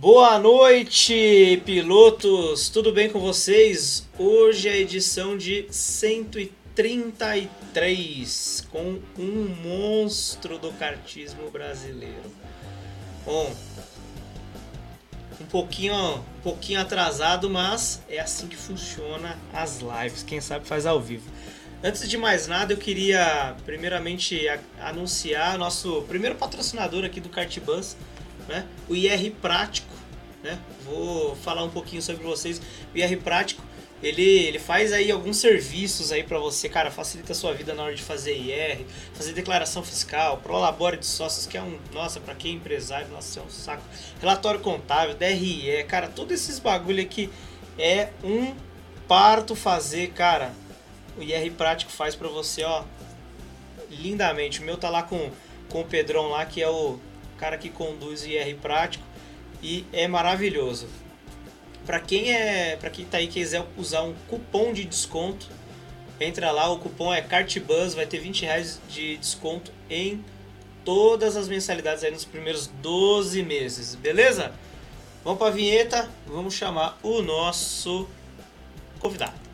Boa noite, pilotos! Tudo bem com vocês? Hoje é a edição de 133 com um monstro do kartismo brasileiro. Bom, um pouquinho, um pouquinho atrasado, mas é assim que funciona as lives. Quem sabe faz ao vivo. Antes de mais nada, eu queria primeiramente anunciar nosso primeiro patrocinador aqui do Cartbus, né? O IR Prático, né? Vou falar um pouquinho sobre vocês. O IR Prático, ele, ele faz aí alguns serviços aí para você, cara, facilita a sua vida na hora de fazer IR, fazer declaração fiscal, prolabore de sócios, que é um, nossa, para quem é empresário, nossa, é um saco. Relatório contábil, DRE, cara, todos esses bagulho aqui é um parto fazer, cara. O IR Prático faz para você, ó, lindamente. O meu tá lá com, com o Pedrão lá, que é o cara que conduz IR prático e é maravilhoso. Para quem é, para quem tá aí quiser usar um cupom de desconto, entra lá, o cupom é CartBuzz, vai ter 20 reais de desconto em todas as mensalidades aí nos primeiros 12 meses, beleza? Vamos para a vinheta, vamos chamar o nosso convidado.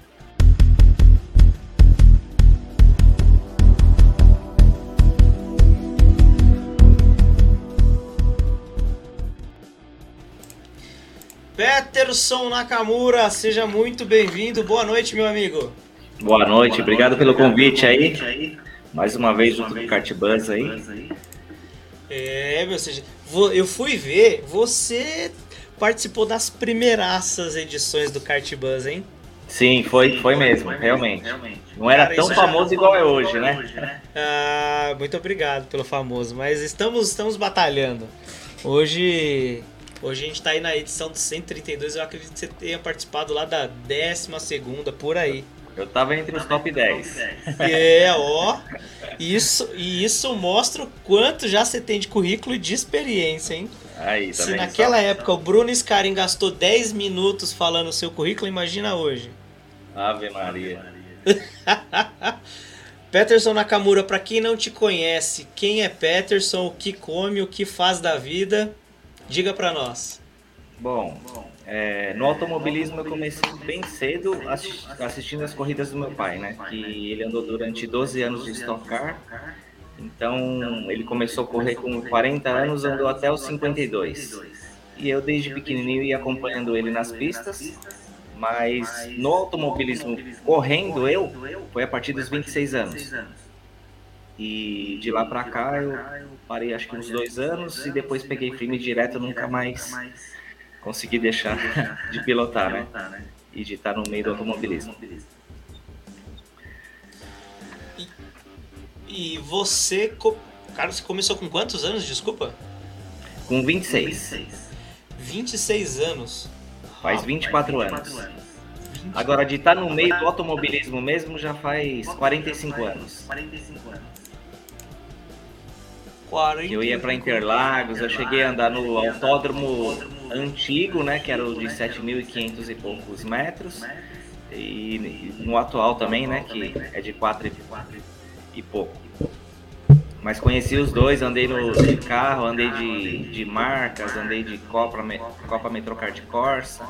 Peterson Nakamura, seja muito bem-vindo. Boa noite, meu amigo. Boa noite, obrigado pelo convite aí. Mais uma vez junto com o Cartbus aí. É, meu, seja, eu fui ver, você participou das primeiraças edições do Cartbus, hein? Sim, foi, foi mesmo, realmente. Não era tão famoso igual é hoje, né? Ah, muito obrigado pelo famoso, mas estamos, estamos batalhando. Hoje Hoje a gente tá aí na edição de 132, eu acredito que você tenha participado lá da 12 por aí. Eu tava entre os top 10. É, ó. Isso, e isso mostra o quanto já você tem de currículo e de experiência, hein? Aí, tá Se naquela época o Bruno Scarin gastou 10 minutos falando o seu currículo, imagina hoje. Ave Maria. Peterson Nakamura, para quem não te conhece, quem é Peterson, o que come, o que faz da vida? Diga para nós. Bom, é, no automobilismo eu comecei bem cedo assistindo as corridas do meu pai, né? Que ele andou durante 12 anos de Stock Car. Então ele começou a correr com 40 anos, andou até os 52. E eu desde pequenininho ia acompanhando ele nas pistas. Mas no automobilismo correndo eu foi a partir dos 26 anos. E de lá para cá eu parei acho que uns dois anos e depois peguei firme direto, nunca mais consegui deixar de pilotar, né? E de estar no meio do automobilismo. E, você, cara, você começou com quantos anos, desculpa? Com 26. 26 anos. Faz 24 anos. Agora, de estar no meio do automobilismo mesmo já faz 45 anos. 45 anos. 40... Que eu ia para Interlagos, eu cheguei a andar no autódromo antigo, né, que era o de 7.500 e poucos metros, e no atual também, né, que é de 4 e pouco. Mas conheci os dois, andei no de carro, andei de, de marcas, andei de Copa, Copa Metrocard Corsa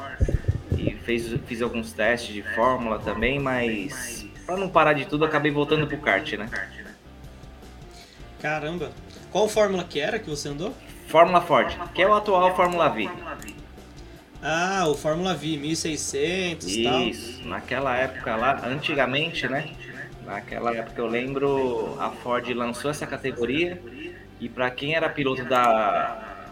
e fez, fiz alguns testes de Fórmula também, mas para não parar de tudo, acabei voltando pro kart, né? Caramba, qual fórmula que era que você andou? Fórmula Ford, que é o atual Fórmula V. Ah, o Fórmula V, 1600 e tal. Isso, naquela época lá, antigamente, né? Naquela época eu lembro, a Ford lançou essa categoria e para quem era piloto da,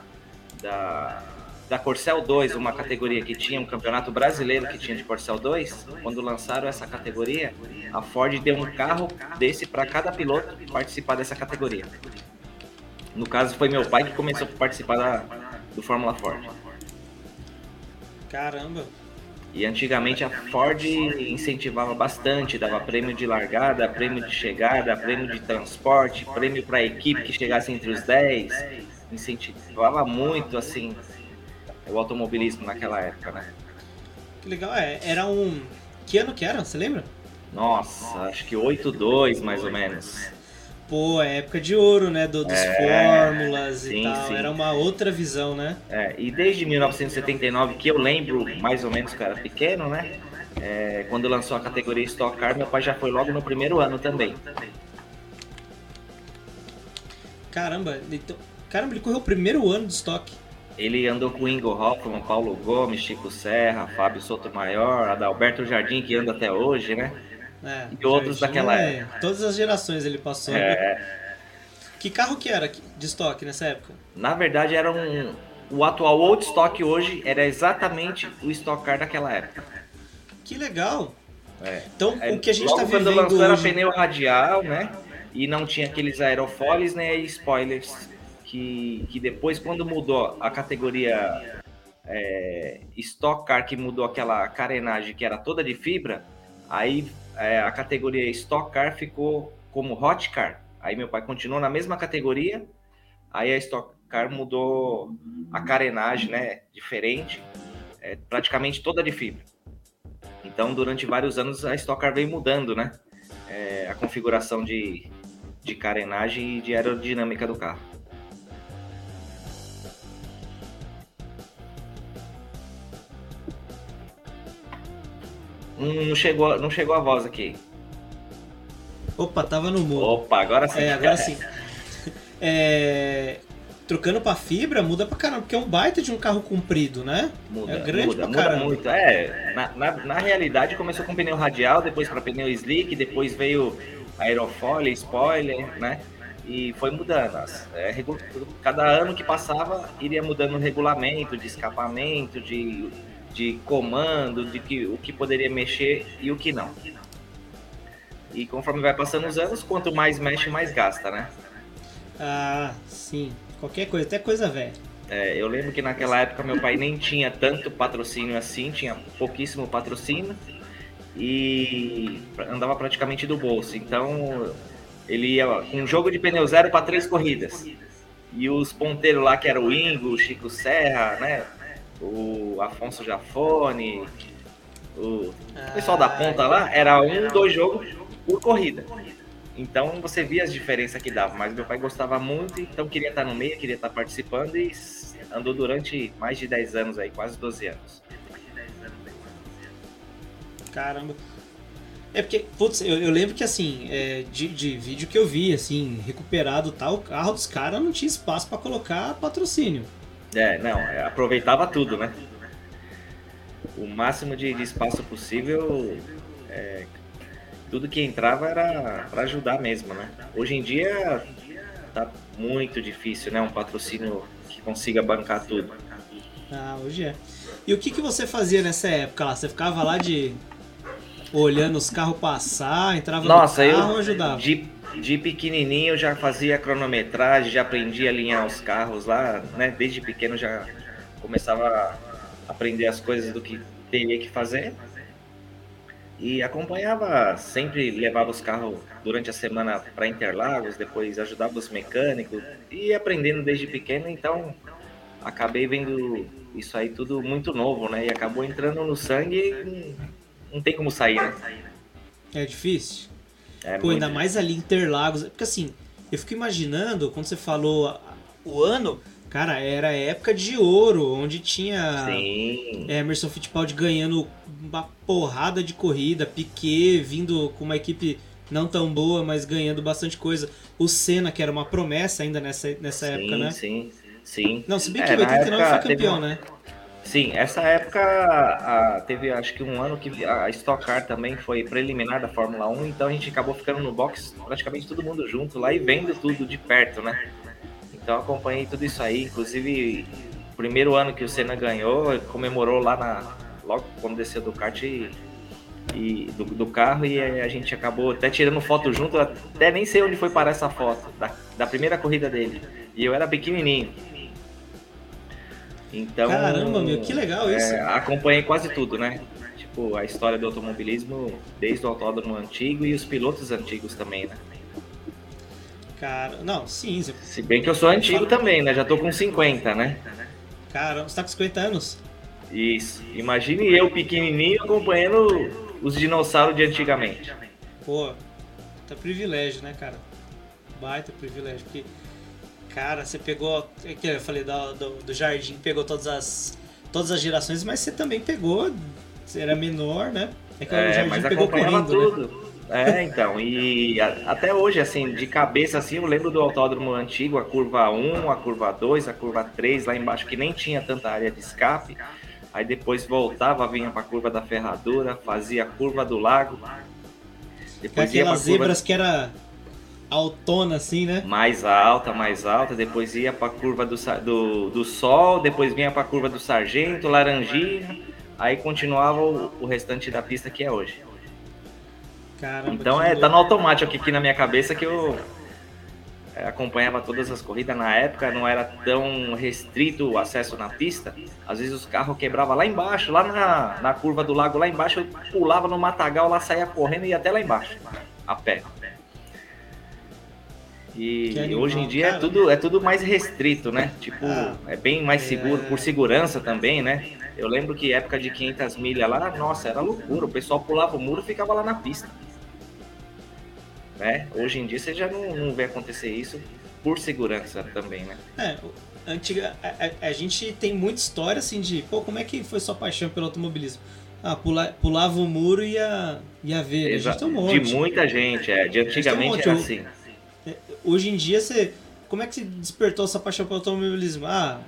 da, da Corcel 2, uma categoria que tinha um campeonato brasileiro que tinha de Corcel 2, quando lançaram essa categoria, a Ford deu um carro desse para cada piloto participar dessa categoria. No caso, foi meu pai que começou a participar da, do Fórmula Ford. Caramba! E antigamente a Ford incentivava bastante, dava prêmio de largada, prêmio de chegada, prêmio de transporte, prêmio para a equipe que chegasse entre os 10. Incentivava muito assim o automobilismo naquela época, né? Que legal, é. Era um. Que ano que era? Você lembra? Nossa, acho que 8-2 mais ou menos. Pô, é época de ouro, né? Do, dos é, fórmulas sim, e tal. Sim. Era uma outra visão, né? É, e desde 1979, que eu lembro, mais ou menos, que eu era pequeno, né? É, quando lançou a categoria Stock Car, meu pai já foi logo no primeiro ano também. Caramba, então, caramba, ele correu o primeiro ano do estoque. Ele andou com Ingo Hoffman, Paulo Gomes, Chico Serra, Fábio Sotomayor, Adalberto Jardim, que anda até hoje, né? É, e outros daquela é, época. Todas as gerações ele passou. É. Que carro que era de estoque nessa época? Na verdade, era um. O atual Old Stock hoje era exatamente o Stock Car daquela época. Que legal! É. Então, é, o que a gente está vivendo quando lançou hoje... era pneu radial, né? E não tinha aqueles aerofoils, né? E spoilers. Que, que depois, quando mudou a categoria é, Stock Car, que mudou aquela carenagem que era toda de fibra, aí é, a categoria Stock Car ficou como Hot Car. Aí meu pai continuou na mesma categoria, aí a Stock Car mudou a carenagem, né? Diferente, é, praticamente toda de fibra. Então, durante vários anos, a Stock Car veio mudando, né? É, a configuração de, de carenagem e de aerodinâmica do carro. Não chegou, não chegou a voz aqui. Opa, tava no mudo. Opa, agora sim. É, agora sim. É, trocando pra fibra, muda pra caramba, porque é um baita de um carro comprido, né? Muda, é grande muda, pra muda muito. É, na, na, na, realidade começou com pneu radial, depois para pneu slick, depois veio aerofólio, spoiler, né? E foi mudando. É, cada ano que passava, iria mudando o regulamento de escapamento, de de comando, de que, o que poderia mexer e o que não. E conforme vai passando os anos, quanto mais mexe, mais gasta, né? Ah, sim. Qualquer coisa, até coisa velha. É, eu lembro que naquela época meu pai nem tinha tanto patrocínio assim, tinha pouquíssimo patrocínio e andava praticamente do bolso. Então ele ia com um jogo de pneu zero para três corridas. E os ponteiros lá, que era o Ingo, o Chico Serra, né? O Afonso Jafone, o pessoal da ponta lá, era um, dois jogos por corrida. Então você via as diferenças que dava, mas meu pai gostava muito, então queria estar no meio, queria estar participando e andou durante mais de 10 anos aí, quase 12 anos. Caramba. É porque, putz, eu, eu lembro que assim, é, de, de vídeo que eu vi, assim, recuperado tal, o carro dos caras não tinha espaço para colocar patrocínio. É, não, é, aproveitava tudo, né? O máximo de, de espaço possível, é, tudo que entrava era para ajudar mesmo, né? Hoje em dia tá muito difícil, né? Um patrocínio que consiga bancar tudo. Ah, hoje é. E o que, que você fazia nessa época lá? Você ficava lá de olhando os carros passar, entrava Nossa, no carro eu, ajudava? De de pequenininho eu já fazia cronometragem, já aprendi a alinhar os carros lá, né? Desde pequeno já começava a aprender as coisas do que teria que fazer. E acompanhava, sempre levava os carros durante a semana para Interlagos, depois ajudava os mecânicos e aprendendo desde pequeno, então acabei vendo isso aí tudo muito novo, né? E acabou entrando no sangue e não tem como sair, né? É difícil. É Pô, ainda mais ali Interlagos. Porque assim, eu fico imaginando, quando você falou o ano, cara, era a época de ouro, onde tinha Sim. Emerson Fittipaldi ganhando uma porrada de corrida, Piquet vindo com uma equipe não tão boa, mas ganhando bastante coisa. O Senna, que era uma promessa ainda nessa, nessa sim, época, né? Sim, sim. Não, se bem que é, em 89 foi campeão, né? Sim, essa época a, teve acho que um ano que a Stock Car também foi preliminar da Fórmula 1, então a gente acabou ficando no box praticamente todo mundo junto lá e vendo tudo de perto, né? Então acompanhei tudo isso aí, inclusive o primeiro ano que o Senna ganhou, comemorou lá na logo quando desceu do kart e, e do, do, carro e a gente acabou até tirando foto junto, até nem sei onde foi parar essa foto da, da primeira corrida dele. E eu era pequenininho. Então, Caramba, meu, que legal é, isso. acompanhei quase tudo, né? Tipo, a história do automobilismo desde o autódromo antigo e os pilotos antigos também, né? Cara, não, sim. Você... Se bem que eu sou antigo também, né? Já tô com 50, né? Caramba, você tá com 50 anos? Isso. Imagine eu pequenininho acompanhando os dinossauros de antigamente. Pô, tá privilégio, né, cara? baita privilégio, porque, cara, você pegou, é que eu falei do, do, do jardim, pegou todas as, todas as gerações, mas você também pegou, você era menor, né? É que é, o jardim pegou correndo, né? tudo. Né? É, então, e a, até hoje, assim, de cabeça, assim, eu lembro do autódromo antigo, a curva 1, a curva 2, a curva 3, lá embaixo, que nem tinha tanta área de escape. Aí depois voltava, vinha para a curva da ferradura, fazia a curva do lago. Depois Aquelas zebras que era autona, assim, né? Mais alta, mais alta. Depois ia para a curva do, do, do sol, depois vinha para a curva do sargento, laranjinha. Aí continuava o, o restante da pista que é hoje. Caramba, então é, tá no automático aqui, aqui na minha cabeça que eu é, acompanhava todas as corridas na época, não era tão restrito o acesso na pista. Às vezes os carros quebravam lá embaixo, lá na, na curva do lago lá embaixo, eu pulava no matagal, lá saía correndo e ia até lá embaixo, a pé. E animal, hoje em dia cara, é tudo, é tudo mais restrito, né? Tipo, ah, é bem mais seguro, é... por segurança também, né? Eu lembro que época de 500 milhas lá, nossa, era loucura. O pessoal pulava o muro e ficava lá na pista. Né? Hoje em dia você já não, não vê acontecer isso por segurança também, né? É, antiga, a, a, a, gente tem muita história assim de, pô, como é que foi sua paixão pelo automobilismo? Ah, pula, pulava o muro e ia, ia ver. Né? Exato. Um monte. De muita gente, é. De antigamente um era assim. Hoje em dia você. Como é que você despertou essa paixão pelo automobilismo? Ah,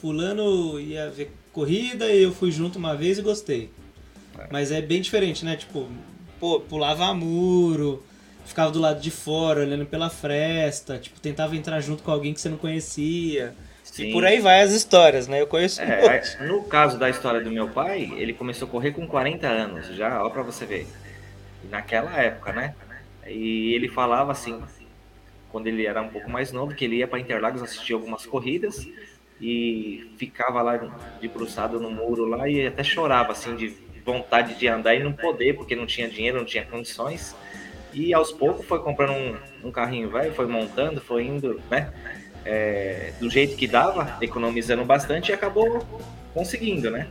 fulano ia ver corrida e eu fui junto uma vez e gostei. É. Mas é bem diferente, né? Tipo, pô, pulava muro, ficava do lado de fora, olhando pela fresta, tipo, tentava entrar junto com alguém que você não conhecia. Sim. E por aí vai as histórias, né? Eu conheço é, um No caso da história do meu pai, ele começou a correr com 40 anos, já, ó pra você ver. Naquela época, né? E ele falava assim, quando ele era um pouco mais novo, que ele ia para Interlagos assistir algumas corridas e ficava lá debruçado no muro lá e até chorava assim de vontade de andar e não poder, porque não tinha dinheiro, não tinha condições. E aos poucos foi comprando um, um carrinho velho, foi montando, foi indo, né? É, do jeito que dava, economizando bastante e acabou conseguindo, né?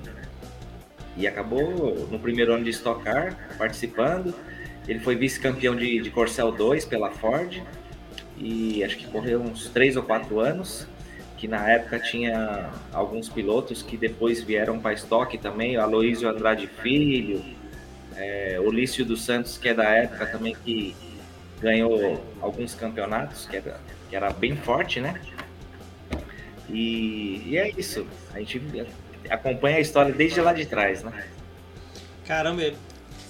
E acabou no primeiro ano de Stock Car, participando. Ele foi vice-campeão de, de Corcel 2 pela Ford e acho que correu uns 3 ou 4 anos. Que na época tinha alguns pilotos que depois vieram para estoque também, o Aloysio Andrade Filho, é, o Lício dos Santos, que é da época também, que ganhou alguns campeonatos, que era, que era bem forte, né? E, e é isso. A gente acompanha a história desde lá de trás, né? Caramba,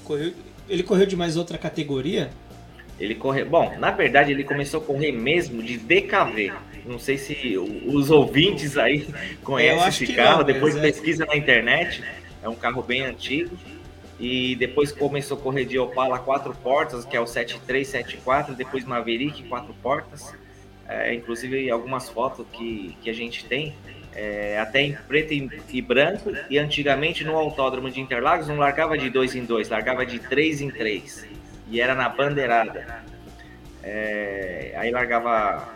correu, ele correu de mais outra categoria? Ele correu. Bom, na verdade, ele começou a correr mesmo de DKV. Não sei se os ouvintes aí conhecem esse carro. Não, Depois é. pesquisa na internet. É um carro bem antigo e depois começou a correr de Opala quatro portas, que é o 7374, depois Maverick quatro portas, é, inclusive algumas fotos que, que a gente tem, é, até em preto e, e, branco, e antigamente no autódromo de Interlagos não largava de dois em dois, largava de três em três, e era na bandeirada. É, aí largava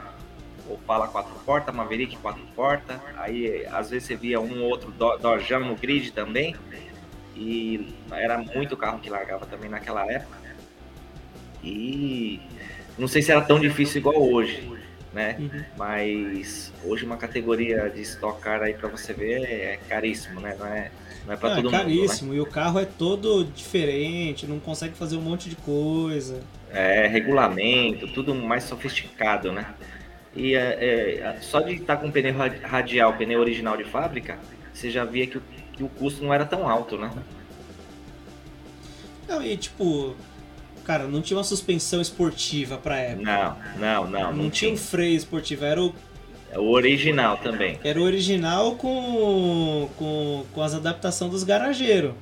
Opala quatro portas, Maverick quatro portas, aí às vezes você via um ou outro Dojão no grid também, e era muito carro que largava também naquela época. E não sei se era tão difícil igual hoje, né? Uhum. Mas hoje uma categoria de Stock Car aí para você ver é caríssimo, né? Não é, não é para todo é mundo. Caríssimo né? e o carro é todo diferente, não consegue fazer um monte de coisa. É, regulamento, tudo mais sofisticado, né? E é, é, só de estar tá com pneu radial, pneu original de fábrica, você já via que o que o custo não era tão alto, né? Não, e tipo, cara, não tinha uma suspensão esportiva pra época. Não, não, não. Não, não tinha um freio esportivo, era o. É o original também. Era o original com, com, com as adaptações dos garageiros.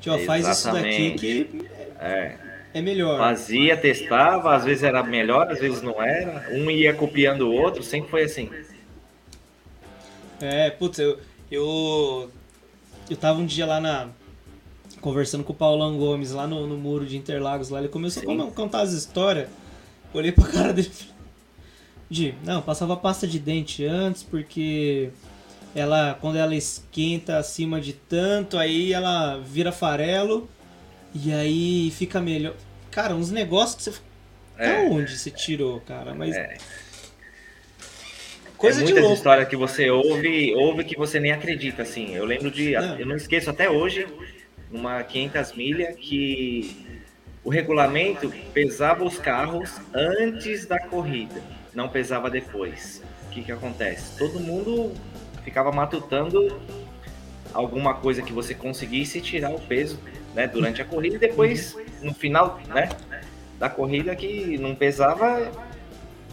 Tipo, faz isso daqui que é. é melhor. Fazia, testava, às vezes era melhor, às vezes não era. Um ia copiando o outro, sempre foi assim. É, putz, eu, eu eu tava um dia lá na. Conversando com o Paulão Gomes lá no, no muro de Interlagos lá. Ele começou Sim. a contar as histórias. Olhei pra cara dele de não, passava pasta de dente antes porque ela quando ela esquenta acima de tanto, aí ela vira farelo e aí fica melhor. Cara, uns negócios que você É. Da onde você tirou, cara? Mas. É. Coisa é muitas histórias que você ouve, ouve que você nem acredita, assim. Eu lembro de. Não. Eu não esqueço até hoje, uma 500 milha, que o regulamento pesava os carros antes da corrida, não pesava depois. O que, que acontece? Todo mundo ficava matutando alguma coisa que você conseguisse tirar o peso né, durante a corrida e depois, no final né, da corrida, que não pesava,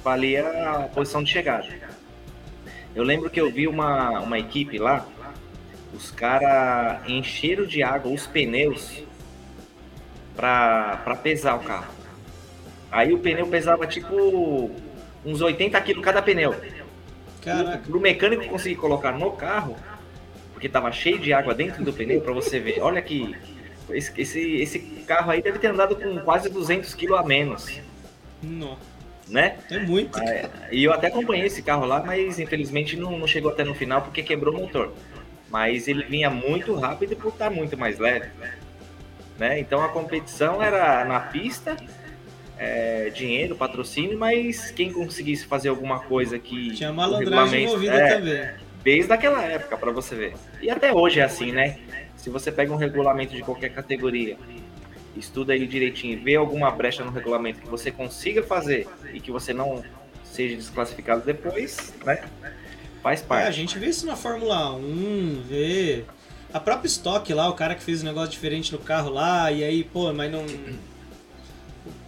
valia a posição de chegada. Eu lembro que eu vi uma, uma equipe lá, os caras encheram de água os pneus para pesar o carro. Aí o pneu pesava tipo uns 80 quilos cada pneu. Caraca. Pro mecânico conseguir colocar no carro, porque tava cheio de água dentro do pneu, para você ver. Olha que esse, esse, esse, carro aí deve ter andado com quase 200 quilos a menos. Nossa. Né? É muito. É, e eu até acompanhei esse carro lá, mas infelizmente não, não chegou até no final porque quebrou o motor. Mas ele vinha muito rápido por estar muito mais leve. Né? Então a competição era na pista, é, dinheiro, patrocínio, mas quem conseguisse fazer alguma coisa que. Tinha malandragem envolvida é, também. Desde aquela época, para você ver. E até hoje é assim, né? Se você pega um regulamento de qualquer categoria, estuda ele direitinho e vê alguma brecha no regulamento que você consiga fazer e que você não seja desclassificado depois, né? Faz parte. É, a gente vê isso na Fórmula 1, vê. A própria Stock lá, o cara que fez um negócio diferente no carro lá, e aí, pô, mas não.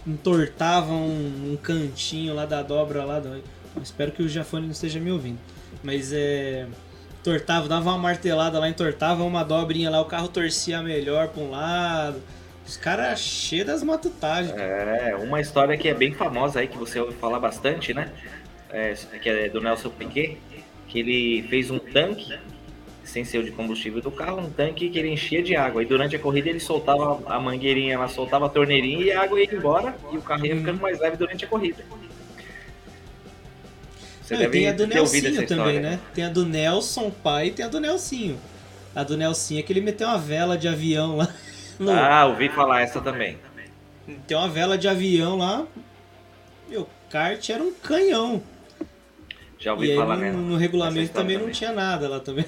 Entortava um, um cantinho lá da dobra lá. Espero que o Jafone não esteja me ouvindo. Mas é. Tortava, dava uma martelada lá, entortava uma dobrinha lá, o carro torcia melhor pra um lado. Os caras cheios das matutagens. É, uma história que é bem famosa aí, que você ouve falar bastante, né? É, que é do Nelson Piquet, que ele fez um tanque sem ser o de combustível do carro, um tanque que ele enchia de água. E durante a corrida ele soltava a mangueirinha, ela soltava a torneirinha e a água ia embora e o carro ia ficando mais leve durante a corrida. Você Não, tem a do Nelsinho também, né? Tem a do Nelson pai e tem a do Nelsinho. A do Nelsinho é que ele meteu uma vela de avião lá. No... Ah, ouvi falar essa também. Tem uma vela de avião lá. Meu, kart era um canhão. Já ouvi e falar, no, né? No regulamento também, também não tinha nada lá também.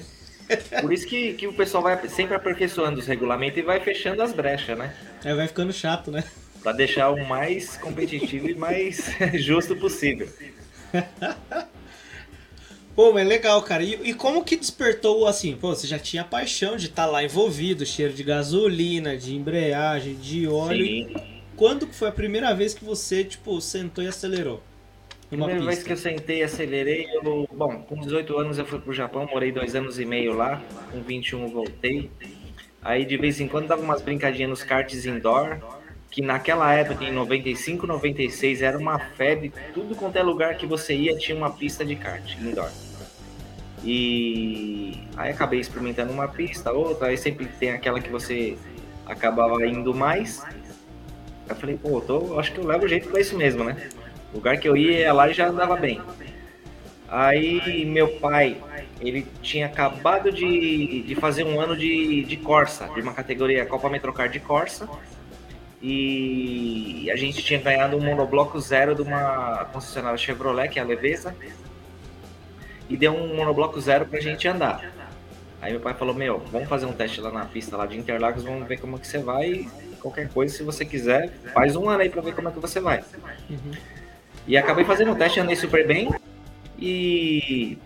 Por isso que, que o pessoal vai sempre aperfeiçoando os regulamentos e vai fechando as brechas, né? É, vai ficando chato, né? Pra deixar o mais competitivo e mais justo possível. Pô, mas legal, cara. E, e, como que despertou, assim, pô, você já tinha paixão de estar tá lá envolvido, cheiro de gasolina, de embreagem, de óleo. Sim. Quando foi a primeira vez que você, tipo, sentou e acelerou? Primeira pista. vez que eu sentei e acelerei, eu, bom, com 18 anos eu fui pro Japão, morei dois anos e meio lá, com 21 voltei. Aí de vez em quando dava umas brincadinhas nos karts indoor, que naquela época, em 95, 96, era uma febre, tudo quanto é lugar que você ia tinha uma pista de kart indoor. E aí acabei experimentando uma pista, outra, aí sempre tem aquela que você acabava indo mais. Eu falei, pô, tô, acho que eu levo jeito pra isso mesmo, né? O lugar que eu ia lá já andava bem. Aí meu pai, ele tinha acabado de, de fazer um ano de, de Corsa, de uma categoria Copa Metrocar de Corsa e a gente tinha ganhado um monobloco zero de uma concessionária Chevrolet, que é a Leveza, e deu um monobloco zero pra gente andar. Aí meu pai falou, meu, vamos fazer um teste lá na pista lá de Interlagos, vamos ver como que você vai, qualquer coisa, se você quiser, faz um ano aí pra ver como é que você vai. Uhum. E acabei fazendo o teste, andei super bem, e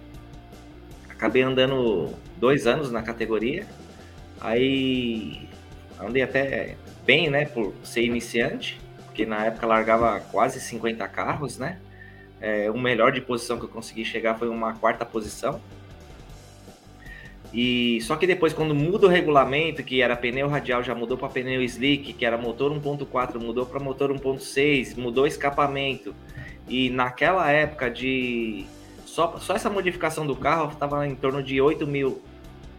acabei andando dois anos na categoria, aí andei até bem, né, por ser iniciante, porque na época largava quase 50 carros, né? É, o melhor de posição que eu consegui chegar foi uma quarta posição. E só que depois, quando muda o regulamento, que era pneu radial, já mudou para pneu slick, que era motor 1.4, mudou para motor 1.6, mudou escapamento. E naquela época de só, só essa modificação do carro estava em torno de 8 mil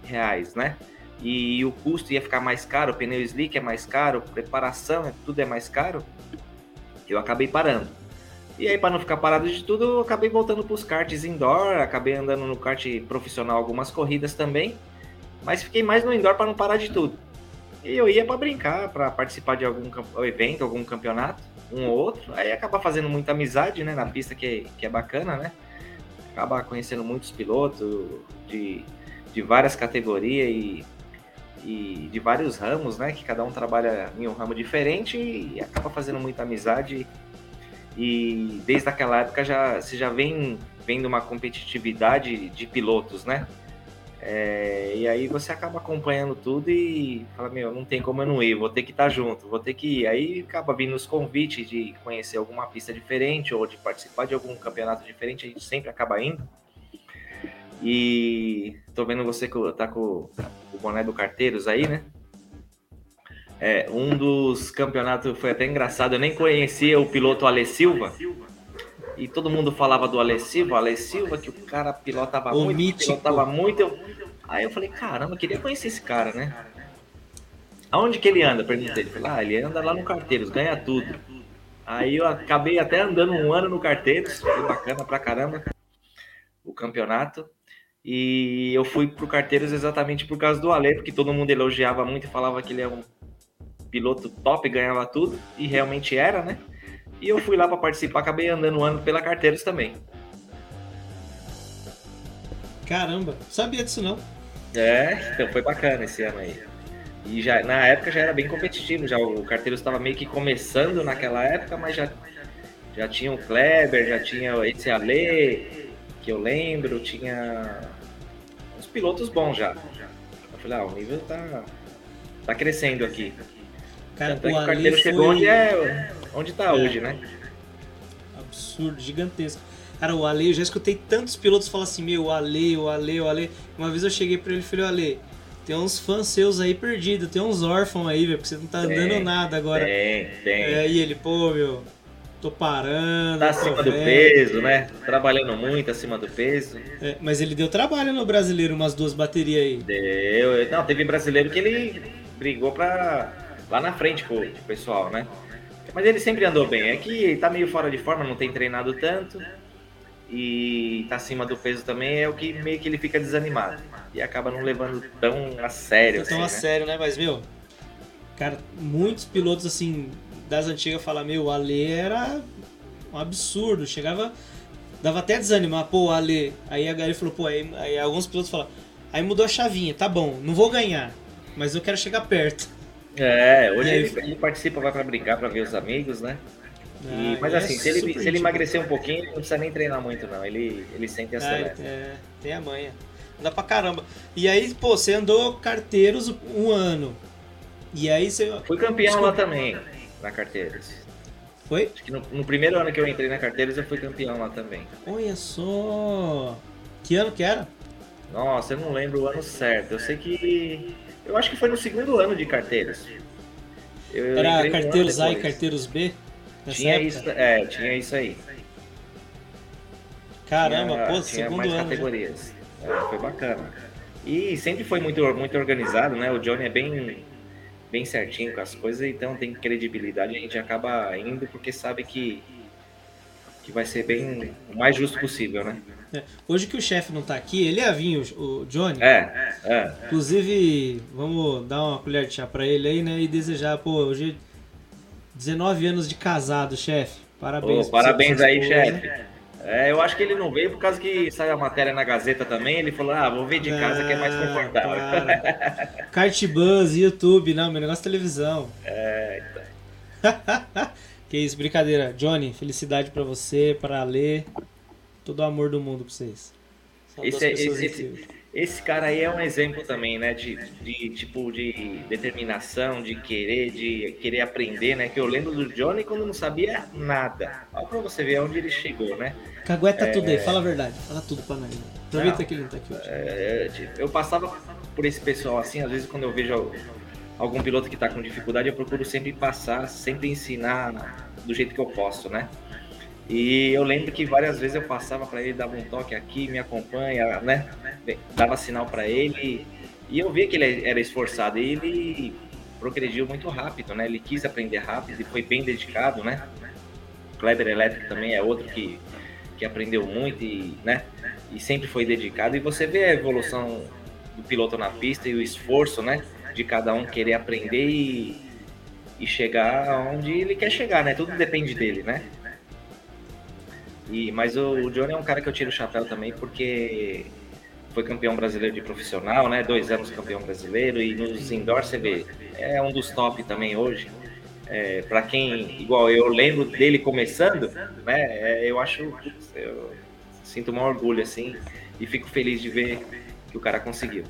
reais, né? e o custo ia ficar mais caro, o pneu slick é mais caro, preparação, é, tudo é mais caro, eu acabei parando. E aí, para não ficar parado de tudo, eu acabei voltando para os karts indoor, acabei andando no kart profissional algumas corridas também, mas fiquei mais no indoor para não parar de tudo. E eu ia para brincar, para participar de algum evento, algum campeonato. um ou outro, aí acaba fazendo muita amizade, né, na pista que, que é bacana, né? Acaba conhecendo muitos pilotos de, de várias categorias e, e de vários ramos, né? Que cada um trabalha em um ramo diferente e acaba fazendo muita amizade. E desde aquela época já você já vem vendo uma competitividade de pilotos, né? É, e aí você acaba acompanhando tudo e fala, meu, não tem como eu não ir, vou ter que estar junto, vou ter que ir. Aí acaba vindo os convites de conhecer alguma pista diferente ou de participar de algum campeonato diferente, a gente sempre acaba indo. E tô vendo você que tá com o boné do Carteiros aí, né? É, um dos campeonatos foi até engraçado, eu nem conhecia o piloto Ale Silva. E todo mundo falava do Ale Silva, Ale Silva, que o cara pilotava o muito, mítico. pilotava muito. Eu... Aí eu falei, caramba, eu queria conhecer esse cara, né? Aonde que ele anda? Perguntei. Ele falou, ah, ele anda lá no Carteiros, ganha tudo. Aí eu acabei até andando um ano no Carteiros, foi bacana pra caramba o campeonato. E eu fui pro Carteiros exatamente por causa do Ale, porque todo mundo elogiava muito e falava que ele é um piloto top, ganhava tudo, e realmente era, né? E eu fui lá para participar, acabei andando um ano pela Carteiros também. Caramba, sabia disso não. É, então foi bacana esse ano aí. E já, na época já era bem competitivo, já o Carteiros estava meio que começando naquela época, mas já, já tinha o Kleber, já tinha esse Ale, que eu lembro, tinha uns pilotos bons já. Eu falei, ah, o nível tá, tá crescendo aqui. Cara, Tanto é o, o carteiro foi... chegou onde, é, onde tá é. hoje, né? Absurdo, gigantesco. Cara, o Ale, eu já escutei tantos pilotos falar assim, meu, o Ale, o Ale, o Ale. Uma vez eu cheguei pra ele e falei, Ale, tem uns fãs seus aí perdidos, tem uns órfãos aí, velho, porque você não tá tem, dando nada agora. Tem, tem. É, e ele, pô, meu, tô parando. Tá acima do peso, né? Trabalhando muito acima do peso. É, mas ele deu trabalho no brasileiro, umas duas baterias aí. Deu. Não, teve brasileiro que ele brigou pra lá na frente com o pessoal, né? Mas ele sempre andou bem. É que tá meio fora de forma, não tem treinado tanto. E tá acima do peso também, é o que meio que ele fica desanimado. E acaba não levando tão a sério. Tão assim, a né? sério, né? Mas, meu, cara, muitos pilotos assim das antigas falam, meu, o Ale era um absurdo. Chegava. Dava até desanimar, pô, Ale. Aí a galera falou, pô, aí, aí alguns pilotos falam, aí mudou a chavinha, tá bom, não vou ganhar, mas eu quero chegar perto. É, hoje ele, ele, participa, vai para brincar, para ver os amigos, né? E, ah, mas assim, é se ele, se ele emagrecer um pouquinho, não precisa nem treinar muito, não. Ele, ele sente essa. É, é, tem a manha. Anda pra caramba. E aí, pô, você andou carteiros um ano. E aí você. Fui campeão Desculpa. lá também, na carteiros. Foi? Acho que no, no, primeiro ano que eu entrei na carteiros eu fui campeão lá também. Olha só! Que ano que era? Nossa, eu não lembro o ano certo. Eu sei que eu acho que foi no segundo ano de carteiras. Eu Era carteiros A e carteiros B? Tinha época? isso, é, tinha isso aí. Caramba, tinha, pô, tinha segundo mais ano. categorias. É, foi bacana. E sempre foi muito, muito organizado, né? O Johnny é bem, bem certinho com as coisas, então tem credibilidade. A gente acaba indo porque sabe que, que vai ser bem o mais justo possível, né? É. Hoje que o chefe não tá aqui, ele ia vir, o, Johnny. É, é. Inclusive, vamos dar uma colher de chá pra ele aí, né? E desejar, pô, hoje 19 anos de casado, chefe. Parabéns. Pô, parabéns aí, chefe. É, eu acho que ele não veio por causa que saiu a matéria na Gazeta também. Ele falou: ah, vou ver de casa que é mais confortável. Kart Buzz, YouTube, não, meu negócio é televisão. É, então. que isso, brincadeira. Johnny, felicidade para você, para ler todo o amor do mundo pra vocês. Esse, é, esse, esse, esse, cara aí é um exemplo também, né? De, de tipo de determinação, de querer, de querer aprender, né? Que eu lembro do Johnny quando não sabia nada. Olha pra você ver onde ele chegou, né? Cagueta é... tudo aí, fala a verdade, fala tudo pra nós. Aproveita que ele não tá aqui hoje. É, tipo, eu passava por esse pessoal assim, às vezes quando eu vejo algum piloto que tá com dificuldade, eu procuro sempre passar, sempre ensinar do jeito que eu posso, né? E eu lembro que várias vezes eu passava para ele, dava um toque aqui, me acompanha, né? Dava sinal para ele. E eu via que ele era esforçado e ele progrediu muito rápido, né? Ele quis aprender rápido e foi bem dedicado, né? Kleber Elétrico também é outro que, que aprendeu muito e, né? E sempre foi dedicado. E você vê a evolução do piloto na pista e o esforço, né? De cada um querer aprender e e chegar onde ele quer chegar, né? Tudo depende dele, né? E, mas o, o Johnny é um cara que eu tiro o chapéu também porque foi campeão brasileiro de profissional, né? Dois anos campeão brasileiro e nos indoor você vê, é um dos top também hoje. É, para quem, igual eu lembro dele começando, né? É, eu acho, eu sinto um orgulho assim e fico feliz de ver que o cara conseguiu.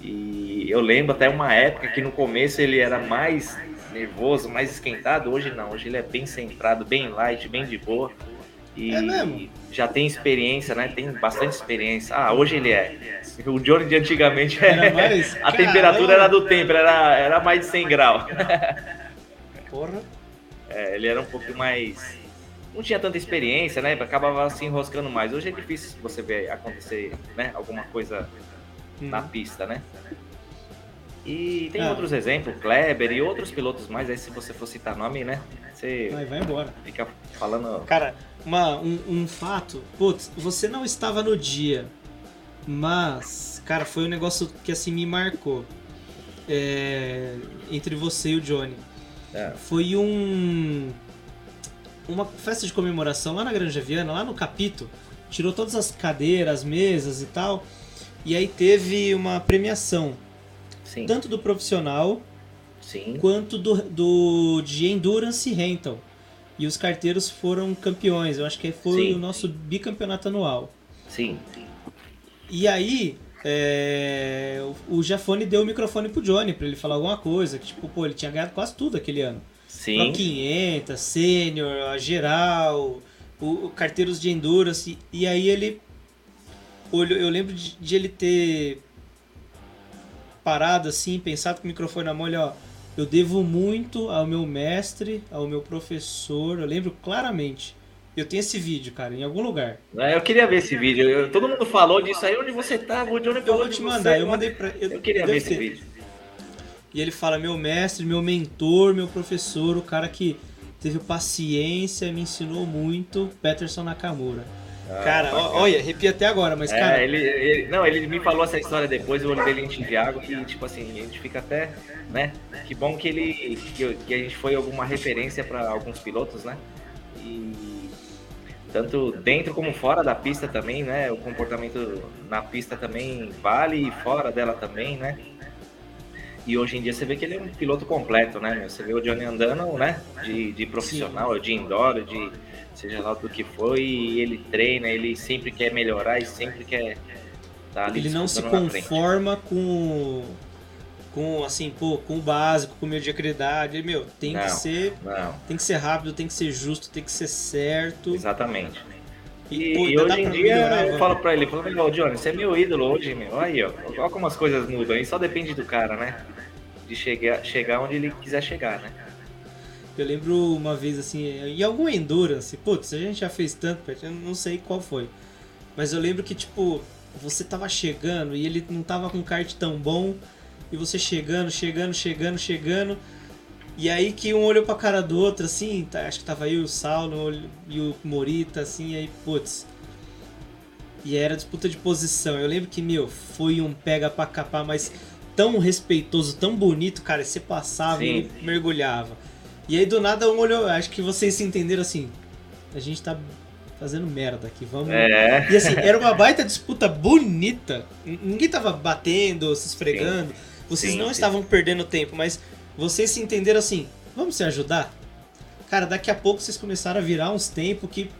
E eu lembro até uma época que no começo ele era mais nervoso, mais esquentado. Hoje não, hoje ele é bem centrado, bem light, bem de boa. E é já tem experiência, né? Tem bastante experiência. Ah, hoje ele é. O Johnny de antigamente mais... a temperatura era do tempo, era, era mais de 100 graus. Porra. É, ele era um pouco mais. Não tinha tanta experiência, né? Acabava se enroscando mais. Hoje é difícil você ver acontecer né? alguma coisa hum. na pista, né? E tem ah. outros exemplos, Kleber e outros pilotos mais, aí se você for citar nome, né? Você vai, vai embora. Fica falando. Cara, uma, um, um fato, putz, você não estava no dia, mas, cara, foi um negócio que assim me marcou. É, entre você e o Johnny. É. Foi um. Uma festa de comemoração lá na Granja Viana, lá no Capito. Tirou todas as cadeiras, as mesas e tal. E aí teve uma premiação Sim. Tanto do profissional Sim. quanto do, do de Endurance Rental. E os carteiros foram campeões. Eu acho que foi Sim. o nosso bicampeonato anual. Sim. E aí, é, o Jafone deu o microfone pro Johnny para ele falar alguma coisa. Que, tipo, pô, ele tinha ganhado quase tudo aquele ano. Sim. Pro 500, Sênior, a geral, o, o, carteiros de Endurance. E, e aí ele. Eu lembro de, de ele ter parado assim, pensado com o microfone na mão, ele, ó, eu devo muito ao meu mestre, ao meu professor, eu lembro claramente. Eu tenho esse vídeo, cara, em algum lugar. É, eu queria ver esse vídeo. Eu, todo mundo falou disso aí. Onde você tava? Onde eu vou te mandar. Você, eu mandei pra. Eu, eu queria ver esse vídeo. E ele fala: meu mestre, meu mentor, meu professor, o cara que teve paciência, me ensinou muito, Peterson Nakamura. Ah, cara, olha, arrepia até agora, mas é, cara. Ele, ele, não, ele me falou essa história depois, o olho dele em Tiago, que tipo assim, a gente fica até, né? Que bom que ele. que, que a gente foi alguma referência para alguns pilotos, né? E tanto dentro como fora da pista também, né? O comportamento na pista também vale e fora dela também, né? E hoje em dia você vê que ele é um piloto completo, né? Você vê o Johnny andando, né? De, de profissional, Sim. de indoor, de seja lá do que for, e ele treina, ele sempre quer melhorar e sempre quer estar tá ali Ele não se conforma com com assim, pô, com o básico, com mediocridade, meu, tem não, que ser não. tem que ser rápido, tem que ser justo, tem que ser certo. Exatamente. E, pô, e hoje em dia melhorar, eu falo pra ele, falo, meu, Johnny, você é meu ídolo hoje, meu. Aí, ó, olha como as coisas mudam, aí só depende do cara, né? De chegar, chegar onde ele quiser chegar, né? Eu lembro uma vez assim, em algum Endurance, putz, a gente já fez tanto, eu não sei qual foi. Mas eu lembro que, tipo, você tava chegando e ele não tava com um kart tão bom, e você chegando, chegando, chegando, chegando. E aí que um olhou pra cara do outro, assim, tá, acho que tava aí o Saulo e o Morita, assim, aí, putz. E era disputa de posição. Eu lembro que, meu, foi um pega pra capar, mas tão respeitoso, tão bonito, cara. Você passava Sim. e mergulhava. E aí do nada um olhou, acho que vocês se entenderam assim. A gente tá fazendo merda aqui, vamos. É. E assim, era uma baita disputa bonita. Ninguém tava batendo, se esfregando. Sim. Vocês sim, não sim. estavam perdendo tempo, mas vocês se entenderam assim, vamos se ajudar? Cara, daqui a pouco vocês começaram a virar uns tempos que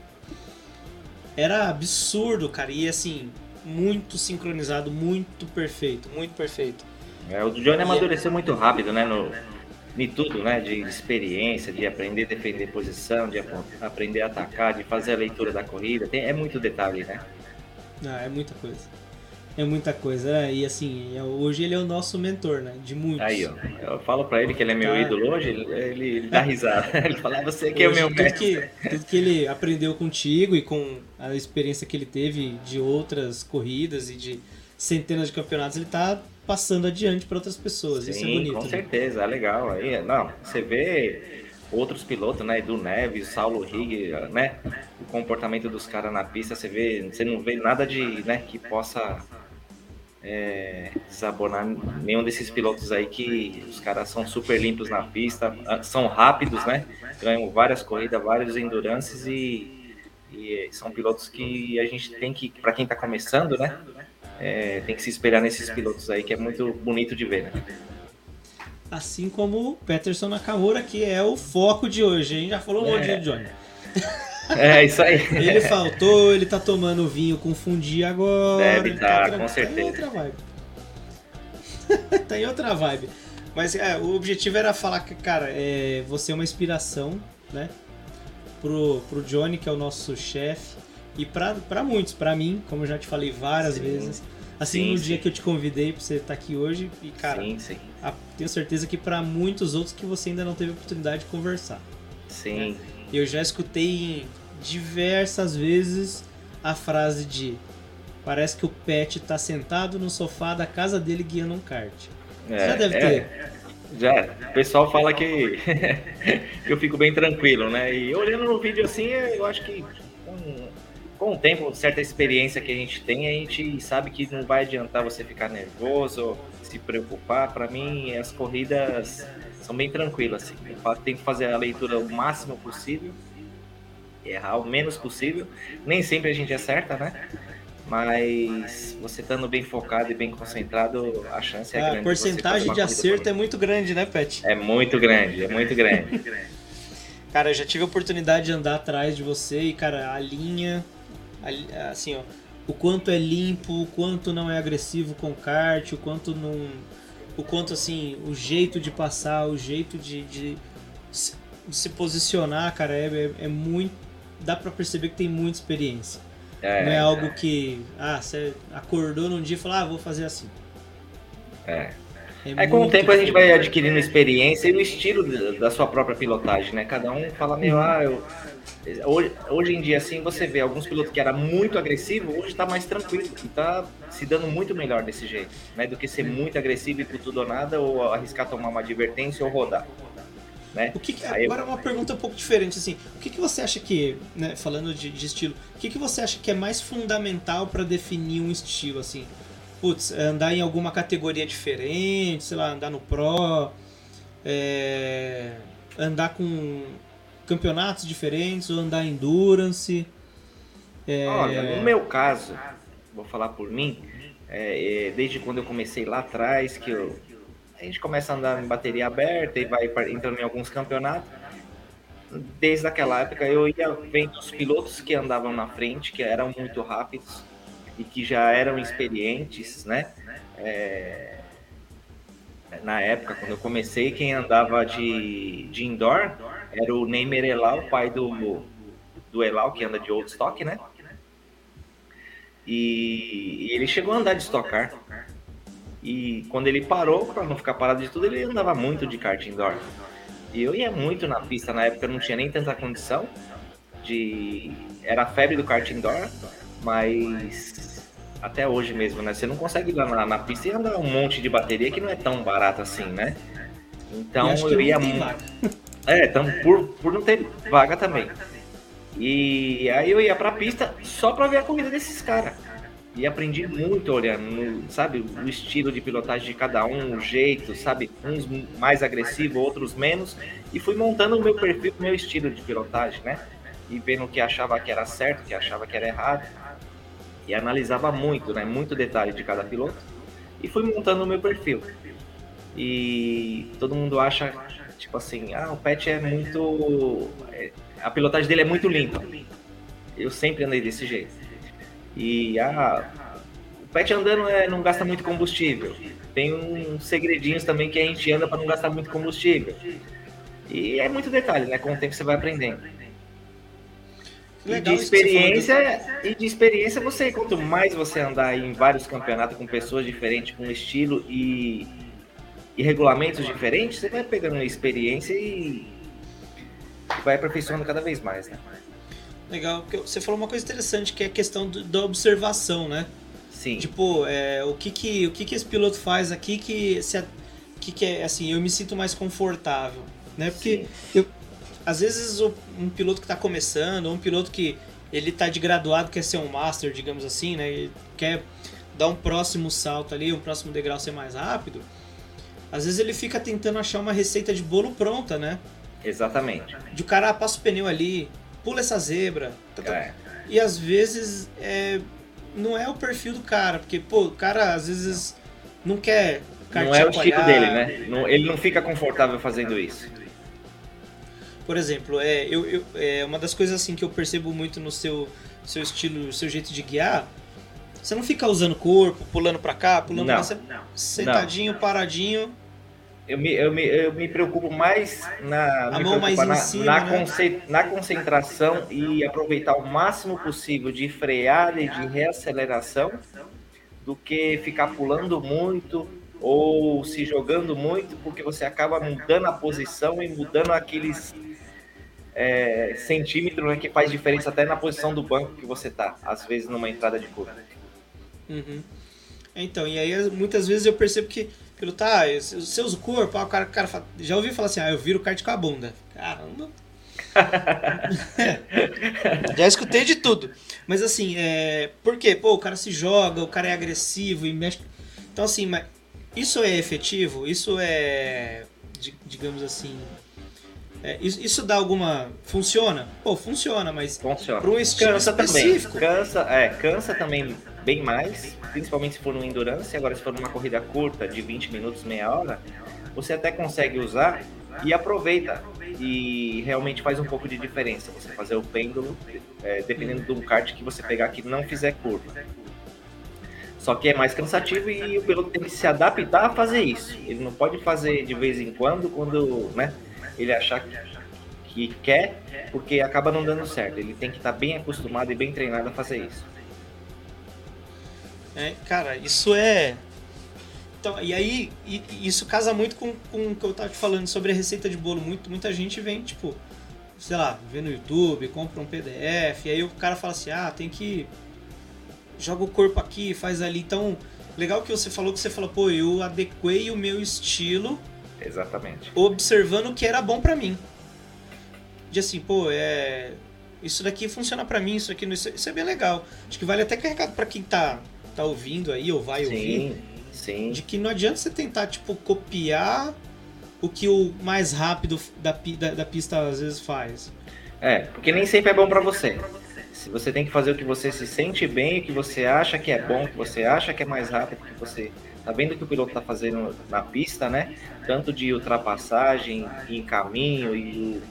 era absurdo, cara. E assim, muito sincronizado, muito perfeito, muito perfeito. É, o Johnny amadureceu muito rápido, né? No, de tudo, né? De experiência, de aprender a defender posição, de aprender a atacar, de fazer a leitura da corrida. Tem, é muito detalhe, né? Ah, é muita coisa. É muita coisa. É, e assim, é, hoje ele é o nosso mentor, né? De muitos. Aí, ó. Eu falo pra ele que ele é meu tá. ídolo hoje, ele, ele, dá risada. ele fala, ah, você que hoje, é o meu tudo mestre. Que, tudo que ele aprendeu contigo e com a experiência que ele teve de outras corridas e de centenas de campeonatos, ele tá passando adiante para outras pessoas. Sim, Isso é bonito. Com né? certeza, é legal. Aí, não, você vê outros pilotos, né? Do Neves, Saulo Rig, né? O comportamento dos caras na pista, você vê, você não vê nada de, né, que possa é, desabonar nenhum desses pilotos aí que os caras são super limpos na pista, ah, são rápidos, né? Ganham várias corridas, vários endurances e, e são pilotos que a gente tem que, para quem está começando, né? É, tem que se espelhar nesses pilotos aí, que é muito bonito de ver, né? Assim como o Peterson Nakamura, que é o foco de hoje, hein? Já falou um monte É. de Johnny. É isso aí. Ele faltou, ele tá tomando vinho com fundi agora. Deve tá, tran- com certeza. Tá em outra vibe. tá em outra vibe. Mas é, o objetivo era falar que, cara, é, você é uma inspiração, né? Pro, pro Johnny, que é o nosso chefe. E pra muitos, pra mim, como eu já te falei várias Sim. vezes. Assim, Sim, no sim. dia que eu te convidei pra você estar aqui hoje. E, cara, a- tenho certeza que pra muitos outros que você ainda não teve oportunidade de conversar. Sim. Eu já escutei diversas vezes a frase de parece que o Pet tá sentado no sofá da casa dele guiando um kart. É, já deve é, ter. Já, o pessoal fala que, que eu fico bem tranquilo, né? E olhando no vídeo assim, eu acho que com o tempo, certa experiência que a gente tem, a gente sabe que não vai adiantar você ficar nervoso, se preocupar. Para mim, as corridas são bem tranquilas. Assim. Eu tenho que fazer a leitura o máximo possível, errar o menos possível. Nem sempre a gente acerta, né? Mas você estando bem focado e bem concentrado, a chance é grande. a de você fazer porcentagem de acerto é muito grande, né, Pet? É muito grande, é muito grande. Cara, eu já tive a oportunidade de andar atrás de você e, cara, a linha, a li- assim, ó, o quanto é limpo, o quanto não é agressivo com o kart, o quanto não. O quanto, assim, o jeito de passar, o jeito de, de se, de se posicionar, cara, é, é, é muito. Dá pra perceber que tem muita experiência. É, não é algo que. Ah, você acordou num dia e falou, ah, vou fazer assim. é. É, com o tempo a gente vai adquirindo experiência e o estilo da- sua própria pilotagem, né? Cada um fala, meu, ah, eu... Hoje, hoje em dia, assim, você vê alguns pilotos que era muito agressivo, hoje tá mais tranquilo e tá se dando muito melhor desse jeito, né? Do que ser muito agressivo e por tudo ou nada, ou arriscar tomar uma advertência ou rodar, né? O que que- Aí eu- agora uma pergunta um pouco diferente, assim, o que, que você acha que, né, falando de, de estilo, o que, que você acha que é mais fundamental para definir um estilo, assim? Putz, andar em alguma categoria diferente, sei lá, andar no Pro, é, andar com campeonatos diferentes ou andar Endurance? É, Olha, no meu caso, vou falar por mim, é, é, desde quando eu comecei lá atrás, que eu, a gente começa a andar em bateria aberta e vai entrando em alguns campeonatos. Desde aquela época eu ia vendo os pilotos que andavam na frente, que eram muito rápidos e que já eram experientes, né? É, na época, quando eu comecei, quem andava de, de indoor era o Neymer Elal, pai do, do Elal, que anda de Old Stock, né? E, e ele chegou a andar de Stock Car. E quando ele parou, para não ficar parado de tudo, ele andava muito de kart indoor. E eu ia muito na pista, na época eu não tinha nem tanta condição de... Era a febre do kart indoor, mas até hoje mesmo, né? Você não consegue ir lá na, na pista e andar um monte de bateria que não é tão barato assim, né? Então eu não ia muito. vaga. É, então, por, por não ter vaga também. E aí eu ia pra pista só pra ver a corrida desses caras. E aprendi muito olhando, sabe, o estilo de pilotagem de cada um, o jeito, sabe, uns mais agressivo, outros menos. E fui montando o meu perfil, o meu estilo de pilotagem, né? E vendo o que achava que era certo, o que achava que era errado. E analisava muito, né? Muito detalhe de cada piloto. E fui montando o meu perfil. E todo mundo acha, tipo assim, ah, o Pet é muito. é- A pilotagem dele é muito limpa. Eu sempre andei desse jeito. E ah, o Pet andando é, não gasta muito combustível. Tem uns segredinhos também que a gente anda para não gastar muito combustível. E é muito detalhe, né? Com o tempo você vai aprendendo. E de Legal falou do- experiência, e de experiência você, quanto mais você andar em vários campeonatos com pessoas diferentes, com estilo e, e regulamentos diferentes, você vai pegando experiência e vai aperfeiçoando cada vez mais, né? Legal, porque você falou uma coisa interessante que é a questão do- da observação, né? Sim. Tipo, é, o, que que, o que que esse piloto faz aqui que, se, que que é, assim, eu me sinto mais confortável, né? Porque Sim. eu, às vezes o- um piloto que está começando, ou um piloto que ele tá de graduado, quer ser um master, digamos assim, né? Ele quer dar um próximo salto ali, um próximo degrau ser mais rápido, às vezes ele fica tentando achar uma receita de bolo pronta, né? Exatamente. De o cara ah, passa o pneu ali, pula essa zebra. Tá, tá. É. E às vezes é, não é o perfil do cara, porque, pô, o cara às vezes não quer. Não é o estilo dele, né? Não, ele não fica confortável fazendo isso. Por exemplo, é, eu, eu, é uma das coisas assim que eu percebo muito no seu, seu estilo, seu jeito de guiar. Você não fica usando corpo, pulando pra cá, pulando não, pra cá, sentadinho, não. paradinho. Eu me, eu, me, eu me preocupo mais na, a mão mais na, cima, na, né? conce, na concentração e aproveitar o máximo possível de freada e de reaceleração do que ficar pulando muito ou se jogando muito, porque você acaba mudando a posição e mudando aqueles é, centímetros né, que faz diferença até na posição do banco que você tá, às vezes numa entrada de curva. Uhum. Então, e aí muitas vezes eu percebo que pelo tá, você usa o corpo, ah, o cara, o cara fala, já ouvi falar assim, ah, eu viro kart com a bunda. Caramba. já escutei de tudo. Mas assim, é, por quê? Pô, o cara se joga, o cara é agressivo e mexe. Então assim, mas isso é efetivo? Isso é, digamos assim, é, isso, isso, dá alguma. Funciona? Pô, funciona, mas. Funciona. Para um estilo cansa específico. Também. Cansa, é, cansa também bem mais, principalmente se for no endurance. Agora, se for numa corrida curta, de 20 minutos, meia hora, você até consegue usar e aproveita. E realmente faz um pouco de diferença você fazer o pêndulo, é, dependendo do kart que você pegar que não fizer curva. Só que é mais cansativo e o piloto tem que se adaptar a fazer isso. Ele não pode fazer de vez em quando, quando né, ele achar que, que quer, porque acaba não dando certo. Ele tem que estar bem acostumado e bem treinado a fazer isso. É, cara, isso é. Então, e aí, e, isso casa muito com, com o que eu tava te falando sobre a receita de bolo. Muito, muita gente vem, tipo, sei lá, vê no YouTube, compra um PDF, e aí o cara fala assim: ah, tem que. Joga o corpo aqui, faz ali. Então, legal que você falou que você falou, pô, eu adequei o meu estilo. Exatamente. Observando o que era bom para mim. De assim, pô, é. Isso daqui funciona para mim, isso aqui isso, isso é bem legal. Acho que vale até carregado para quem tá tá ouvindo aí ou vai sim, ouvir. Sim. De que não adianta você tentar, tipo, copiar o que o mais rápido da, da, da pista às vezes faz. É, porque nem sempre é bom para você. Se você tem que fazer o que você se sente bem, o que você acha que é bom, o que você acha que é mais rápido, que você tá vendo o que o piloto tá fazendo na pista, né? Tanto de ultrapassagem, em caminho e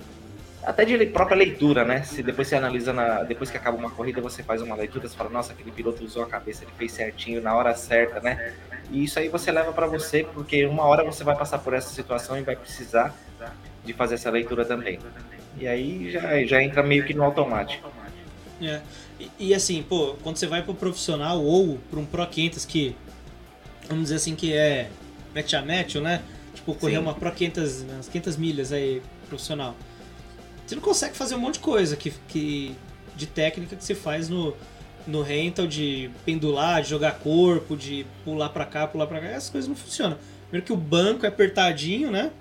até de própria leitura, né? Se depois você analisa, na, depois que acaba uma corrida, você faz uma leitura, você fala, nossa, aquele piloto usou a cabeça, ele fez certinho na hora certa, né? E isso aí você leva para você, porque uma hora você vai passar por essa situação e vai precisar de fazer essa leitura também. E aí já, já entra meio que no automático. É. E, e assim, pô, quando você vai pro profissional ou para um Pro 500 que, vamos dizer assim, que é match a match, né? Tipo, correr Sim. uma Pro 500, umas 500 milhas aí, profissional você não consegue fazer um monte de coisa que, que de técnica que você faz no, no rental, de pendular, de jogar corpo, de pular para cá, pular para cá. Essas coisas não funcionam. Primeiro que o banco é apertadinho, né?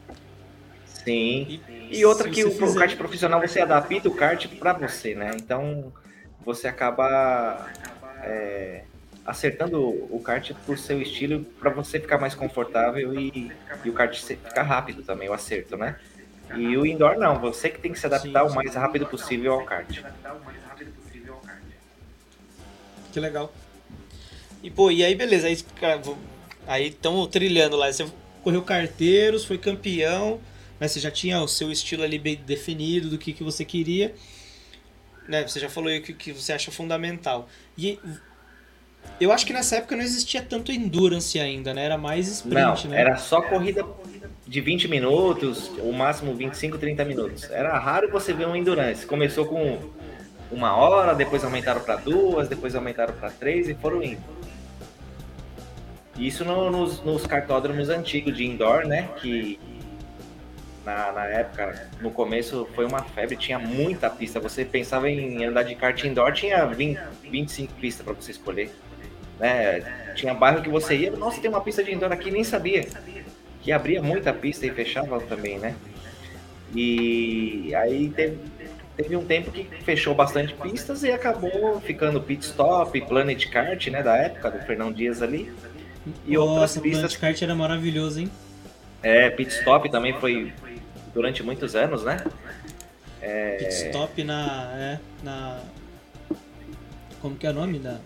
Sim. E, e outra que o fizer... kart profissional você adapta o kart para você, né? Então você acaba é, acertando o kart por seu estilo para você ficar mais confortável e, e o kart ficar rápido também, o acerto, né? E o indoor não, você que tem que se adaptar o mais rápido possível ao kart. Que legal. E pô, e aí beleza, aí aí estão trilhando lá, você correu carteiros, foi campeão, né? Você já tinha o seu estilo ali bem definido do que, que você queria. Né? Você já falou aí o que, que você acha fundamental. E eu acho que nessa época não existia tanto endurance ainda, né? Era mais sprint, não, né? Era só corrida de 20 minutos, o máximo 25, 30 minutos. Era raro você ver um endurance. Começou com uma hora, depois aumentaram para duas, depois aumentaram para três e foram indo. Isso no, nos, nos cartódromos antigos de indoor, né? Que na, na, época, no começo, foi uma febre, tinha muita pista. Você pensava em andar de kart indoor, tinha 20, 25 pistas para você escolher. Né? Tinha bairro que você ia, nossa, tem uma pista de indoor aqui, nem sabia que abria muita pista e fechava também, né? E aí teve, teve um tempo que fechou bastante pistas e acabou ficando pit stop, Planet Kart, né, da época do Fernão Dias ali. E Nossa, outras pistas. Planet Kart era maravilhoso, hein? É, pit stop também foi durante muitos anos, né? É... Pit stop na, é, na como que é o nome da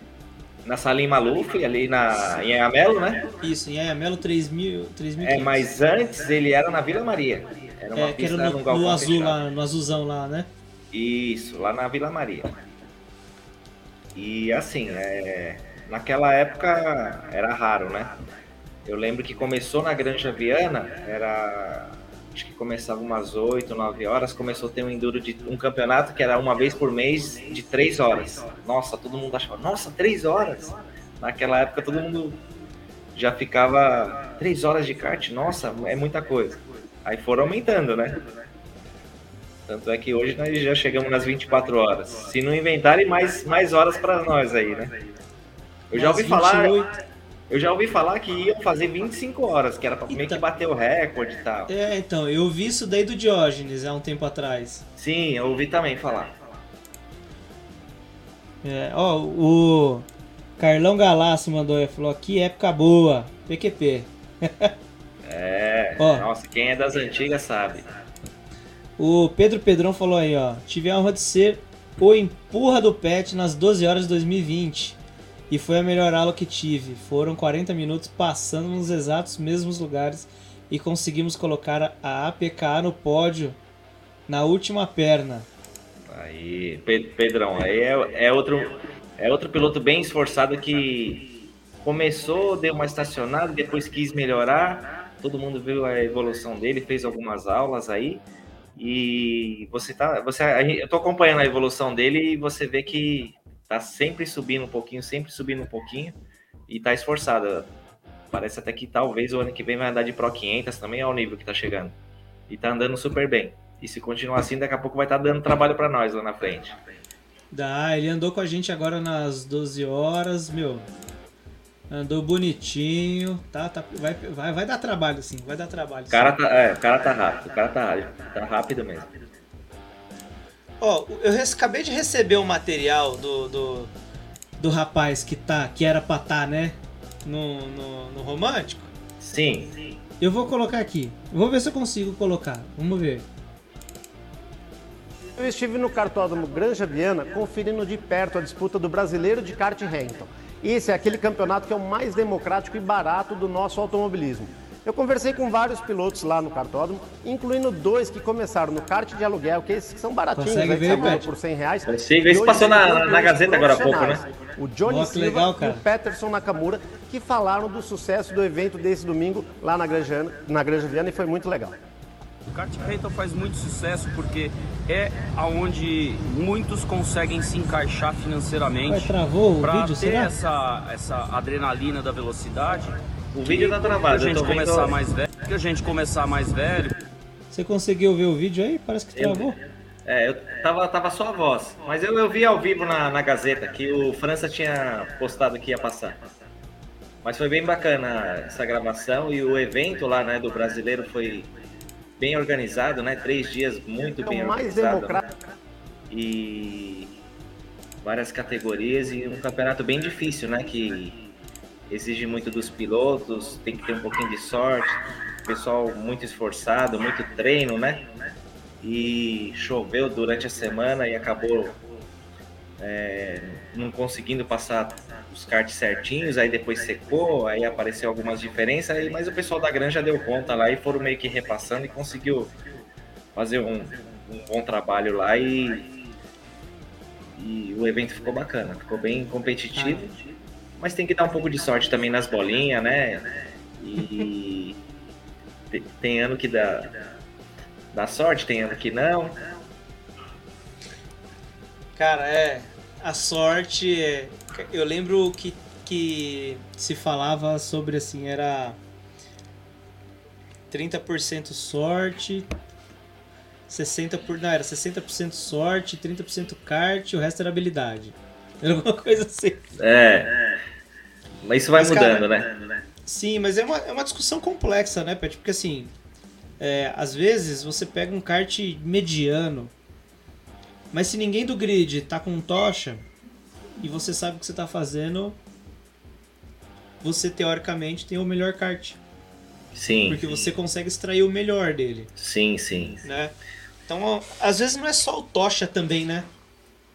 na Salim Maluf, ali na, em Ayamelo, né? Isso, em Ayamelo 3000, 3000 É, mas antes ele era na Vila Maria. Era uma é, pista que era no, no, no azul lá, no azulzão lá, né? Isso, lá na Vila Maria. E assim, é, naquela época era raro, né? Eu lembro que começou na Granja Viana, era acho que começava umas 8, 9 horas, começou a ter um enduro de um campeonato que era uma vez por mês de 3 horas. Nossa, todo mundo achava, nossa, 3 horas? Naquela época todo mundo já ficava 3 horas de kart, nossa, é muita coisa. Aí foram aumentando, né? Tanto é que hoje nós já chegamos nas 24 horas. Se não inventarem mais, mais horas para nós aí, né? Eu já ouvi falar. Eu já ouvi falar que iam fazer 25 horas, que era pra então, meio que bater o recorde e tal. É, então, eu vi isso daí do Diógenes há um tempo atrás. Sim, eu ouvi também falar. É, ó, o Carlão Galasso mandou e falou: que época boa, PQP. é, ó, nossa, quem é das antigas sabe. O Pedro Pedrão falou aí, ó. Tive a honra de ser o empurra do pet nas 12 horas de 2020 e foi a melhor aula que tive. Foram 40 minutos passando nos exatos mesmos lugares e conseguimos colocar a APK no pódio na última perna. Aí, Pedrão, aí é, é, outro, é outro piloto bem esforçado que começou, deu uma estacionada, depois quis melhorar. Todo mundo viu a evolução dele, fez algumas aulas aí. E você tá, você, eu tô acompanhando a evolução dele e você vê que tá sempre subindo um pouquinho, sempre subindo um pouquinho e tá esforçada. Parece até que talvez o ano que vem vai andar de Pro 500 também ao nível que tá chegando. E tá andando super bem. E se continuar assim, daqui a pouco vai estar tá dando trabalho para nós lá na frente. Dá, ele andou com a gente agora nas 12 horas, meu. Andou bonitinho, tá, tá vai, vai, vai dar trabalho sim, vai dar trabalho. O cara, tá, é, o cara tá rápido, o cara tá rápido, tá rápido mesmo. Ó, eu acabei de receber o um material do, do, do rapaz que tá, que era pra estar, tá, né? No, no, no, romântico. Sim. Eu vou colocar aqui. Vou ver se eu consigo colocar. Vamos ver. Eu estive no cartódromo Granja Viana conferindo de perto a disputa do brasileiro de kart Renton. Esse é aquele campeonato que é o mais democrático e barato do nosso automobilismo. Eu conversei com vários pilotos lá no cartódromo, incluindo dois que começaram no kart de aluguel, que esses são baratinhos, Consegue né, ver, por 100 reais. Consigo, esse passou na, na Gazeta agora há pouco, né? O Johnny Nossa, Silva legal, e o Peterson Nakamura, que falaram do sucesso do evento desse domingo lá na Granja, na Granja Viana e foi muito legal. O kart rental faz muito sucesso porque é aonde muitos conseguem se encaixar financeiramente. Para ter será? essa, essa adrenalina da velocidade o vídeo tá travado. a gente começar vendo... mais velho, que a gente começar mais velho. Você conseguiu ver o vídeo aí? Parece que travou. Eu, é, eu tava, tava só a voz. Mas eu, eu vi ao vivo na, na Gazeta que o França tinha postado que ia passar. Mas foi bem bacana essa gravação e o evento lá, né, do brasileiro foi bem organizado, né? Três dias muito é bem organizado. Né? E várias categorias e um campeonato bem difícil, né? Que exige muito dos pilotos, tem que ter um pouquinho de sorte, pessoal muito esforçado, muito treino, né? E choveu durante a semana e acabou é, não conseguindo passar os karts certinhos, aí depois secou, aí apareceu algumas diferenças, aí, mas o pessoal da granja deu conta lá e foram meio que repassando e conseguiu fazer um, um bom trabalho lá e, e o evento ficou bacana, ficou bem competitivo. Ah mas tem que dar um pouco de sorte também nas bolinhas, né? E tem ano que dá, dá sorte, tem ano que não. Cara, é. A sorte é. Eu lembro que, que se falava sobre assim, era 30% sorte, 60%, por, não, era 60% sorte, 30% kart, o resto era habilidade. Alguma coisa assim. É. Mas isso vai mas, mudando, cara, né? Sim, mas é uma, é uma discussão complexa, né, Pet? Porque assim, é, às vezes você pega um kart mediano Mas se ninguém do grid tá com tocha e você sabe o que você tá fazendo, você teoricamente tem o melhor kart. Sim. Porque você consegue extrair o melhor dele, Sim, sim. né? Então, às vezes não é só o tocha também, né?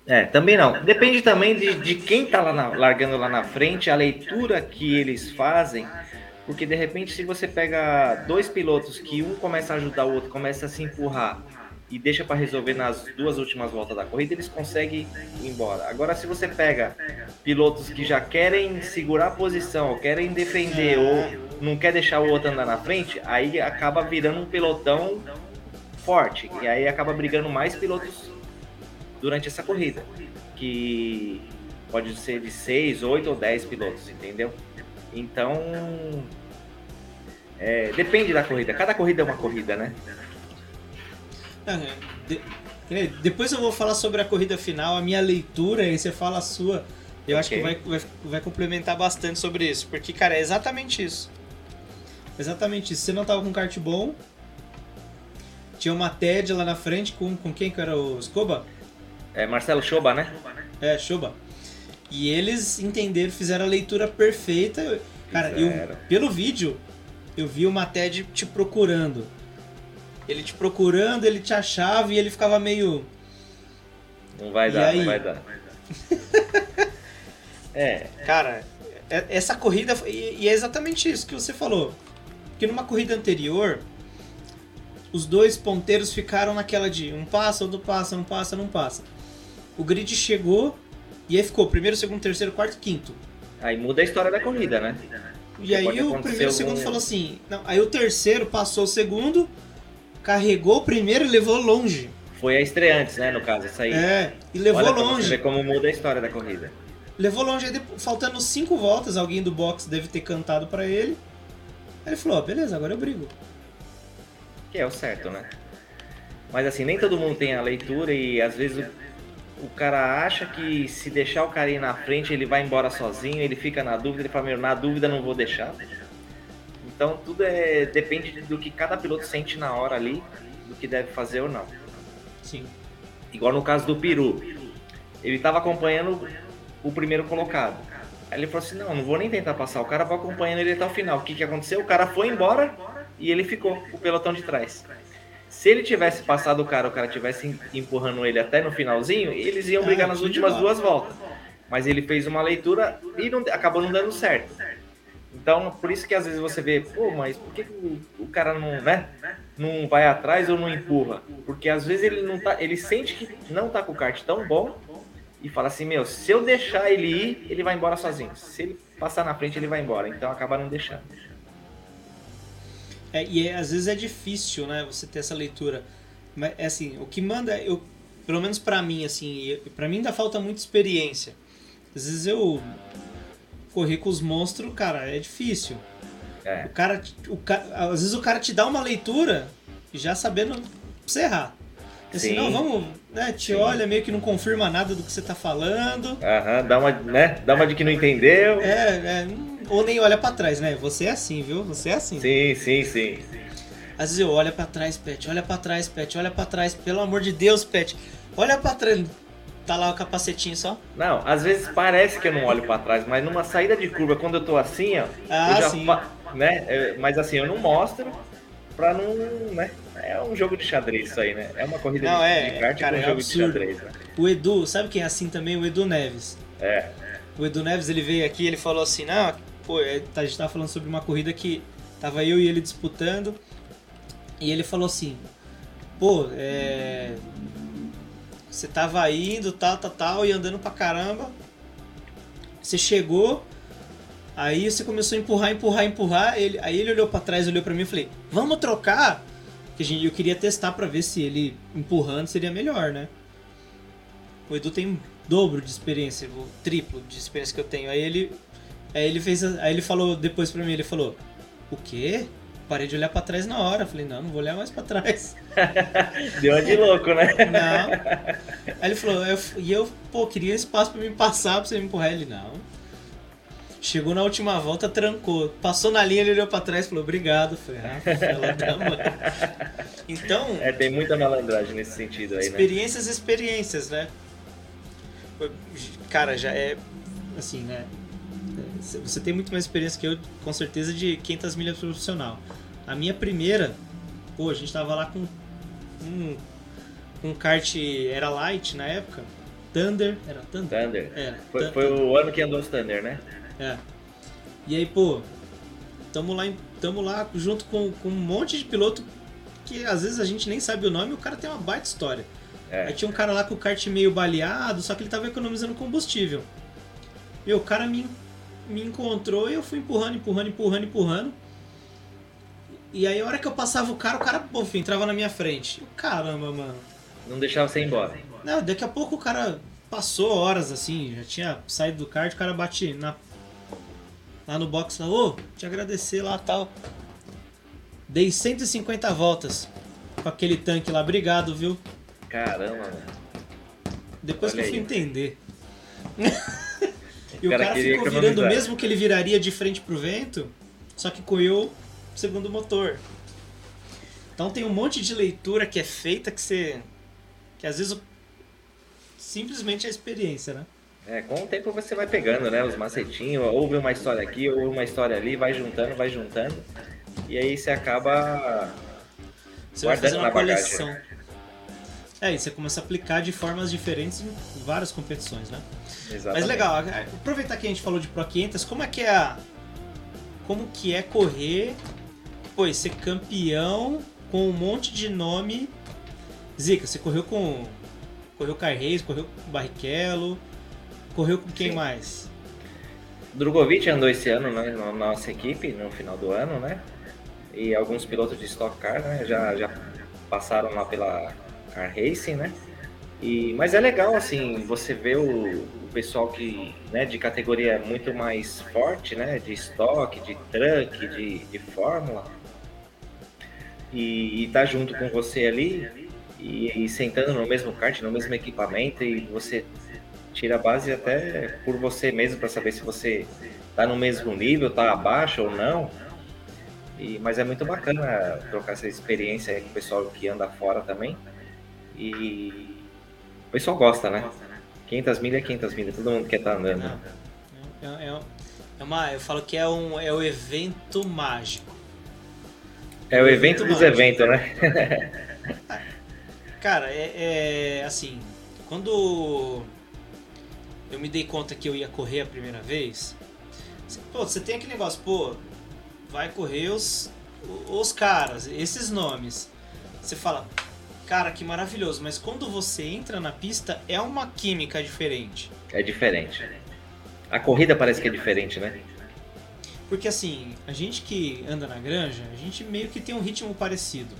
É, também não. Depende também de, de quem tá lá na- largando lá na frente, a leitura que eles fazem. Porque de repente, se você pega dois pilotos que um começa a ajudar o outro, começa a se empurrar e deixa para resolver nas duas últimas voltas da corrida, eles conseguem ir embora. Agora, se você pega pilotos que já querem segurar a posição, querem defender, ou não quer deixar o outro andar na frente, aí acaba virando um pelotão forte. E aí acaba brigando mais pilotos durante essa corrida, que pode ser de 6, 8 ou 10 pilotos, entendeu? Então, é, depende da corrida. Cada corrida é uma corrida, né? De- é, depois eu vou falar sobre a corrida final, a minha leitura, e você fala a sua. Eu acho que vai, vai, vai complementar bastante sobre isso. Porque, cara, é exatamente isso. Exatamente isso. Você não tava com kart bom. Tinha uma TED lá na frente com, com quem que era o Scoba? É Marcelo Choba, né? É, Shoba. E eles entenderam, fizeram a leitura perfeita. Cara, eu, pelo vídeo, eu vi uma TED te procurando. Ele te procurando, ele te achava e ele ficava meio. Não vai E dar, aí? não vai dar. é, Cara, É- Essa corrida, e e é exatamente isso que você falou. Porque numa corrida anterior, os dois ponteiros ficaram naquela de um passa, outro passa, não passa, não passa. O grid chegou e aí ficou primeiro, segundo, terceiro, quarto, quinto. aí muda a história da corrida, né? E aí o primeiro e o segundo algum- falou assim. Não, aí o terceiro passou o segundo, carregou o primeiro e levou longe. Foi a estreantes, né, no caso, essa aí. É, e levou Olha pra você longe. ver como muda a história da corrida. Levou longe, aí faltando cinco voltas, alguém do box deve ter cantado pra ele. Aí ele falou, ó, beleza, agora eu brigo. Que é o certo, né? Mas assim, nem todo mundo tem a leitura e às vezes o, o cara acha que se deixar o cara ir na frente, ele vai embora sozinho, ele fica na dúvida, ele fala, meu, na dúvida não vou deixar. Então tudo é depende do que cada piloto sente na hora ali, do que deve fazer ou não. Sim. Igual no caso do Peru. Ele estava acompanhando o primeiro colocado. Aí ele falou assim, não, não vou nem tentar passar, o cara vai acompanhando ele até o final. O que, que aconteceu? O cara foi embora e ele ficou, o pelotão de trás. Se ele tivesse passado o cara, o cara tivesse em- empurrando ele até no finalzinho, eles iam brigar nas últimas duas voltas. Mas ele fez uma leitura e não- acabou não dando certo. Então, por isso que às vezes você vê, pô, mas por que o, o cara não, né, não vai atrás ou não empurra? Porque às vezes ele não tá, ele sente que não tá com o kart tão bom e fala assim, meu, se eu deixar ele ir, ele vai embora sozinho. Se ele passar na frente, ele vai embora. Então acaba não deixando. É, e é- às vezes é difícil, né, você ter essa leitura. Mas, é assim, o que manda, eu, pelo menos pra mim, assim, pra mim ainda falta muita experiência. Às vezes eu correr com os monstros, cara, é difícil. É. O cara, o às vezes o cara te dá uma leitura já sabendo pra você errar. Assim, Sim. não, vamos, né, te Sim. olha, meio que não confirma nada do que você tá falando. Aham, dá uma, né, dá uma de que não entendeu. É, é, ou nem olha pra trás, né? Você é assim, viu? Você é assim. Sim, sim, sim. Às vezes eu olho pra trás, Pet, olha pra trás, Pet, olha pra trás, pelo amor de Deus, Pet. Olha pra trás. Tá lá o capacetinho só. Não, às vezes parece que eu não olho pra trás, mas numa saída de curva, quando eu tô assim, ó, Ah, eu já sim. né? é, Mas assim, eu não mostro pra não, né? É um jogo de xadrez isso aí, né? É uma corrida Não, de, é, de kart cara, com um é jogo absurdo. de xadrez, né? O Edu, sabe quem é assim também? O Edu Neves. É. O Edu Neves, ele veio aqui, ele falou assim, não, pô, é, tá- a gente tava falando sobre uma corrida que tava eu e ele disputando, e ele falou assim, pô, é... Você tava indo, tal, tal, tal, e andando pra caramba, você chegou, aí você começou a empurrar, empurrar, empurrar, ele, aí ele olhou pra trás, olhou pra mim e falei, vamos trocar? Que gente, eu queria testar pra ver se ele empurrando seria melhor, né? O Edu tem dobro de experiência, o triplo de experiência que eu tenho. Aí ele, aí ele fez, aí ele falou depois pra mim, ele falou: "O quê? Parei de olhar pra trás na hora". Falei: "Não, não vou olhar mais pra trás". Deu de louco, né? Não. Aí ele falou: eu, "E eu, pô, queria espaço pra me passar, pra você me empurrar". Ele: "Não". Chegou na última volta, trancou. Passou na linha, ele olhou pra trás e falou, obrigado. Falei, ah, mãe. Então, É, tem muita malandragem nesse sentido aí, né? experiências, experiências, né? Cara, já é assim, né? Você tem muito mais experiência que eu, com certeza, de 500 milhas profissional. A minha primeira, pô, a gente tava lá com um, um kart, era light na época, Thunder, era Thunder? Thunder. Era. Foi, foi o ano que andou os Thunder, né? É. E aí, pô, tamo lá, tamo lá junto com, com um monte de piloto que às vezes a gente nem sabe o nome e o cara tem uma baita história. É. Aí tinha um cara lá com o kart meio baleado, só que ele tava economizando combustível. E o cara me, me encontrou e eu fui empurrando, empurrando, empurrando, empurrando. E aí a hora que eu passava o cara, o cara, pô, entrava na minha frente. Caramba, mano. Não deixava você ir embora. Não, daqui a pouco o cara passou horas assim, já tinha saído do kart, o cara bate na, lá no box lá, ô, te agradecer lá tal. Dei 150 voltas com aquele tanque lá, obrigado, viu? Caramba, mano. Depois Olha que eu fui aí. entender. e o cara cara, ficou virando mesmo que ele viraria de frente pro vento, só que coiou segundo motor. Então tem um monte de leitura que é feita que você. que às vezes o- simplesmente é experiência, né? É, com o tempo você vai pegando, né? Os macetinhos, ouve uma história aqui, ouve uma história ali, vai juntando, vai juntando. E aí você acaba. Você vai fazer uma na bagagem. coleção. É, e você começa a aplicar de formas diferentes em várias competições, né? Exatamente. Mas legal, aproveitar que a gente falou de Pro 500, como é que é a... Como que é correr, pô, ser campeão com um monte de nome... Zica, você correu com... Correu com Reis, correu com Barrichello, correu com quem Sim. mais? Drogovic andou esse ano né, na nossa equipe, no final do ano, né? E alguns pilotos de Stock Car, né? Já, já passaram lá pela Car Racing, né? E, mas é legal, assim, você vê o, o pessoal que, né, de categoria muito mais forte, né? De estoque, de truck, de, de fórmula. E, e tá junto com você ali e, e sentando no mesmo kart, no mesmo equipamento e você tira a base até por você mesmo para saber se você tá no mesmo nível, tá abaixo ou não. E, mas é muito bacana trocar essa experiência aí com o pessoal que anda fora também. E o pessoal gosta, né? 500 milhas é 500 milhas, todo mundo quer estar andando. Não. É, é- é uma, eu falo que é um é o evento mágico. É o evento dos mágico. eventos, né? Cara, é, é, assim, quando eu me dei conta que eu ia correr a primeira vez, pô, você tem aquele negócio, pô, vai correr os, os caras, esses nomes. Você fala, cara, que maravilhoso, mas quando você entra na pista é uma química diferente. É diferente. A corrida parece que é diferente, né? Porque assim, a gente que anda na granja, a gente meio que tem um ritmo parecido.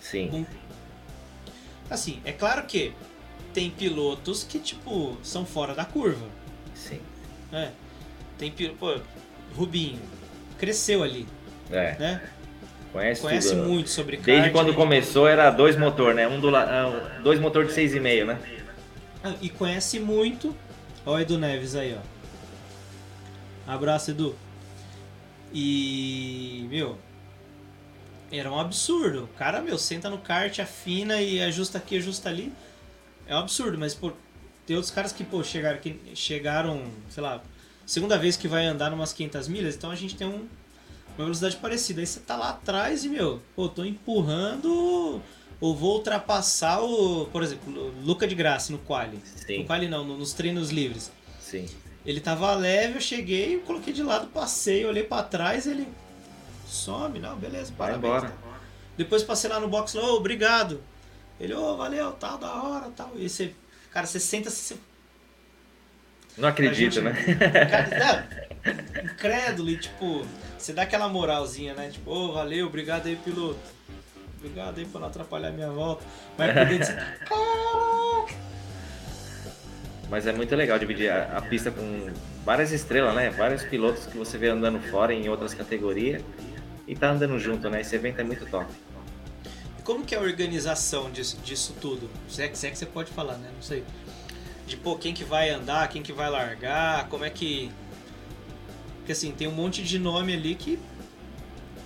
Sim. Um- Assim, é claro que tem pilotos que, tipo, são fora da curva. Sim. né? Tem piloto, pô, Rubinho, cresceu ali, É. né? Conhece, Conhece tudo. muito sobre kart. Desde quando né? começou era dois motor, né? Um do la... ah, dois motor de 6,5, né? Ah, E conhece muito. Ó o Edu Neves aí, ó. Abraço, Edu. E, meu, era um absurdo. O cara, meu, senta no kart, afina e ajusta aqui, ajusta ali. É um absurdo, mas, pô, tem outros caras que, pô, chegaram, que chegaram, sei lá, segunda vez que vai andar numas 500 milhas, então a gente tem um, uma velocidade parecida. Aí você tá lá atrás e, meu, pô, tô empurrando ou vou ultrapassar o, por exemplo, o Luca de Graça no quali. Sim. No quali não, no- nos treinos livres. Sim. Ele tava leve, eu cheguei, eu coloquei de lado, passei, olhei pra trás, ele some, não, beleza, Vai parabéns. embora. Depois passei lá no box, ô, obrigado. Ele, ô, valeu, tal, da hora, tal. E você, cara, você senta, você Não acredito, A né? Cara, não, incrédulo e tipo, você dá aquela moralzinha, né? Tipo, ô, valeu, obrigado aí, piloto. Obrigado aí por não atrapalhar a minha volta. Mas por dentro. Caraca! Mas é muito legal dividir a, a pista com várias estrelas, né? Vários pilotos que você vê andando fora em outras categorias e tá andando junto, né? Esse evento é muito top. Como que é a organização disso, disso tudo? Se é, se é que você pode falar, né? Não sei. De pô, quem que vai andar, quem que vai largar, como é que. Porque assim, tem um monte de nome ali que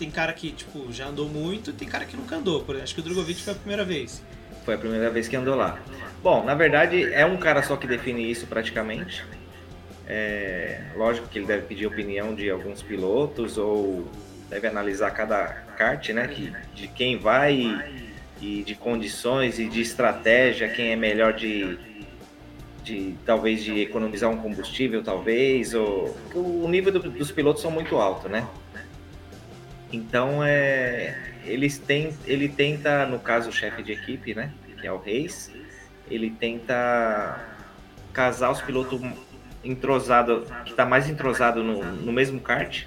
tem cara que, tipo, já andou muito e tem cara que nunca andou. Por exemplo, acho que o Drogovic foi a primeira vez. Foi a primeira vez que andou lá. Bom, na verdade, é um cara só que define isso praticamente. É, lógico que ele deve pedir opinião de alguns pilotos ou deve analisar cada kart, né? Que, de quem vai e, e de condições e de estratégia, quem é melhor de, de talvez de economizar um combustível, talvez, ou o nível do, dos pilotos são muito alto, né? Então é, eles tem, ele tenta, no caso o chefe de equipe, né, que é o Reis, ele tenta casar os pilotos entrosado, que está mais entrosado no, no mesmo kart,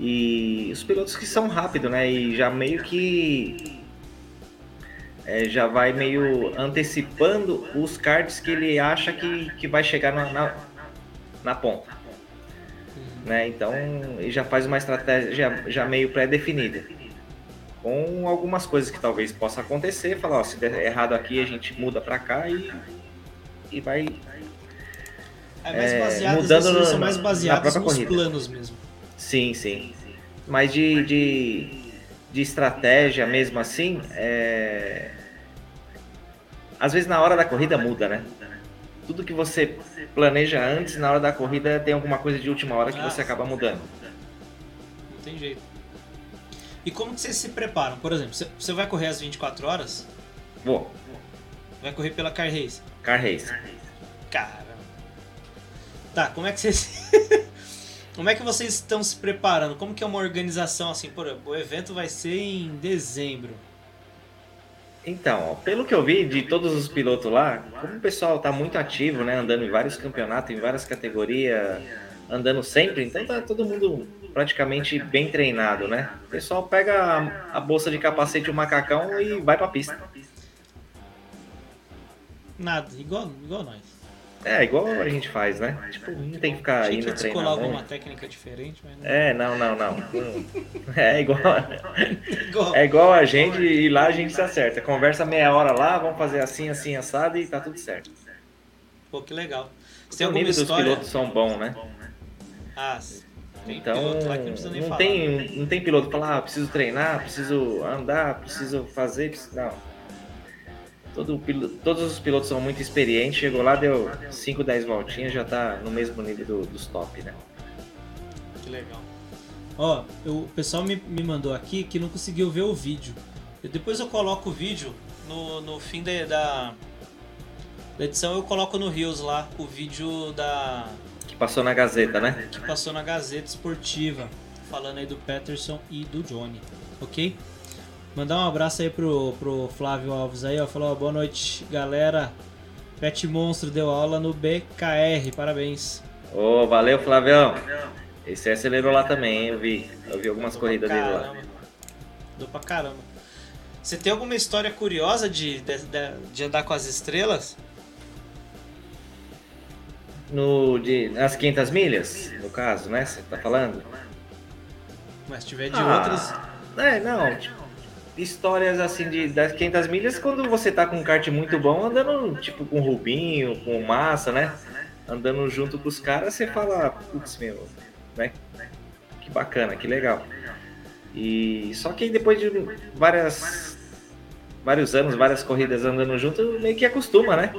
e os pilotos que são rápidos, né, e já meio que é, já vai meio antecipando os karts que ele acha que, que vai chegar na, na, na ponta. Né? Então ele já faz uma estratégia já, já meio pré-definida. Com algumas coisas que talvez possa acontecer, falar, ó, se der errado aqui a gente muda para cá e, e vai é mais baseado, é, mudando no, são mais baseados nos corrida. planos mesmo. Sim, sim. Mas de, de, de estratégia mesmo assim, é... às vezes na hora da corrida muda, né? Tudo que você planeja antes, na hora da corrida tem alguma coisa de última hora que ah, você acaba mudando. Não tem jeito. E como que vocês se preparam? Por exemplo, você vai correr às 24 horas? Vou. Vai correr pela Car Race? Car Race. Caramba. Tá, como é que vocês... como é que vocês estão se preparando? Como que é uma organização assim? Por exemplo, o evento vai ser em dezembro. Então, pelo que eu vi de todos os pilotos lá, como o pessoal está muito ativo, né, andando em vários campeonatos, em várias categorias, andando sempre, então tá todo mundo praticamente bem treinado, né? O pessoal pega a, a bolsa de capacete o macacão e vai pra pista. Nada, igual, igual nós. É, igual a gente faz, né? Tipo, não tem que ficar Achei indo que treinar. alguma técnica diferente, mas não. É, não, não, não. É igual. É igual a gente e lá a gente se acerta. Conversa meia hora lá, vamos fazer assim, assim, assado e tá tudo certo. Pô, que legal. Você tem o nível história... dos pilotos são bons, né? Ah, tem então, não, não, não tem, não tem piloto que fala, ah, preciso treinar, preciso andar, preciso fazer, preciso... não Todo, todos os pilotos são muito experientes. Chegou lá, deu 5, 10 voltinhas, já tá no mesmo nível do, dos top, né? Que legal. Ó, eu, o pessoal me, me mandou aqui que não conseguiu ver o vídeo. Eu, depois eu coloco o vídeo no, no fim de, da, da edição. Eu coloco no Rios lá o vídeo da. Que passou na Gazeta, né? Que passou na Gazeta Esportiva. Falando aí do Peterson e do Johnny. Ok? Mandar um abraço aí pro, pro Flávio Alves aí, ó. Falou, boa noite, galera. Pet Monstro deu aula no BKR, parabéns. Ô, oh, valeu, Flavião. Esse acelerou lá também, hein? Eu vi. Eu vi algumas corridas dele lá. Deu pra caramba. Você tem alguma história curiosa de, de, de andar com as estrelas? No, de, nas 500 milhas, no caso, né? Você tá falando? Mas se tiver de ah, outras. É, não, tipo, histórias assim de das 500 milhas quando você tá com um kart muito bom andando tipo com o Rubinho, com o Massa, né? Andando junto com os caras, você fala, putz, meu, né? Que bacana, que legal. E só que depois de várias vários anos, várias corridas andando junto, meio que acostuma, né?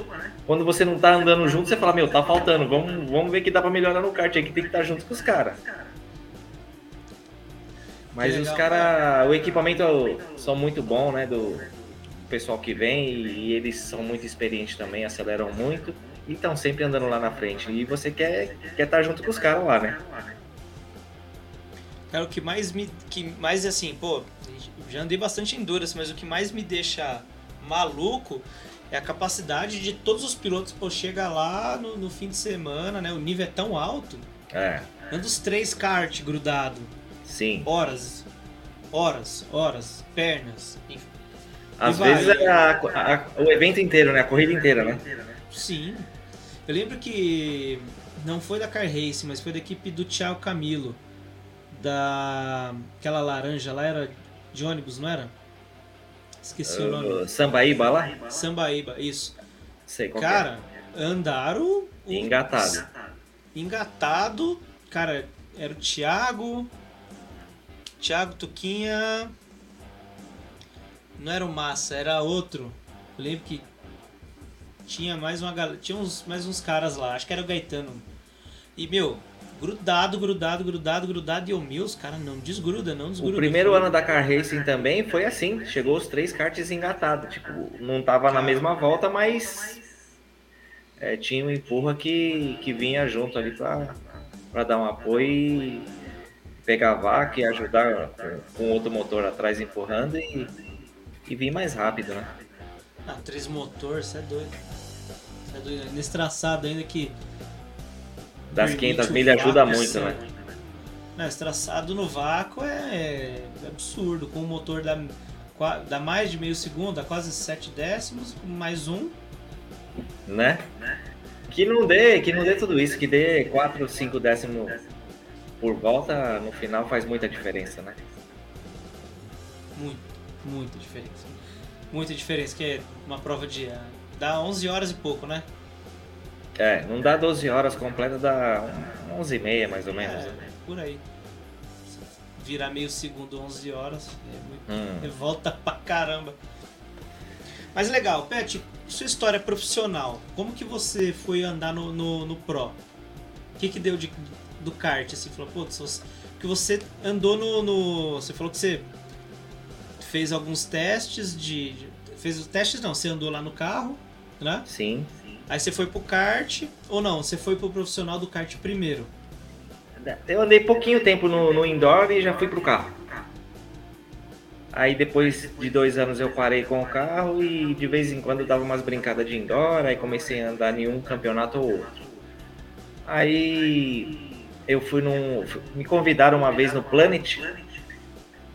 Quando você não tá andando junto, você fala, meu, tá faltando, vamos, vamos ver que dá para melhorar no kart, aí que tem que estar tá junto com os caras. Mas os caras, o equipamento são muito bom, né? Do pessoal que vem e eles são muito experientes também, aceleram muito e estão sempre andando lá na frente. E você quer quer estar tá junto com os caras lá, né? Cara, o que mais me. Que mais assim, pô, já andei bastante Endurance, mas o que mais me deixa maluco é a capacidade de todos os pilotos, pô, chega lá no, no fim de semana, né? O nível é tão alto. É. Anda os três kart grudado. Sim. Horas, horas, horas, pernas, enfim. Às vezes é a, a, o evento inteiro, né? A corrida inteira, né? Sim. Eu lembro que não foi da Car Race, mas foi da equipe do Thiago Camilo. Da. Aquela laranja lá era de ônibus, não era? Esqueci uh, o nome. Sambaíba lá? Sambaíba, isso. Sei qual Cara, é. andaram. Engatado. Engatado. Cara, era o Thiago. Thiago Tuquinha. Não era o Massa, era outro. Eu lembro que tinha mais uma galera. Tinha uns, mais uns caras lá, acho que era o Gaetano. E, meu, grudado, grudado, grudado, grudado. E eu, meu, os caras não desgruda, não desgruda. O primeiro ano da Car Racing também foi assim. Chegou os três karts engatados. Tipo, não tava na mesma volta, mas é, tinha um empurra que, que vinha junto ali pra, pra dar um apoio e pegar a vaca e ajudar com, outro motor atrás empurrando e, e vir mais rápido, né? Ah, três motor, você é doido. Você é doido. Nesse traçado ainda que. Das permite 500 o milhas ajuda muito, ser- né? Não, esse traçado no vácuo é, é absurdo. Com o motor da, dá mais de meio segundo, dá quase 7 décimos, mais um. né? Que não dê, que não dê tudo isso, que dê 4, 5 décimos por volta, no final faz muita diferença, né? Muito, muita diferença. Muita diferença, que é uma prova de. ah, dá 11 horas e pouco, né? É, não dá 12 horas completa, dá 11 e meia mais ou menos. É, por aí. Virar meio segundo 11 horas, é muito. Hum. É volta pra caramba. Mas legal, Pet, sua história profissional. Como que você foi andar no, no, no Pro? O que que deu de, do kart? Assim, falou, putz, você- que você andou no, no- Você falou que você fez alguns testes de. Fez os testes não, você andou lá no carro, né? Sim. Aí você foi pro kart, ou não, você foi pro profissional do kart primeiro. Eu andei pouquinho tempo no, no indoor e já fui pro carro. Aí depois de dois anos eu parei com o carro e de vez em quando eu dava umas brincadas de indoor, aí comecei a andar em um campeonato ou outro. Aí eu fui num. Me convidaram uma vez no Planet.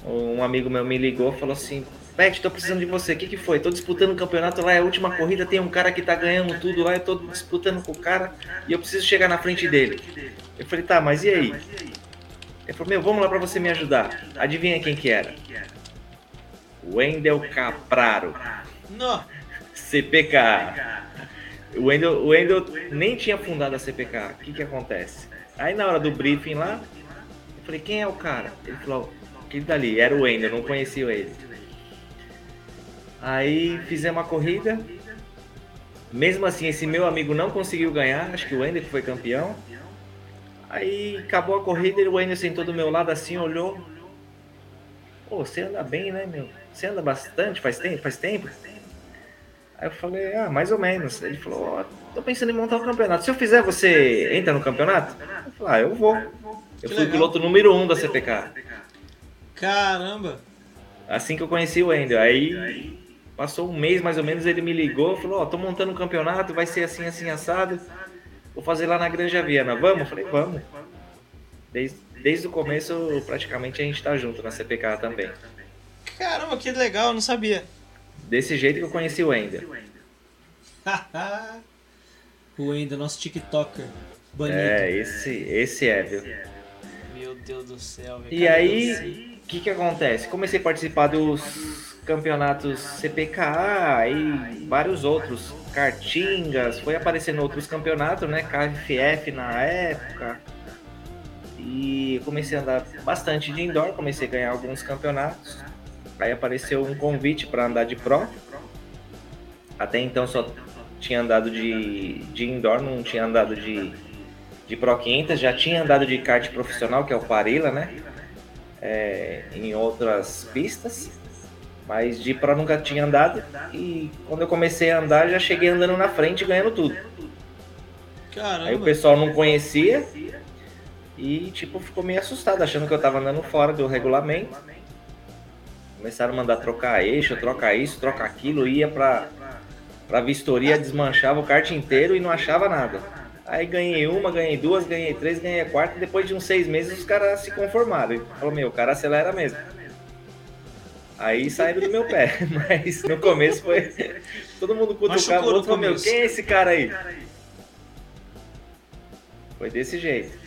Um amigo meu me ligou e falou assim, Pet, tô precisando de você. O que, que foi? Tô disputando um campeonato lá, é a última corrida, tem um cara que tá ganhando tudo lá, eu tô disputando com o cara e eu preciso chegar na frente dele. Eu falei, tá, mas e aí? Ele falou, meu, vamos lá pra você me ajudar. Adivinha quem que era? Wendel Capraro, Não, CPK. O Wendel, o Wendel nem tinha fundado a CPK. O que que acontece? Aí na hora do briefing lá, eu falei, quem é o cara? Ele falou, aquele dali, era o Wendel, não conhecia ele. Aí fizemos a corrida. Mesmo assim, esse meu amigo não conseguiu ganhar, acho que o Wendel foi campeão. Aí acabou a corrida e o Wendel sentou do meu lado assim, olhou. Pô, você anda bem, né, meu? Você anda bastante, faz tempo? Faz tempo? Aí eu falei, ah, mais ou menos. Ele falou, ó, tô pensando em montar um campeonato. Se eu fizer, você entra no campeonato? Eu falei, ah, eu vou. Eu Que fui legal. piloto número um da CPK. caramba. Assim que eu conheci o Wendel. Aí passou um mês mais ou menos, ele me ligou, falou, ó, tô montando um campeonato, vai ser assim, assim, assado. Vou fazer lá na Granja Viana. Vamos? Eu falei, vamos. Desde, desde o começo, praticamente, a gente tá junto na CPK também. Caramba, que legal, eu não sabia. Desse jeito que eu conheci o Wendel. o Wendel, nosso TikToker. Banido. É, esse, esse é, viu? Meu Deus do céu, velho. E Cara, aí, o que que acontece? Comecei a participar dos campeonatos CPKA e vários outros, Cartingas, foi aparecendo outros campeonatos, né? KFF na época. E comecei a andar bastante de indoor, comecei a ganhar alguns campeonatos. Aí apareceu um convite para andar de pro. Até então só tinha andado de, de indoor, não tinha andado de, de Pro 500, já tinha andado de kart profissional, que é o Parila, né? É, em outras pistas, mas de Pro nunca tinha andado. E quando eu comecei a andar, já cheguei andando na frente e ganhando tudo. Caramba. Aí o pessoal não conhecia e, tipo, ficou meio assustado, achando que eu tava andando fora do regulamento. Começaram a mandar trocar eixo, trocar isso, trocar aquilo, ia pra, pra vistoria, desmanchava o kart inteiro e não achava nada. Aí ganhei uma, ganhei duas, ganhei três, ganhei a quarta. Depois de uns seis meses, os caras se conformaram. E falou, meu, o cara acelera mesmo. Aí saíram do meu pé. Mas no começo foi. Todo mundo cutucava o outro falou, meu, quem é esse cara aí? Foi desse jeito.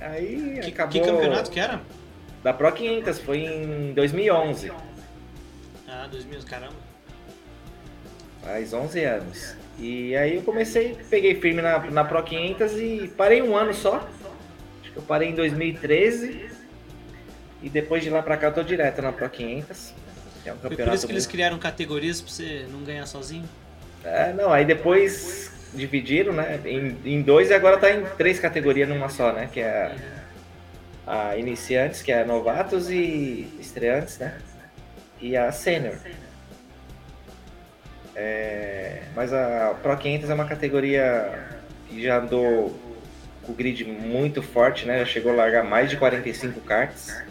Aí Que, acabou. que campeonato que era? Da Pro 500, foi em 2011. Ah, 2000, caramba. Faz 11 anos. E aí eu comecei, peguei firme na, na Pro 500 e parei um ano só. Acho que Eu parei em 2013 e depois de lá pra cá eu tô direto na Pro 500. Que é um Foi por isso que eles criaram categorias pra você não ganhar sozinho? É, não, aí depois dividiram, né? Em, em dois e agora tá em três categorias numa só, né? Que é a, a iniciantes, que é novatos e estreantes, né? E a sênior. É, mas a Pro 500 é uma categoria que já andou com o grid muito forte, né? Já chegou a largar mais de 45 karts.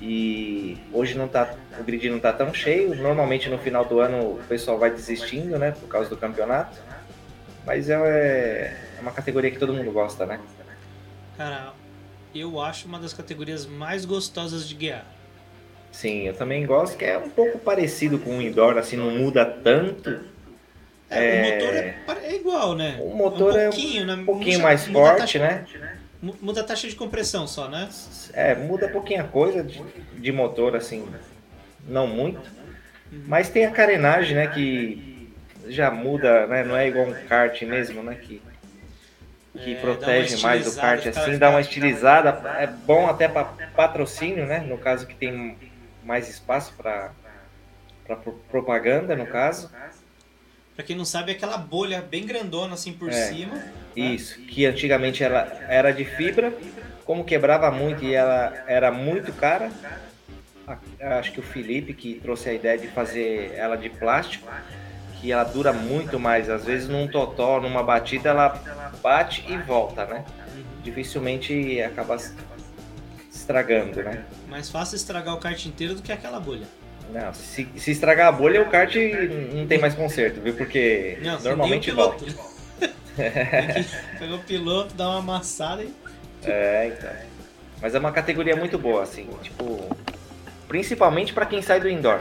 E hoje não tá, o grid não tá tão cheio. Normalmente no final do ano o pessoal vai desistindo, né? Por causa do campeonato. Mas é, é uma categoria que todo mundo gosta, né? Cara, eu acho uma das categorias mais gostosas de guiar. Sim, eu também gosto, que é um pouco parecido com o indoor, assim, não muda tanto. É, É. O motor é, é igual, né? O motor é um pouquinho, né? Um pouquinho Muda- mais muda forte, taxa- né? mu- Muda a taxa de compressão só, né? É, muda pouquinha coisa de, de motor, assim, não muito. Mas tem a carenagem, né, que já muda, né? Não é igual um kart mesmo, né? Que, que É, protege mais o kart assim, dá uma estilizada. É bom até para patrocínio, né? No caso que tem mais espaço para propaganda, no caso. Pra quem não sabe, é aquela bolha bem grandona assim por É. cima. Isso, que antigamente ela era de fibra, como quebrava muito e ela era muito cara. Acho que o Felipe que trouxe a ideia de fazer ela de plástico, que ela dura muito mais. Às vezes num totó, numa batida, ela bate e volta, né? Dificilmente acaba estragando, né? Mais fácil estragar o kart inteiro do que aquela bolha. Não, se, se estragar a bolha, o kart não tem mais conserto, viu? Porque Não, normalmente volta. pegar o piloto, dar uma amassada e. É, então. Mas é uma categoria muito boa, assim, tipo, principalmente para quem sai do indoor.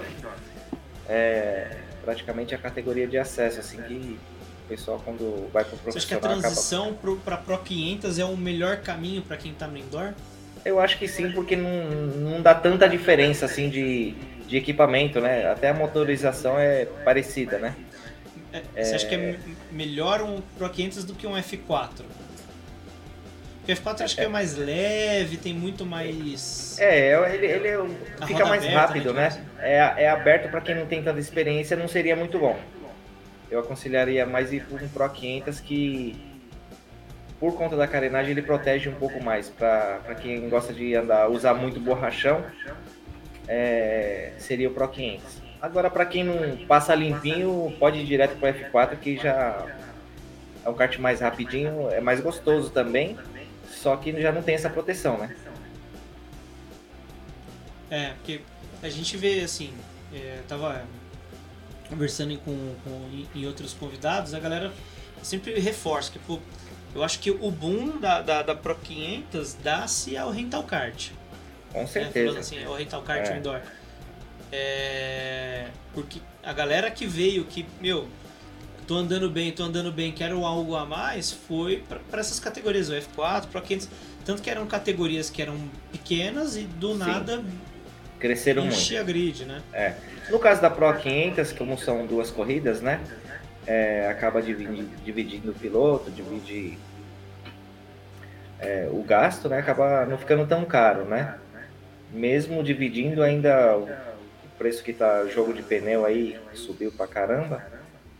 É praticamente a categoria de acesso, assim, que o pessoal quando vai pro Você acha que a profissional acaba. transição pro, pra Pro 500 é o melhor caminho pra quem tá no indoor? Eu acho que sim, porque não, não dá tanta diferença, assim, de, de equipamento, né? Até a motorização é parecida, né? É, Você acha que é me- melhor um Pro 500 do que um F4? Porque o F4 acho que é mais leve, tem muito mais. É, ele, ele é fica mais aberta, rápido, né, né? É, é aberto para quem não tem tanta experiência, não seria muito bom. Eu aconselharia mais ir por um Pro 500 que, por conta da carenagem, ele protege um pouco mais. Para quem gosta de andar, usar muito borrachão, é, seria o Pro 500. Agora, para quem não passa limpinho, pode ir direto pro F4, que já é um kart mais rapidinho, é mais gostoso também, só que já não tem essa proteção, né? É, porque a gente vê assim, é, tava conversando com, com- em outros convidados, a galera sempre reforça que, pô, eu acho que o boom da, da, da Pro 500 dá-se ao rental kart. Com né? certeza. Falando assim, o rental kart É. indoor. É, porque a galera que veio, que, meu, tô andando bem, tô andando bem, quero algo a mais, foi para essas categorias, o F4, Pro 500, tanto que eram categorias que eram pequenas e do Sim. nada Cresceram muito. a grid, né? No caso da Pro 500, como são duas corridas, né? É, acaba dividi- dividindo o piloto, divide é, o gasto, né? Acaba não ficando tão caro, né? Mesmo dividindo ainda o preço que tá jogo de pneu aí subiu pra caramba,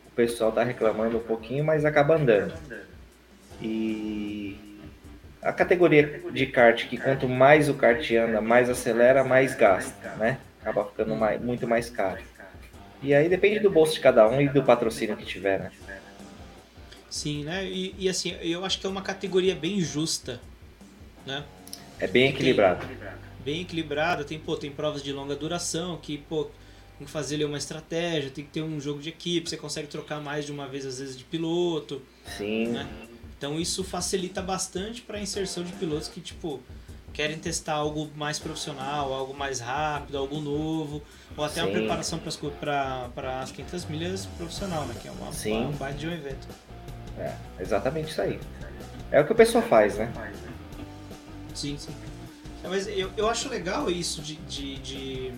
o pessoal tá reclamando um pouquinho, mas acaba andando. E a categoria de kart que quanto mais o kart anda, mais acelera, mais gasta, né? Acaba ficando mais- muito mais caro. E aí depende do bolso de cada um e do patrocínio que tiver, né? Sim, né? E, e, assim, eu acho que é uma categoria bem justa, né? É bem equilibrado. Bem equilibrada, tem, pô, tem provas de longa duração, que, pô, tem que fazer ali uma estratégia, tem que ter um jogo de equipe, você consegue trocar mais de uma vez, às vezes, de piloto, Sim, né? Então isso facilita bastante para a inserção de pilotos que, tipo, querem testar algo mais profissional, algo mais rápido, algo novo, ou até uma Sim. preparação para as 500 milhas profissional, né? Que é uma, Sim. uma baita de um evento. é exatamente isso aí. É o que o pessoal faz, né? Sim, sim. É, Mas eu, eu acho legal isso de, de, de,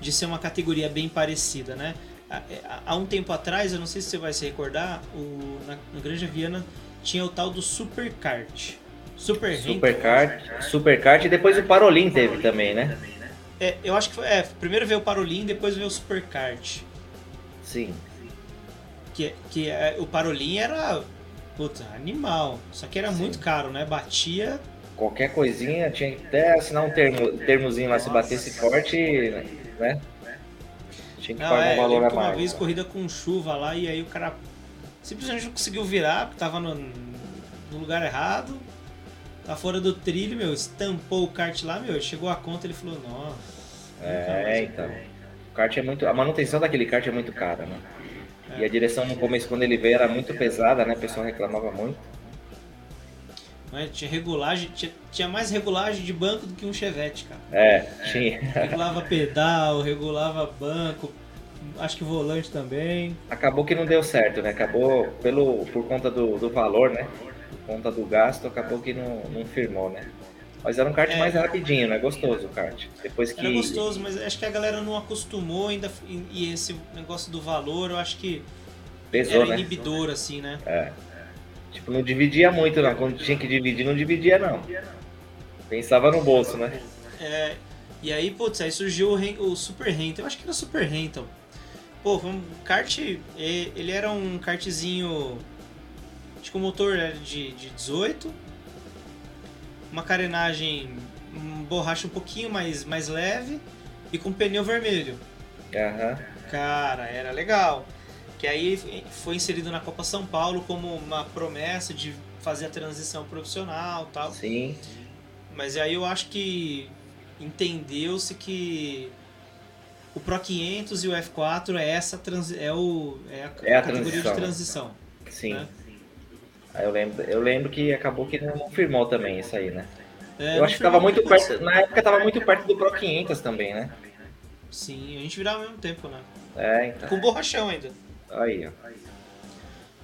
de ser uma categoria bem parecida, né? Há- Há há um tempo atrás, eu não sei se você vai se recordar, o, na, na Granja Viana tinha o tal do Super Kart. Super Renton. Superkart, Superkart e depois o Parolin teve também, né? É, eu acho que foi. É, primeiro veio o Parolin, depois veio o Superkart. Sim. Que, que é, o Parolin era. Puta, animal. Só que era Sim. muito caro, né? Batia. Qualquer coisinha tinha que até assinar um termo, termozinho lá se batesse forte, né? Tinha que Não, pagar é, um valor a que uma mais. vez corrida com chuva lá e aí o cara simplesmente não conseguiu virar, porque tava no, no lugar errado, tá fora do trilho, meu, estampou o kart lá, meu, chegou a conta ele falou, nossa. É, então. vou." O kart é muito. A manutenção daquele kart é muito cara, né? É. E a direção no começo, quando ele veio, era muito pesada, né? O pessoal reclamava muito. Mas tinha regulagem, tinha, tinha mais regulagem de banco do que um Chevette, cara. É, tinha. Regulava pedal, regulava banco, acho que volante também. Acabou que não deu certo, né? Acabou pelo, por conta do, do valor, né? Por conta do gasto, acabou que não, não firmou, né? Mas era um kart É. mais rapidinho, né? Gostoso o kart. Depois que. Era gostoso, mas acho que a galera não acostumou ainda e esse negócio do valor, eu acho que Pesou, era né? inibidor, assim, né? Tipo, não dividia muito, não. Quando tinha que dividir, não dividia, não. Pensava no bolso, né? É, e aí, putz, aí surgiu o, o Super Renton. Eu acho que era Super Renton. Pô, foi um kart. Ele era um kartzinho. Acho que o motor era de, de 18. Uma carenagem. Um borracha um pouquinho mais, mais leve. E com pneu vermelho. Aham. Cara, era legal. Que aí foi inserido na Copa São Paulo como uma promessa de fazer a transição profissional e tal. Sim. Mas aí eu acho que entendeu-se que o Pro 500 e o F4 é essa transi é o é a, É a categoria transição. de transição. Sim. né? Aí eu lembro, eu lembro que acabou que não firmou também isso aí, né? É, eu acho que tava muito perto. Na época tava muito perto do Pro 500 também, né? Sim, a gente virava ao mesmo tempo, né? É, então. Com borrachão ainda. Aí, ó.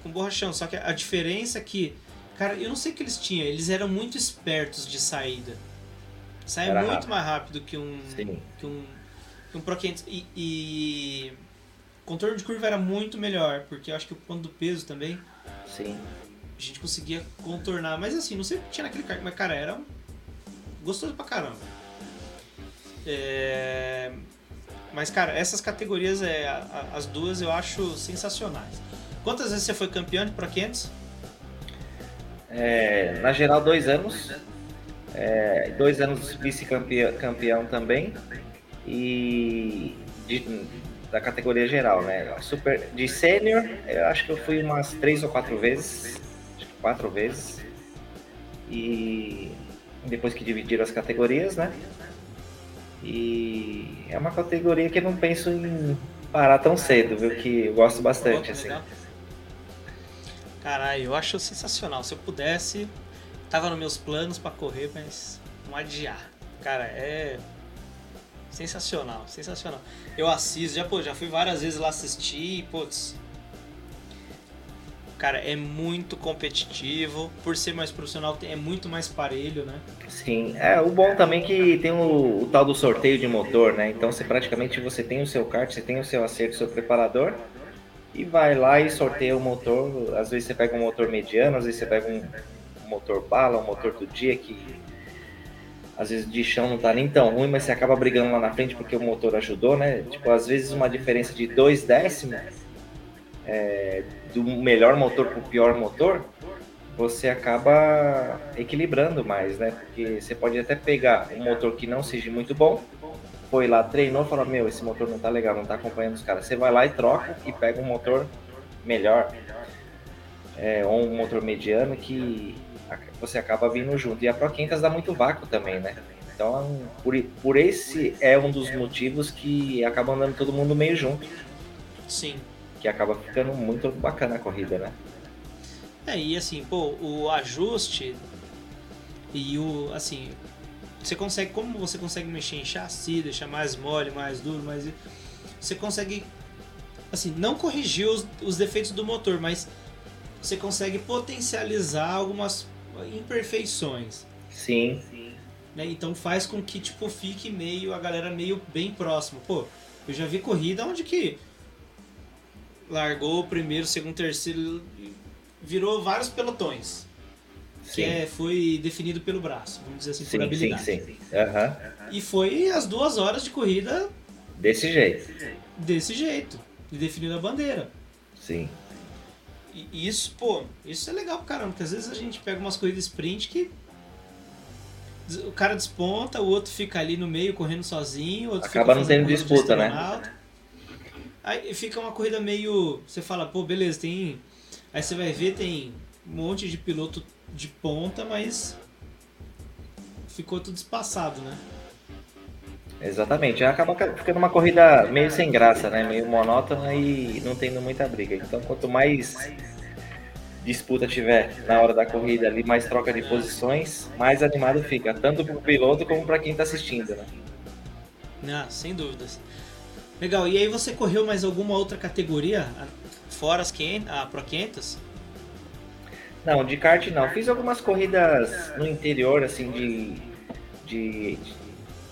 Com borrachão, só que a diferença é que, cara, eu não sei o que eles tinham, eles eram muito espertos de saída. Saia Era muito rápido. mais rápido que um Sim. que um, um Pro 500 e, e contorno de curva era muito melhor, porque eu acho que o ponto do peso também Sim. A gente conseguia contornar, mas assim, não sei o que tinha naquele kart, mas cara, era gostoso pra caramba. É, Mas cara, essas categorias, é, as duas eu acho sensacionais. Quantas vezes você foi campeão de Pro 500? É, na geral, dois anos. É, dois anos vice-campeão campeão também. E de- da categoria geral, né? Super, de sênior, eu acho que eu fui umas três ou quatro vezes. Quatro vezes. E depois que dividiram as categorias, né? E é uma categoria que eu não penso em parar tão cedo, viu? Que eu gosto bastante, Pô, assim. Caralho, eu acho sensacional. Se eu pudesse, tava nos meus planos pra correr, mas não adiar. Cara, é sensacional, sensacional. Eu assisto, já, pô, já fui várias vezes lá assistir e, putz. Cara, é muito competitivo. Por ser mais profissional, é muito mais parelho, né? Sim, é o bom também é que tem o, o tal do sorteio de motor, né? Então você praticamente você tem o seu kart, você tem o seu acerto, o seu preparador e vai lá e sorteia o motor. Às vezes você pega um motor mediano, às vezes você pega um, um motor bala, um motor do dia que às vezes de chão não tá nem tão ruim, mas você acaba brigando lá na frente porque o motor ajudou, né? Tipo, às vezes uma diferença de dois décimos é, do melhor motor pro pior motor, você acaba equilibrando mais, né? Porque você pode até pegar um motor que não seja muito bom, foi lá, treinou, falou, meu, esse motor não tá legal, não tá acompanhando os caras. Você vai lá e troca e pega um motor melhor, é, ou um motor mediano que você acaba vindo junto. E a Pro 500 dá muito vácuo também, né? Então, por, por esse é um dos motivos que acaba andando todo mundo meio junto, Sim. Que acaba ficando muito bacana a corrida, né? É, e assim, pô, o ajuste e o, assim, você consegue, como você consegue mexer em chassi, deixar mais mole, mais duro, mais... Você consegue, assim, não corrigir os, os defeitos do motor, mas você consegue potencializar algumas imperfeições, Sim, né? Então faz com que, tipo, fique meio, a galera meio bem próximo. Pô, eu já vi corrida onde que largou o primeiro, segundo, terceiro, virou vários pelotões. que é, foi definido pelo braço, vamos dizer assim, sim, por habilidade. Sim, sim. Uhum. E foi as duas horas de corrida desse jeito. Desse jeito. E definindo a bandeira. Sim. E isso, pô, isso é legal pra caramba, porque às vezes a gente pega umas corridas sprint que o cara desponta, o outro fica ali no meio correndo sozinho, o outro Acaba não tendo disputa, né? Aí fica uma corrida meio. Você fala, pô, beleza, tem. Aí você vai ver, tem um monte de piloto de ponta, mas ficou tudo espaçado, né? Exatamente, acaba ficando uma corrida meio sem graça, né? Meio monótona e não tendo muita briga. Então, quanto mais disputa tiver na hora da corrida ali, mais troca de posições, mais animado fica, tanto para o piloto como para quem está assistindo, né? Ah, sem dúvidas. Legal, e aí você correu mais alguma outra categoria, fora as 500, a Pro 500? Não, de kart não. Fiz algumas corridas no interior, assim, de, de,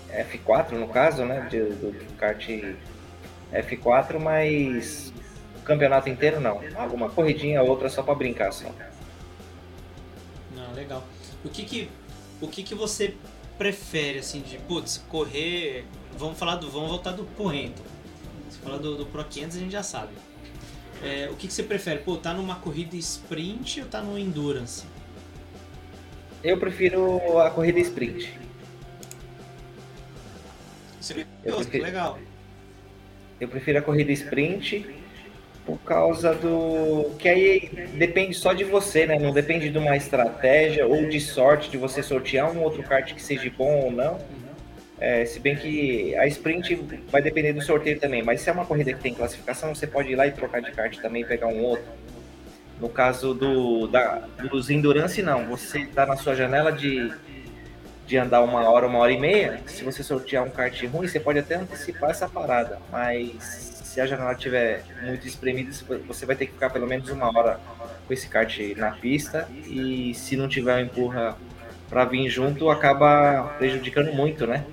F4, no caso, né, de, do kart F4, mas o campeonato inteiro não. Alguma corridinha outra só para brincar só. Não, legal. O que que, o que que você prefere, assim, de, putz, correr... Vamos falar do... Vamos voltar do Porrento. Você fala do, do Pro 500, a gente já sabe. É, o que, que você prefere? Pô, tá numa corrida sprint ou tá no endurance? Eu prefiro a corrida sprint. eu prefiro, legal. Eu prefiro a corrida sprint por causa do. que aí depende só de você, né? Não depende de uma estratégia ou de sorte de você sortear um outro kart que seja bom ou não. É, se bem que a sprint vai depender do sorteio também, mas se é uma corrida que tem classificação, você pode ir lá e trocar de kart também e pegar um outro. No caso do, da, dos Endurance, não. Você está na sua janela de de andar uma hora, uma hora e meia, se você sortear um kart ruim, você pode até antecipar essa parada, mas se a janela estiver muito espremida, você vai ter que ficar pelo menos uma hora com esse kart na pista e se não tiver um empurra para vir junto, acaba prejudicando muito, né?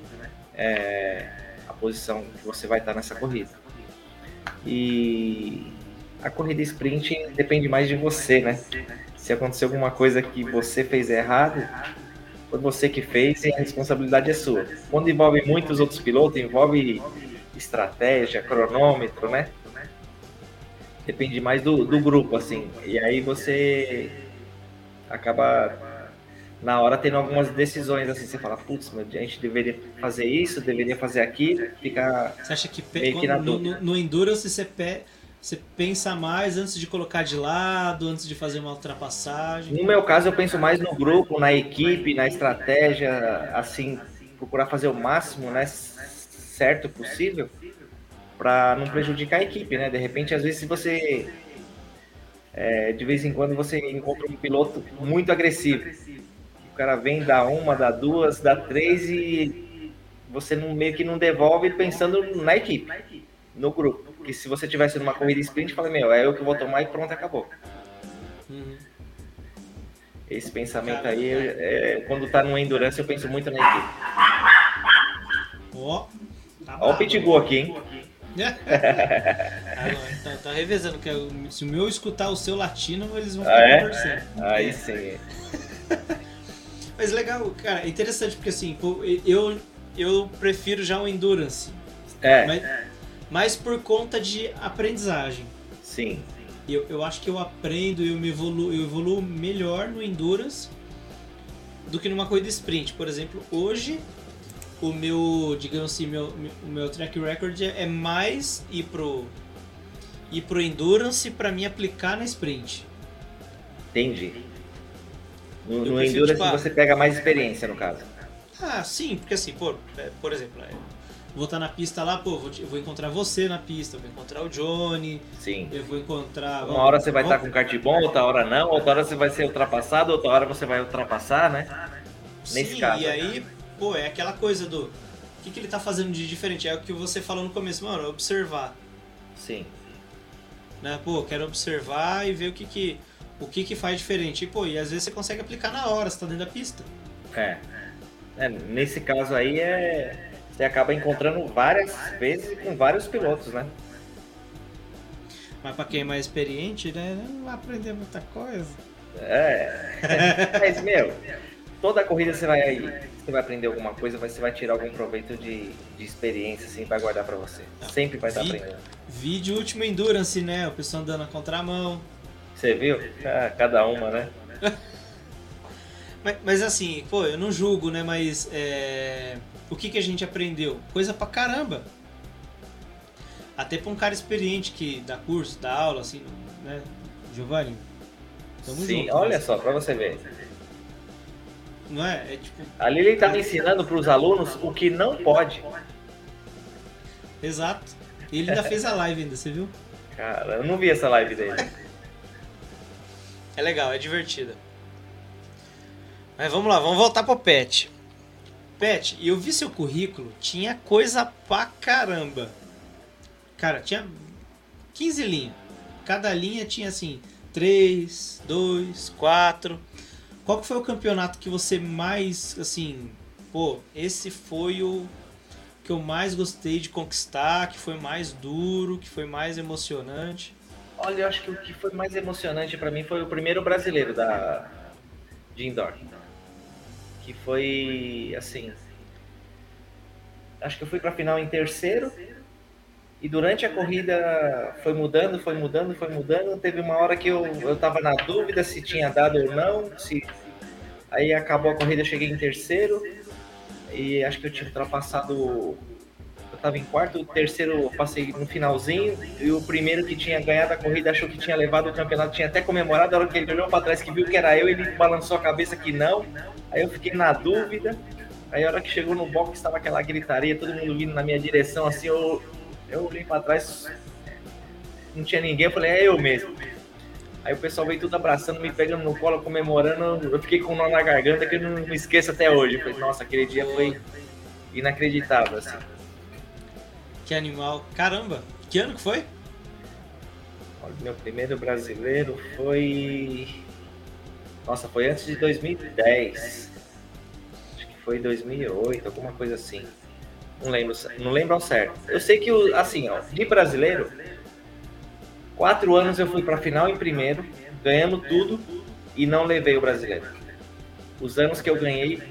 É, a posição que você vai estar nessa corrida. E a corrida sprint depende mais de você, né? Se acontecer alguma coisa que você fez errado, foi você que fez e a responsabilidade é sua. Quando envolve muitos outros pilotos, envolve estratégia, cronômetro, né? Depende mais do, do grupo, assim. E aí você acaba na hora tendo algumas decisões assim, você fala, putz, a gente deveria fazer isso, deveria fazer aquilo, fica Você acha que, meio que no, no, no Endurance você pé você pensa mais antes de colocar de lado, antes de fazer uma ultrapassagem? No meu caso, eu penso mais no grupo, na equipe, na estratégia, assim, procurar fazer o máximo, né, certo possível, para não prejudicar a equipe, né? De repente, às vezes, se você é, de vez em quando você encontra um piloto muito agressivo, cara vem dá uma, dá duas, dá três e você não, meio que não devolve pensando na equipe, no grupo. Porque se você tivesse numa corrida sprint, fala, meu, é eu que vou tomar e pronto, acabou. Uhum. Esse pensamento aí, é, quando tá no endurance, eu penso muito na equipe. Ó, oh, tá Ó o pitbull aqui, hein? ah, tá, tá, revezando, que eu, se o meu escutar o seu latino, eles vão ficar ah, é? conversando. Aí é. sim. Mas legal, cara, é interessante porque assim, eu, eu prefiro já o Endurance. É. Mas, mas por conta de aprendizagem. Sim. Eu, eu acho que eu aprendo e eu me evoluo, eu evoluo melhor no Endurance do que numa corrida sprint. Por exemplo, hoje o meu, digamos assim, meu, o meu track record é mais ir pro ir pro Endurance para me aplicar na sprint. Entendi. No, no prefiro, Endurance tipo, você pega mais experiência, no caso. Ah, sim, porque assim, por, é, por exemplo, é, vou estar na pista lá, pô, vou, eu vou encontrar você na pista, eu vou encontrar o Johnny. Sim. Eu vou encontrar. Uma hora você vai estar com kart bom, outra hora não, outra hora você vai ser ultrapassado, outra hora você vai ultrapassar, né? Sim, Nesse caso. E aí, pô, é aquela coisa do. O que, que ele tá fazendo de diferente? É o que você falou no começo, mano, observar. Sim. Né? Pô, quero observar e ver o que que, o que, que faz diferente. E, pô, e às vezes você consegue aplicar na hora, você tá dentro da pista. É. é nesse caso aí é você acaba encontrando várias vezes com vários pilotos, né? Mas para quem é mais experiente, né, não vai aprender muita coisa. É. Mas, meu, toda corrida você vai você vai aprender alguma coisa, você vai tirar algum proveito de, de experiência, assim, vai guardar pra você. Sempre vai estar aprendendo. Vídeo último Endurance, né? O pessoal andando na contramão. Você viu? Ah, cada uma, né? mas, mas, assim, pô, eu não julgo, né? Mas é... o que, que a gente aprendeu? Coisa pra caramba. Até pra um cara experiente que dá curso, dá aula, assim, né? Giovanni. Tamo Sim, junto, olha mas... só, pra você ver. Não é? é tipo... Ali ele tá ensinando pros alunos o que não pode. Exato. Ele ainda fez a live ainda, você viu? Cara, eu não vi essa live dele. É legal, é divertida. Mas vamos lá, vamos voltar pro Pet. Pet, eu vi seu currículo, tinha coisa pra caramba. Cara, tinha 15 linhas. Cada linha tinha assim, 3, 2, 4. Qual que foi o campeonato que você mais, assim, pô, esse foi o que eu mais gostei de conquistar, que foi mais duro, que foi mais emocionante? Olha, eu acho que o que foi mais emocionante para mim foi o primeiro brasileiro da de indoor. Que foi assim, acho que eu fui para final em terceiro e durante a corrida foi mudando, foi mudando, foi mudando. Teve uma hora que eu, eu tava na dúvida se tinha dado ou não. Se... Aí acabou a corrida, eu cheguei em terceiro. E acho que eu tinha ultrapassado. Eu tava em quarto, o terceiro passei no finalzinho. E o primeiro que tinha ganhado a corrida achou que tinha levado o campeonato, tinha até comemorado. A hora que ele olhou para trás que viu que era eu, ele balançou a cabeça que não. Aí eu fiquei na dúvida. Aí a hora que chegou no box estava aquela gritaria, todo mundo vindo na minha direção, assim, eu eu olhei pra trás, não tinha ninguém, eu falei, é eu mesmo. Aí o pessoal veio tudo abraçando, me pegando no colo, comemorando. Eu fiquei com um nó na garganta que eu não me esqueço até hoje. Eu falei, nossa, aquele dia foi inacreditável, assim. Que animal. Caramba, que ano que foi? Meu primeiro brasileiro foi. Nossa, foi antes de 2010. Acho que foi 2008, alguma coisa assim. Não lembro, não lembro ao certo. Eu sei que, assim, ó, de brasileiro, quatro anos eu fui para final em primeiro, ganhando tudo e não levei o brasileiro. Os anos que eu ganhei,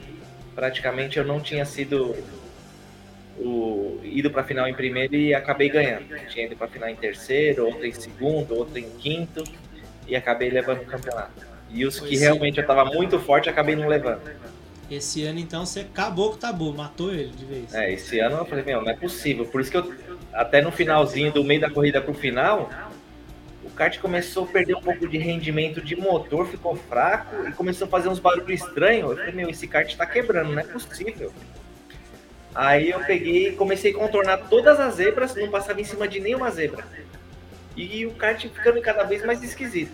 praticamente eu não tinha sido o, ido para final em primeiro e acabei ganhando. tinha ido para final em terceiro, outro em segundo, outro em quinto e acabei levando o campeonato. E os que realmente eu estava muito forte, acabei não levando. Esse ano, então, você acabou com o tabu, matou ele de vez. É, esse ano eu falei, meu, não é possível. Por isso que eu, até no finalzinho, do meio da corrida pro final, o kart começou a perder um pouco de rendimento de motor, ficou fraco e começou a fazer uns barulhos estranhos. Eu falei, meu, esse kart tá quebrando, não é possível. Aí eu peguei e comecei a contornar todas as zebras, não passava em cima de nenhuma zebra. E o kart ficando cada vez mais esquisito.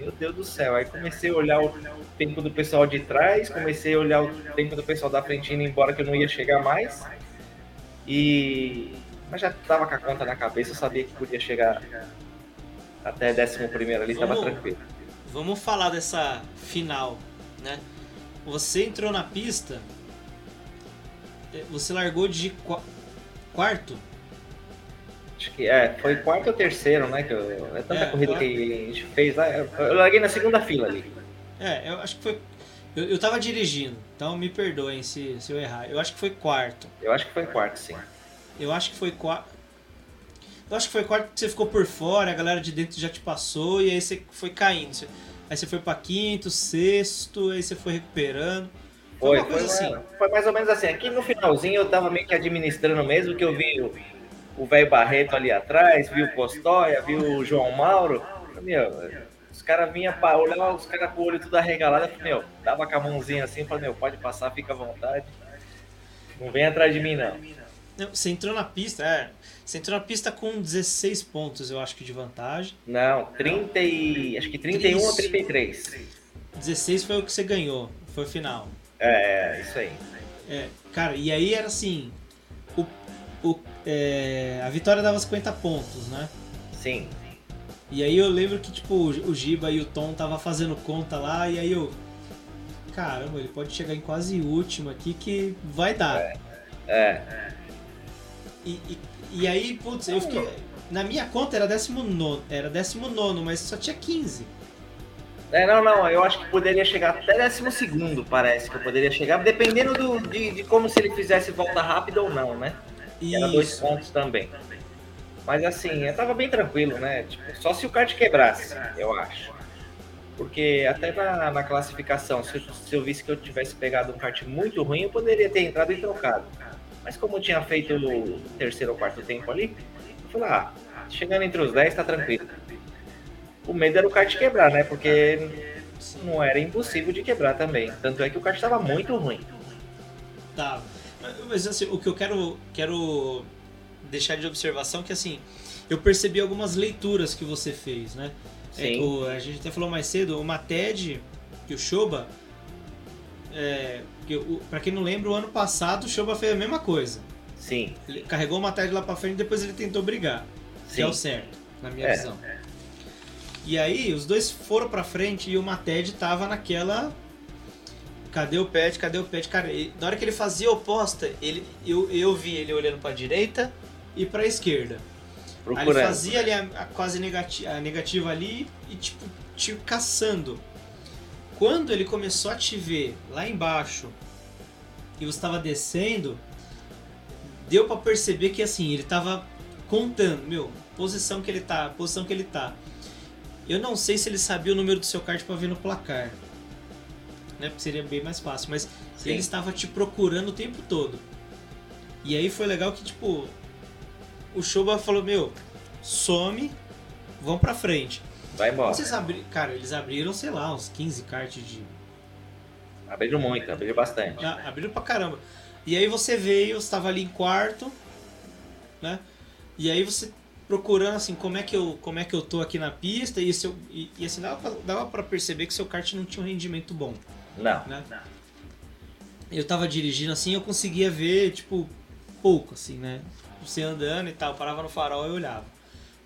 Meu Deus do céu. Aí comecei a olhar o tempo do pessoal de trás, comecei a olhar o tempo do pessoal da frente indo embora que eu não ia chegar mais. E. Mas já tava com a conta na cabeça, eu sabia que podia chegar até 11 primeiro ali, vamos, tava tranquilo. Vamos falar dessa final, né? Você entrou na pista, você largou de quarto Acho que é, foi quarto ou terceiro, né? Que eu, é tanta é, corrida que a gente fez lá. Eu larguei na segunda fila ali. É, eu acho que foi. Eu, eu tava dirigindo, então me perdoem se, se eu errar. Eu acho que foi quarto. Eu acho que foi quarto, sim. Eu acho que foi quarto. Eu acho que foi quarto porque você ficou por fora, a galera de dentro já te passou e aí você foi caindo. Aí você foi para quinto, sexto, aí você foi recuperando. Foi, foi, assim. foi mais ou menos assim. Aqui no finalzinho eu tava meio que administrando mesmo, que eu vi o velho Barreto ali atrás, viu o Costóia, viu o João Mauro. Meu, os caras vinham para olhar os caras com o olho tudo arregalado. Eu falei, meu, dava com a mãozinha assim, falei, meu, pode passar, fica à vontade. Não vem atrás de mim, não. não. Você entrou na pista, é. Você entrou na pista com 16 pontos, eu acho que de vantagem. Não, 30 e. Acho que 31 isso. ou 33. 16 foi o que você ganhou, foi o final. É, é isso aí. É, cara, e aí era assim. O, o, é, a vitória dava 50 pontos, né? Sim. E aí eu lembro que, tipo, o Giba e o Tom tava fazendo conta lá, e aí eu. Caramba, ele pode chegar em quase último aqui que vai dar. É. é. E, e, e, aí, putz, eu fiquei. Na minha conta era 19, era 19, mas só tinha 15. É, não, não, eu acho que poderia chegar até décimo segundo, parece que eu poderia chegar, dependendo do, de, de como se ele fizesse volta rápida ou não, né? Era dois pontos também. Mas assim, eu tava bem tranquilo, né? Tipo, só se o kart quebrasse, eu acho. Porque até na, na classificação, se eu, se eu visse que eu tivesse pegado um kart muito ruim, eu poderia ter entrado e trocado. Mas como eu tinha feito o terceiro ou quarto tempo ali, eu falei, ah, chegando entre os 10 tá tranquilo. O medo era o kart quebrar, né? Porque não era impossível de quebrar também. Tanto é que o kart estava muito ruim. Tá. Mas assim, o que eu quero, quero deixar de observação é que assim, eu percebi algumas leituras que você fez, né? É, Sim. o- a gente até falou mais cedo, o Mated e o Shoba. É, pra quem não lembra, o ano passado o Shoba fez a mesma coisa. Sim, Ele carregou o Mated lá pra frente e depois ele tentou brigar. Que sim. é o certo, na minha É. visão. E aí, os dois foram pra frente e o Mated tava naquela. Cadê o pet? Cadê o pet? Cara, ele- na hora que ele fazia a oposta, ele, eu, eu vi ele olhando pra direita e pra esquerda. Aí ele procurando. fazia ali a, a quase negati a negativa ali e tipo, te caçando. Quando ele começou a te ver lá embaixo e você estava descendo, deu pra perceber que assim, ele tava contando, meu, posição que ele tá, posição que ele tá. Eu não sei se ele sabia o número do seu kart pra ver no placar. Né? Porque seria bem mais fácil, mas Sim. ele estava te procurando o tempo todo. E aí foi legal que, tipo, o Shoba falou, meu, some, vão pra frente. Vai embora. Vocês abri... Cara, eles abriram, sei lá, uns 15 karts de. Abriram muito, abriram bastante. Ah, abriram pra caramba. E aí você veio, estava ali em quarto, né? E aí você procurando assim, como é que eu, como é que eu tô aqui na pista e, seu, e, e assim, dava pra, dava pra perceber que seu kart não tinha um rendimento bom, Não. né? Eu tava dirigindo assim, eu conseguia ver, tipo, pouco, assim, né? Você andando e tal, parava no farol e olhava.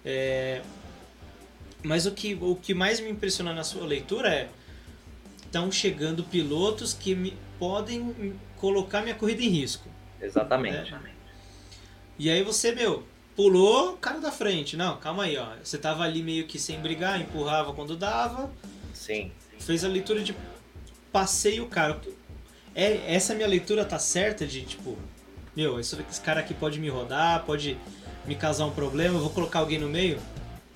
É, Mas o que, o que mais me impressionou na sua leitura é estão chegando pilotos que me, podem colocar minha corrida em risco. Exatamente. E aí você, meu, pulou cara da frente. Não, calma aí, ó. Você tava ali meio que sem brigar, empurrava quando dava, Sim. fez a leitura de passeio o cara. É, essa minha leitura tá certa de tipo, meu, esse, esse cara aqui pode me rodar, pode me causar um problema, eu vou colocar alguém no meio.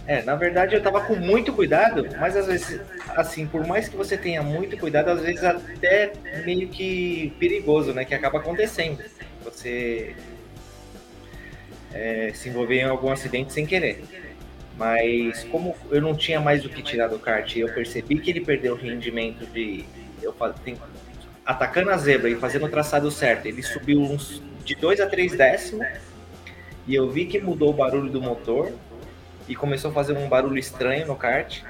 É, na verdade eu tava com muito cuidado, mas às vezes, assim, por mais que você tenha muito cuidado, às vezes até meio que perigoso, né? Que acaba acontecendo. Você é, se envolver em algum acidente sem querer. Mas como eu não tinha mais o que tirar do kart eu percebi que ele perdeu o rendimento de. Eu tem- atacando a zebra e fazendo o traçado certo, ele subiu uns de 2 a 3 décimos. E eu vi que mudou o barulho do motor e começou a fazer um barulho estranho no kart.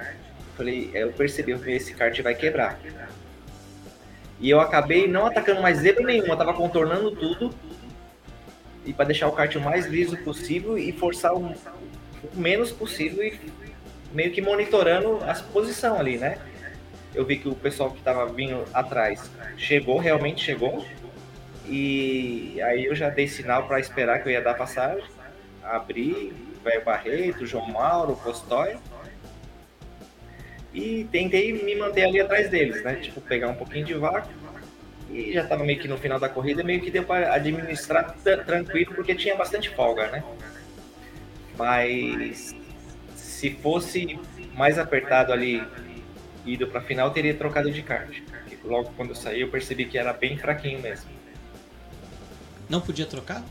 Falei, eu percebi que esse kart vai quebrar. E eu acabei não atacando mais zebra nenhuma, tava contornando tudo. E para deixar o kart o mais liso possível e forçar o, o menos possível e meio que monitorando a posição ali, né? Eu vi que o pessoal que tava vindo atrás chegou, realmente chegou. E aí eu já dei sinal para esperar que eu ia dar passagem. Abri, velho Barreto, João Mauro, Postói. E tentei me manter ali atrás deles, né? Tipo, pegar um pouquinho de vácuo. E já tava meio que no final da corrida, meio que deu para administrar tra- tranquilo, porque tinha bastante folga, né? Mas se fosse mais apertado ali, ido pra final, eu teria trocado de kart. Logo quando eu saí, eu percebi que era bem fraquinho mesmo. Não podia trocar?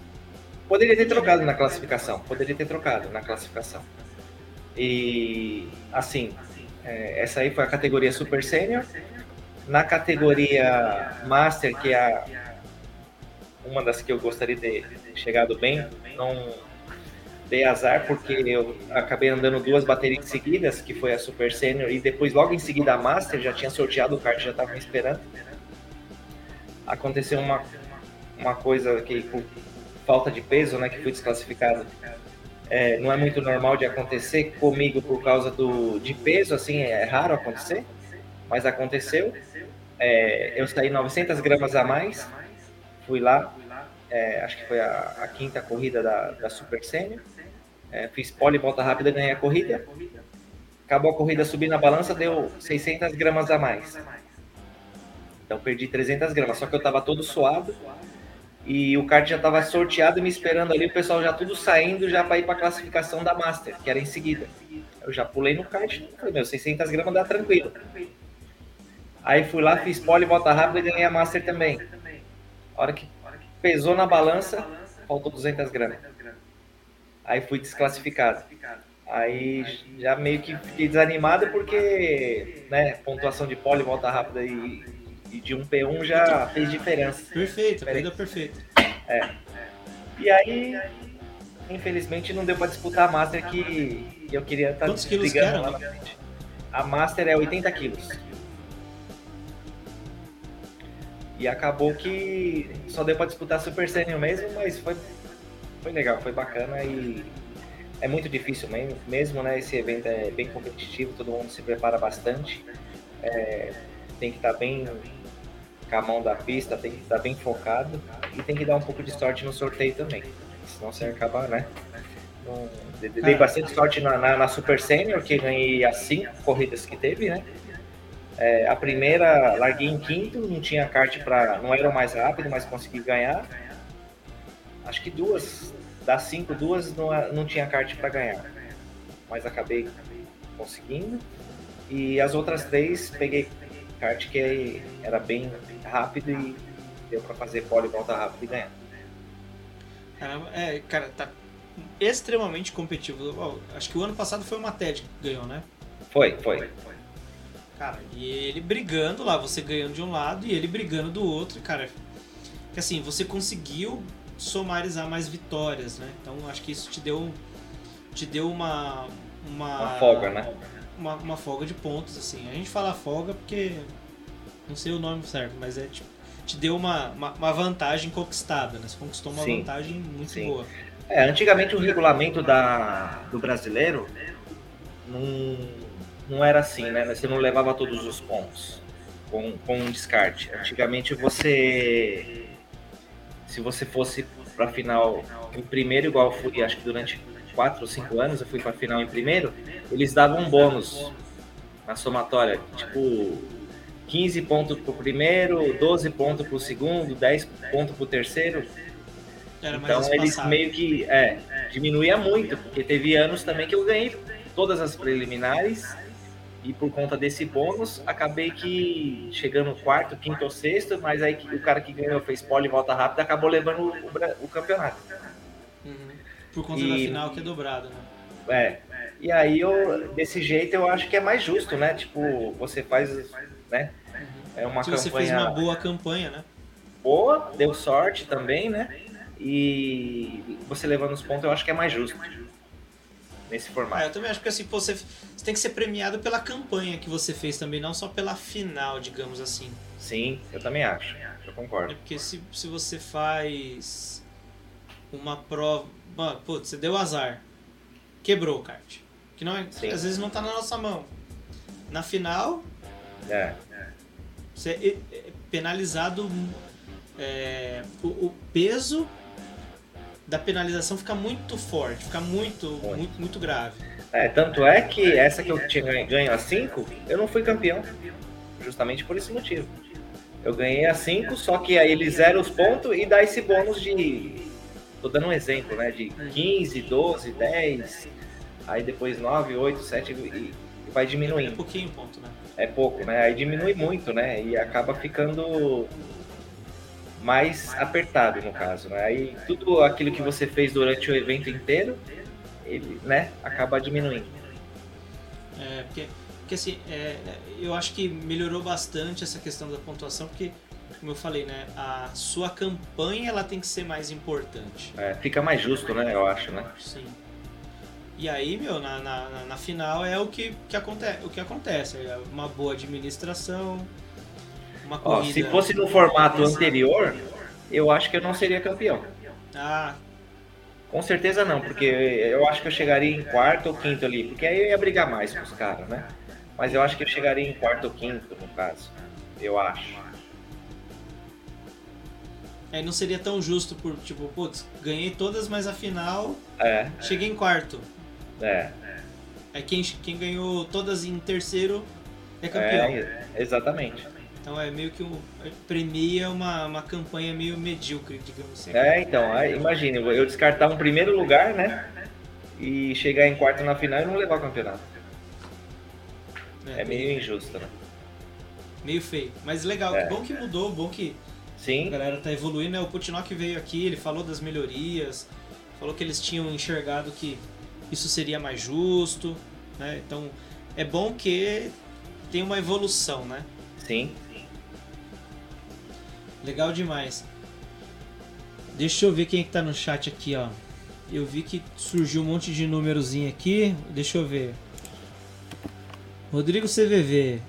Poderia ter trocado na classificação, poderia ter trocado na classificação. E assim, é, essa aí foi a categoria Super Sênior. Na categoria Master, que é uma das que eu gostaria de ter chegado bem, não dei azar porque eu acabei andando duas baterias seguidas, que foi a Super Sênior e depois logo em seguida a Master, já tinha sorteado o kart, já estava esperando. Aconteceu uma, uma coisa que por falta de peso, né, que fui desclassificado. É, não é muito normal de acontecer comigo por causa do de peso, assim, é raro acontecer, mas aconteceu. É, eu saí 900 gramas a mais, fui lá, é, acho que foi a, a quinta corrida da, da Super Sênior. É, fiz pole volta rápida, ganhei a corrida. acabou a corrida, subi na balança, deu 600 gramas a mais. Então perdi 300 gramas, só que eu tava todo suado e o kart já tava sorteado me esperando ali, o pessoal já tudo saindo já para ir para classificação da Master, que era em seguida. Eu já pulei no kart, falei, meu, 600 gramas dá tranquilo. Aí fui lá, fiz pole, volta rápida e ganhei a Master também. A hora que pesou na balança, faltou 200 gramas. Aí fui desclassificado. Aí já meio que fiquei desanimado porque, né, pontuação de pole, volta rápida e, e de um P1 já fez diferença. Perfeito, corrida perfeita. É. E aí, infelizmente, não deu para disputar a Master que, que eu queria estar Quantos quilos que eram? lá na frente. A Master é 80 quilos. E acabou que só deu para disputar Super Senior mesmo, mas foi, foi legal, foi bacana e é muito difícil mesmo, mesmo, né? Esse evento é bem competitivo, todo mundo se prepara bastante. É, tem que estar bem com a mão da pista, tem que estar bem focado e tem que dar um pouco de sorte no sorteio também. Senão você acaba, né? Dei- Dei bastante sorte na, na, na Super Senior, que ganhei as cinco corridas que teve, né? É, a primeira larguei em quinto, não tinha kart para, não era o mais rápido, mas consegui ganhar. Acho que duas, das cinco, duas não, não tinha kart para ganhar, mas acabei conseguindo. E as outras três peguei kart que era bem rápido e deu para fazer pole volta rápido e ganhar. Caramba, é, cara, tá extremamente competitivo. Acho que o ano passado foi o Mated que ganhou, né? Foi, foi. Cara, e ele brigando lá, você ganhando de um lado e ele brigando do outro, cara. Que assim, você conseguiu somarizar mais vitórias, né? Então acho que isso te deu te deu uma uma, Uma folga, né? Uma, uma folga de pontos assim. A gente fala folga porque não sei o nome certo, mas é tipo te deu uma, uma, uma vantagem conquistada, né? Você conquistou uma Sim, vantagem muito sim. boa. É, antigamente o regulamento da, do brasileiro não, não era assim, né? Você não levava todos os pontos com, com um descarte. Antigamente você. Se você fosse pra final em primeiro, igual eu fui, acho que durante 4 ou 5 anos eu fui pra final em primeiro, eles davam um bônus na somatória. Tipo, 15 pontos pro primeiro, 12 pontos pro segundo, 10 pontos pro terceiro. Era Então eles meio que é, diminuía muito, porque teve anos também que eu ganhei todas as preliminares e por conta desse bônus acabei que chegando quarto, quinto ou sexto, mas aí o cara que ganhou fez pole e volta rápida acabou levando o, o campeonato. Uhum. Por conta E- da final que é dobrado, né? É. E aí eu desse jeito eu acho que é mais justo, né? Tipo, você faz, né? É uma Se você campanha fez uma boa campanha, né? boa, deu sorte também, né? E você levando os pontos eu acho que é mais justo nesse Ah, formato. eu também acho que assim, pô, você, você tem que ser premiado pela campanha que você fez também, não só pela final, digamos assim. Sim, eu também acho. Eu É concordo. porque se, se você faz uma prova. Mano, putz, você deu azar. Quebrou o kart. Que não é, Sim. às vezes não tá na nossa mão. Na final, É, você é é penalizado. é, o, o peso da penalização fica muito forte, fica muito, muito, muito grave. É, tanto é que essa que eu tinha ganho, a 5, eu não fui campeão. Justamente por esse motivo. Eu ganhei a 5, só que aí ele zera os pontos e dá esse bônus de. Tô dando um exemplo, né? De 15, 12, 10, aí depois 9, 8, 7 e vai É diminuindo. pouquinho ponto, né? É pouco, né? Aí diminui muito, né? E acaba ficando mais apertado no caso, né? Aí tudo aquilo que você fez durante o evento inteiro, ele, né, acaba diminuindo. É, porque, porque assim, é, eu acho que melhorou bastante essa questão da pontuação, porque, como eu falei, né, a sua campanha ela tem que ser mais importante. É, fica mais justo, né? Eu acho, né? Sim. E aí, meu, na, na, na- na final é o que, que, aconte, o que acontece. É uma boa administração, uma Ó, corrida... se fosse no formato anterior, eu acho que eu não seria campeão. Ah, Com certeza não, porque eu acho que eu chegaria em quarto ou quinto ali, porque aí eu ia brigar mais com os caras, né? Mas eu acho que eu chegaria em quarto ou quinto, no caso. Eu acho. aí não seria tão justo por, tipo, putz, ganhei todas, mas afinal É, cheguei em quarto. é. Aí quem, quem ganhou todas em terceiro é campeão. É, exatamente. Então é meio que um, premia uma, uma campanha meio medíocre, digamos assim. É, então, aí, imagine, eu descartar um primeiro lugar, né? E chegar em quarto na final e não levar o campeonato. É, é meio injusto, né? Meio feio. Mas legal, é. bom que mudou, bom que Sim. a galera tá evoluindo. Né? O Putinok veio aqui, ele falou das melhorias, falou que eles tinham enxergado que isso seria mais justo, né? Então é bom que tem uma evolução, né? Sim. Legal demais. Deixa eu ver quem é que tá no chat aqui, ó. Eu vi que surgiu um monte de númerozinho aqui. Deixa eu ver. Rodrigo CVV.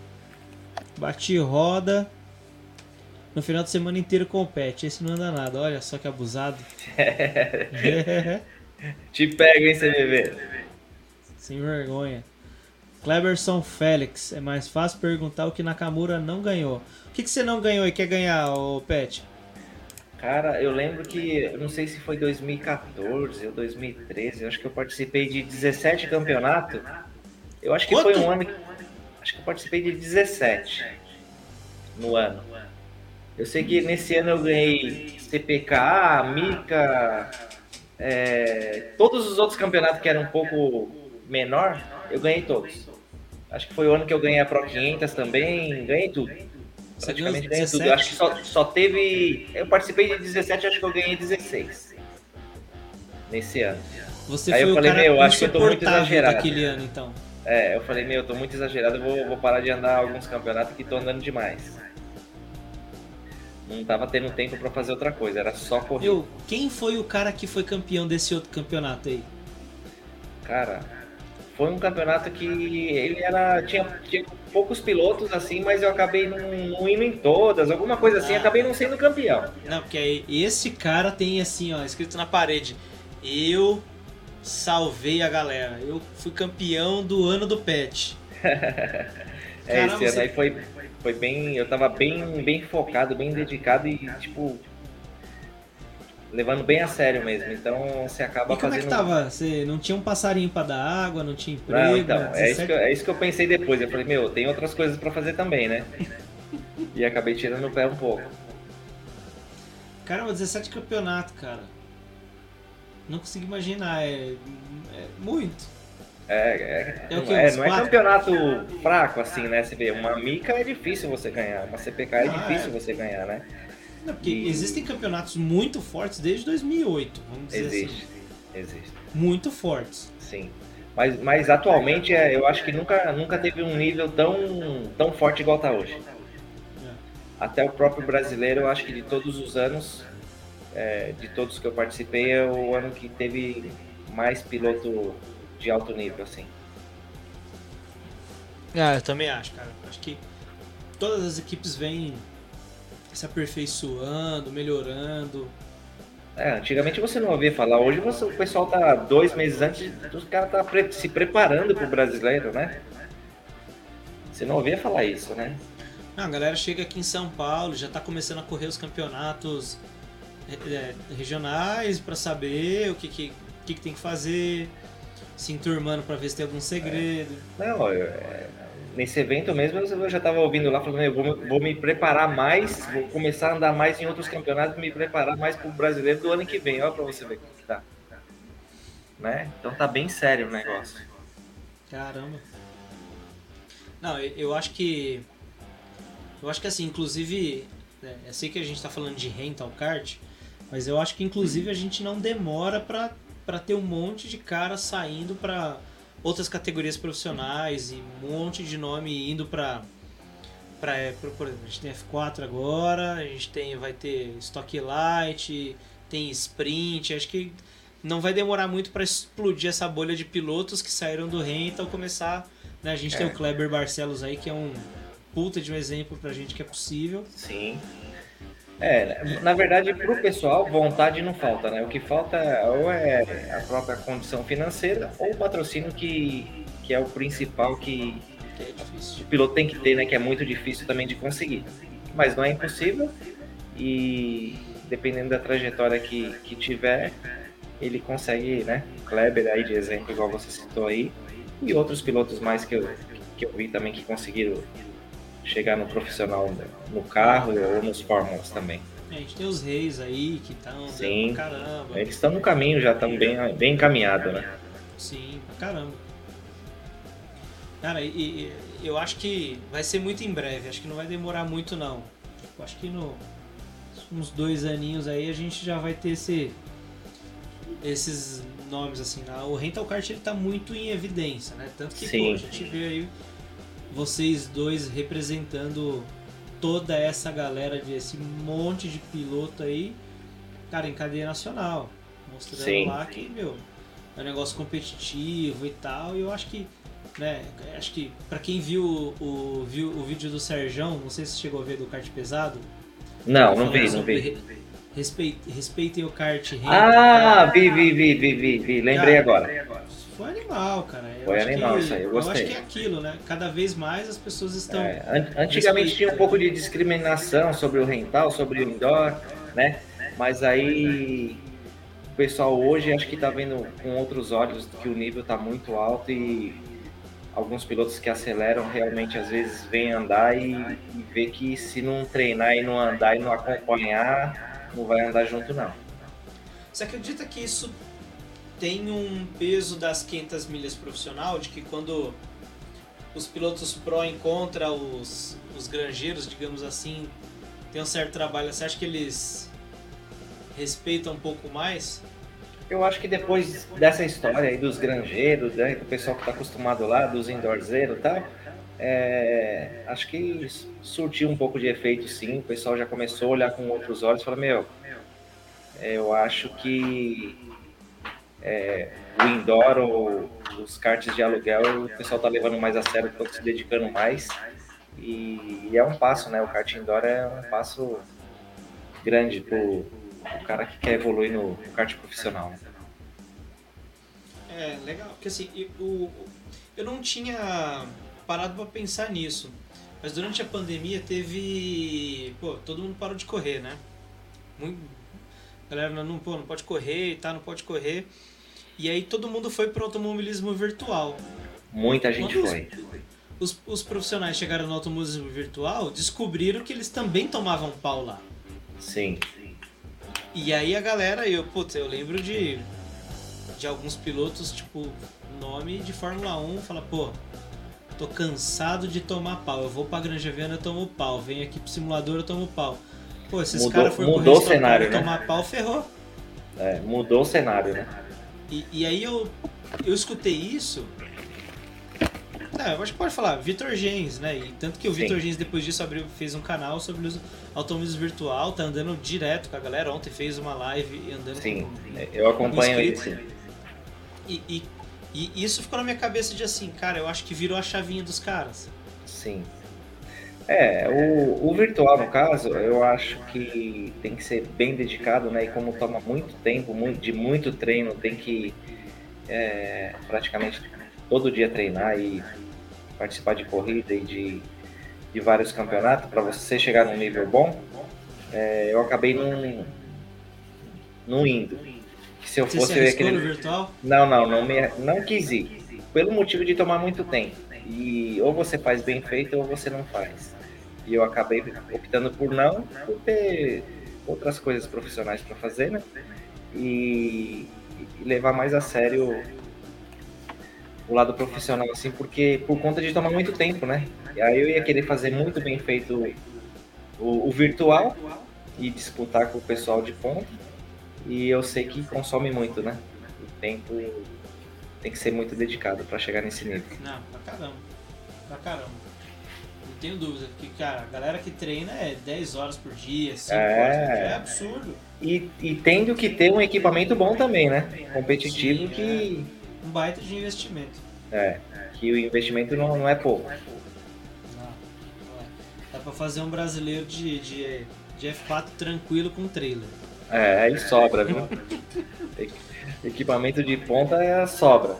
Bati roda. No final de semana inteiro compete. Esse não anda nada. Olha só que abusado. Te pega, hein, CVV? Sem vergonha. Cleberson Félix. É mais fácil perguntar o que Nakamura não ganhou. O que, que você não ganhou e quer ganhar, o Pet? Cara, eu lembro que, eu não sei se foi 2014 ou 2013, eu acho que eu participei de 17 campeonatos. Eu acho que Quanto? foi um ano que, acho que eu participei de 17 no ano. Eu sei que nesse ano eu ganhei CPK, Mica, é, todos os outros campeonatos que eram um pouco menor, eu ganhei todos. Acho que foi o ano que eu ganhei a Pro 500 também, ganhei tudo. Praticamente ganhei tudo. Acho que só, só teve. Eu participei de 17, acho que eu ganhei 16. Nesse ano. Você Aí foi eu falei, meu, acho que eu tô muito exagerado. daquele ano, então. É, eu falei, meu, eu tô muito exagerado, eu vou, vou parar de andar alguns campeonatos que tô andando demais. Não tava tendo tempo para fazer outra coisa, era só correr. Eu, quem foi o cara que foi campeão desse outro campeonato aí? Cara, foi um campeonato que ele era tinha, tinha poucos pilotos assim, mas eu acabei não, não indo em todas, alguma coisa assim, ah. acabei não sendo campeão. Não, porque esse cara tem assim, ó, escrito na parede: "Eu salvei a galera. Eu fui campeão do ano do pet". é, esse ano aí foi foi bem, eu tava bem bem focado, bem dedicado e tipo levando bem a sério mesmo. Então você acaba e como fazendo. é que tava? Você não tinha um passarinho para dar água, não tinha emprego? Não, então, é isso, que eu, é isso que eu pensei depois. Eu falei, meu, tem outras coisas para fazer também, né? e acabei tirando o pé um pouco. Caramba, 17 campeonato, cara. Não consigo imaginar, é, é muito. É, é, é, é não é campeonato fraco assim, né? Você vê, uma mica é difícil você ganhar, uma CPK é ah, difícil você ganhar, né? Não, porque e... existem campeonatos muito fortes desde 2008, vamos dizer existe, assim. Existe, Muito fortes. Sim. Mas, mas atualmente é, eu acho que nunca, nunca teve um nível tão, tão forte igual está hoje. É. Até o próprio brasileiro, eu acho que de todos os anos, é, de todos que eu participei, é o ano que teve mais piloto de alto nível, assim. Ah, eu também acho, cara. Acho que todas as equipes vêm se aperfeiçoando, melhorando. É, antigamente você não ouvia falar, hoje você, o pessoal tá dois meses antes, os caras tá pre se preparando pro brasileiro, né? Você não ouvia falar isso, né? Não, a galera chega aqui em São Paulo, já tá começando a correr os campeonatos é, regionais para saber o que, que, que, que, tem que fazer, se enturmando para ver se tem algum segredo. É. Não, é, nesse evento mesmo eu já estava ouvindo lá falando, eu vou, vou, me preparar mais, vou começar a andar mais em outros campeonatos, me preparar mais para o brasileiro do ano que vem, olha para você ver como que tá. Né? Então tá bem sério o negócio. Caramba. Não, eu acho que eu acho que assim, inclusive, é, eu sei que a gente está falando de rental kart, mas eu acho que inclusive a gente não demora para ter um monte de cara saindo para outras categorias profissionais e um monte de nome indo para para por exemplo, a gente tem F4 agora, a gente tem vai ter Stock Light, tem Sprint, acho que não vai demorar muito para explodir essa bolha de pilotos que saíram do rental começar, né? A gente é. tem o Kleber Barcelos aí que é um puta de um exemplo pra gente que é possível. Sim. É, na verdade, para o pessoal, vontade não falta, né? O que falta ou é a própria condição financeira ou o patrocínio que, que é o principal que, que o piloto tem que ter, né? Que é muito difícil também de conseguir. Mas não é impossível e dependendo da trajetória que, que tiver, ele consegue, né? Kleber aí de exemplo, igual você citou aí, E outros pilotos mais que eu, que eu vi também que conseguiram chegar no profissional no carro ou nos fórmulas também. A gente tem os reis aí que estão Sim. pra caramba. Eles estão no caminho, já estão bem, bem encaminhados, né? Sim, pra caramba. Cara, e, e- eu acho que vai ser muito em breve, acho que não vai demorar muito não. Tipo, acho que no uns dois aninhos aí a gente já vai ter esse, esses nomes assim. né? O Rental Kart ele tá muito em evidência, né? Tanto que pô, a gente vê aí vocês dois representando toda essa galera de esse monte de piloto aí, cara, em cadeia nacional. Mostrando Sim. lá que, meu, é um negócio competitivo e tal. E eu acho que, né, acho que pra quem viu o, viu o vídeo do Serjão, não sei se chegou a ver do kart pesado. Não, não vi, não vi. re- Respeit, respeitem o kart. Ah, vi, vi, vi, vi, vi, vi. Lembrei Cara, agora. Foi animal, cara. Eu Foi animal que- isso aí, eu Eu acho gostei. que é aquilo, né? Cada vez mais as pessoas estão. É, an- antigamente tinha um pouco de discriminação sobre o rental, sobre o indoor, né? Mas aí o pessoal hoje acho que tá vendo com outros olhos que o nível tá muito alto e alguns pilotos que aceleram realmente às vezes vêm andar e, e vê que se não treinar e não andar e não acompanhar, não vai andar junto não. Você acredita que isso tem um peso das 500 milhas profissional, de que quando os pilotos pro encontram os, os granjeiros, digamos assim, tem um certo trabalho, você acha que eles respeitam um pouco mais? Eu acho que depois dessa história aí dos granjeiros, né, do pessoal que está acostumado lá, dos indoorzeiros e tal, é, acho que surtiu um pouco de efeito sim. O pessoal já começou a olhar com outros olhos e falou: Meu, eu acho que é, o indoor ou os karts de aluguel o pessoal tá levando mais a sério, estão se dedicando mais. E, e é um passo, né? O kart indoor é um passo grande pro, pro cara que quer evoluir no, no kart profissional. né? É, legal, porque assim, eu, eu não tinha parado pra pensar nisso, mas durante a pandemia teve. Pô, todo mundo parou de correr, né? Muito, galera, não, pô, não pode correr e tá, não pode correr. E aí todo mundo foi pro automobilismo virtual. Muita gente os- foi. Os, os profissionais chegaram no automobilismo virtual, descobriram que eles também tomavam pau lá. Sim. E aí a galera, eu, putz, eu lembro de, de alguns pilotos, tipo, nome de Fórmula 1, fala, pô, tô cansado de tomar pau, eu vou pra Granja Viana, eu tomo pau, venho aqui pro simulador, eu tomo pau. Pô, esses Mudou- caras foram mudou o cenário, né? tomar pau, ferrou. É, mudou o cenário, né? E, e aí eu, eu escutei isso. Não, eu acho que pode falar, Vitor Gens, né? E tanto que o. Vitor Gens depois disso abriu, fez um canal sobre os automobilismo virtual, tá andando direto com a galera. Ontem fez uma live andando Sim. com, Eu acompanho isso. E, e, e isso ficou na minha cabeça de assim, cara, eu acho que virou a chavinha dos caras. Sim. É, o, o virtual, no caso, eu acho que tem que ser bem dedicado, né? E como toma muito tempo, muito, de muito treino, tem que é, praticamente todo dia treinar e participar de corrida e de, de vários campeonatos para você chegar num nível bom. é, eu acabei não, não indo. Se eu Você fosse, se eu ia no querer... virtual? Não, não, não, me, não quis ir. Pelo motivo de tomar muito tempo. E ou você faz bem feito ou você não faz. E eu acabei optando por não, por ter outras coisas profissionais para fazer, né? E, e levar mais a sério o lado profissional, assim, porque por conta de tomar muito tempo, né? E aí eu ia querer fazer muito bem feito o, o virtual e disputar com o pessoal de ponta. E eu sei que consome muito, né? O tempo tem que ser muito dedicado para chegar nesse nível. Não, pra caramba. Pra caramba. Não tenho dúvida, porque, cara, a galera que treina é 10 horas por dia, 5 É. horas por dia, é absurdo. E, e tendo que ter um equipamento bom também, né? Competitivo Sim, que, Um baita de investimento. é, que o investimento não, não é pouco. Não, não é. Dá pra fazer um brasileiro de, de, de F4 tranquilo com trailer. É, aí sobra, viu? E- Equipamento de ponta é a sobra.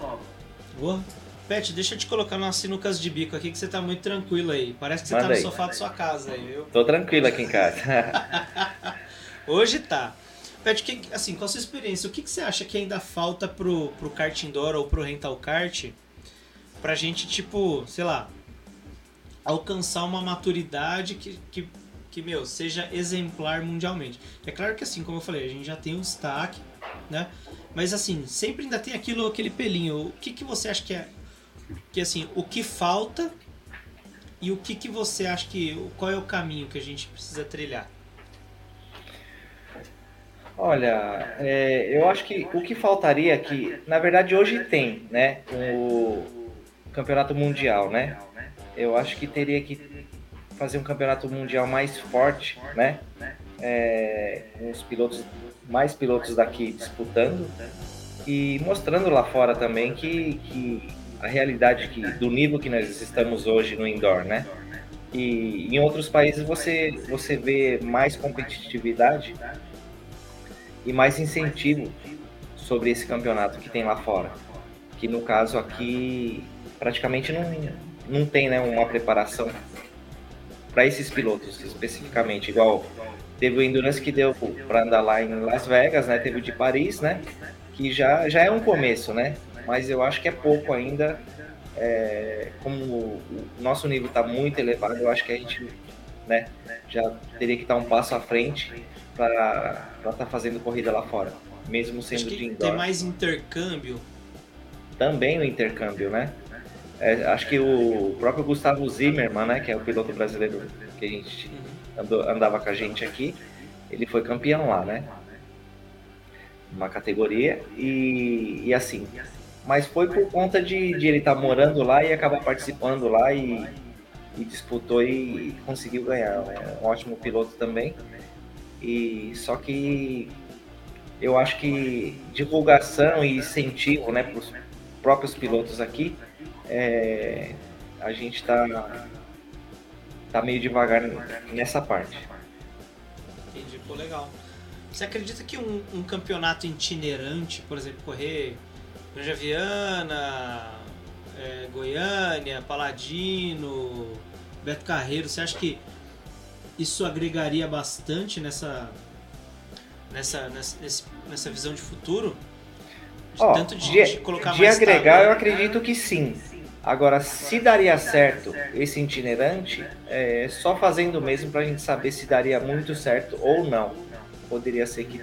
Boa. Pet, deixa eu te colocar nas sinucas de bico aqui que você tá muito tranquilo aí. Parece que você tá Manda no aí. sofá da sua casa aí, viu? Tô tranquilo aqui em casa. Hoje tá. Pet, que, assim, qual a sua experiência? O que, que você acha que ainda falta pro, pro kart indoor ou pro rental kart pra gente, tipo, sei lá, alcançar uma maturidade que, que, que, meu, seja exemplar mundialmente. É claro que assim, como eu falei, a gente já tem um destaque, né? Mas assim, sempre ainda tem aquilo, aquele pelinho. O que, que você acha que é. Que assim, o que falta e o que, que você acha que. Qual é o caminho que a gente precisa trilhar? Olha, é, eu acho que o que faltaria aqui, na verdade hoje tem, né? O campeonato mundial, né? Eu acho que teria que fazer um campeonato mundial mais forte, né? É, os pilotos, mais pilotos daqui disputando e mostrando lá fora também que, que a realidade que, do nível que nós estamos hoje no indoor, né? E em outros países você, você vê mais competitividade e mais incentivo sobre esse campeonato que tem lá fora. Que no caso aqui praticamente não, não tem né, uma preparação para esses pilotos especificamente, igual teve o Endurance que deu para andar lá em Las Vegas, né? Teve o de Paris, né? Que já, já é um começo, né? Mas eu acho que é pouco ainda. É, como o nosso nível está muito elevado, eu acho que a gente né, já teria que estar um passo à frente para estar tá fazendo corrida lá fora, mesmo sendo acho que de indoor. Tem mais intercâmbio. Também o intercâmbio, né? É, acho que o próprio Gustavo Zimmermann, né, que é o piloto brasileiro que a gente andava com a gente aqui, ele foi campeão lá, né? Uma categoria e, e assim. Mas foi por conta de, de ele estar tá morando lá e acabar participando lá e, e disputou e conseguiu ganhar. É um ótimo piloto também. E só que eu acho que divulgação e incentivo, né, para os próprios pilotos aqui, é, a gente está tá meio devagar nessa parte. Entendi, pô, legal. Você acredita que um, um campeonato itinerante, por exemplo, correr Granja Viana, é, Goiânia, Paladino, Beto Carreiro, você acha que isso agregaria bastante nessa nessa nessa, nessa visão de futuro? De, oh, tanto de, de, colocar de mais agregar, eu acredito que sim. Agora, se daria certo esse itinerante, é só fazendo mesmo para a gente saber se daria muito certo ou não. Poderia ser que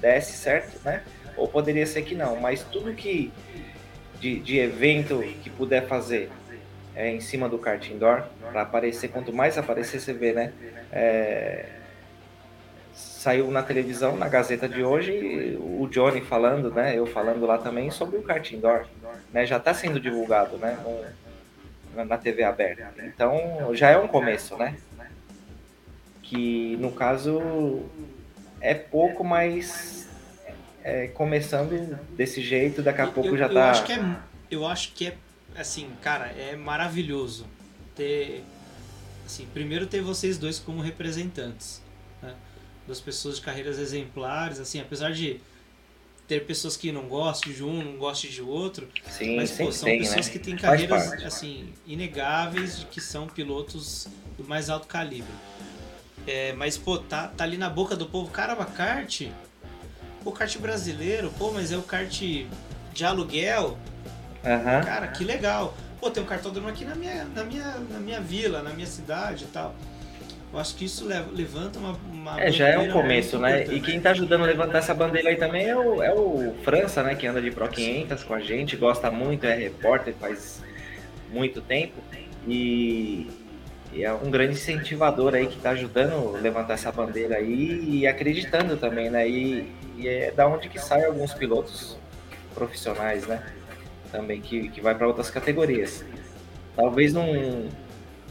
desse certo, né? Ou poderia ser que não. Mas tudo que de, de evento que puder fazer é, em cima do kart indoor para aparecer. Quanto mais aparecer, você vê, né? É, saiu na televisão, na Gazeta de hoje, o Johnny falando, né? Eu falando lá também sobre o kart indoor, né? Já está sendo divulgado, né? No, na TV aberta. Então já é um começo, né? Que no caso é pouco, mas é, começando desse jeito, daqui a pouco eu, já eu tá. Acho que é, eu acho que é assim, cara, é maravilhoso ter. Assim, primeiro ter vocês dois como representantes. Né? Das pessoas de carreiras exemplares, assim, apesar de ter pessoas que não gostam de um, não gostam de outro. Sim, mas pô, são tem, pessoas né? que têm carreiras assim, inegáveis, que são pilotos do mais alto calibre. É, mas, pô, tá, tá ali na boca do povo, caramba, kart. Pô, kart brasileiro, pô, mas é o kart de aluguel. Uhum. Cara, que legal. Pô, tem um cartódromo aqui na minha, na, minha, na minha vila, na minha cidade e tal. Eu acho que isso levanta uma. uma é, já é um começo, né? E quem tá ajudando a levantar essa bandeira aí também é o, é o França, né? Que anda de Pro 500 com a gente, gosta muito, é repórter faz muito tempo. E, e é um grande incentivador aí que tá ajudando a levantar essa bandeira aí e acreditando também, né? E, e é da onde que saem alguns pilotos profissionais, né? também, que, que vai para outras categorias. Talvez não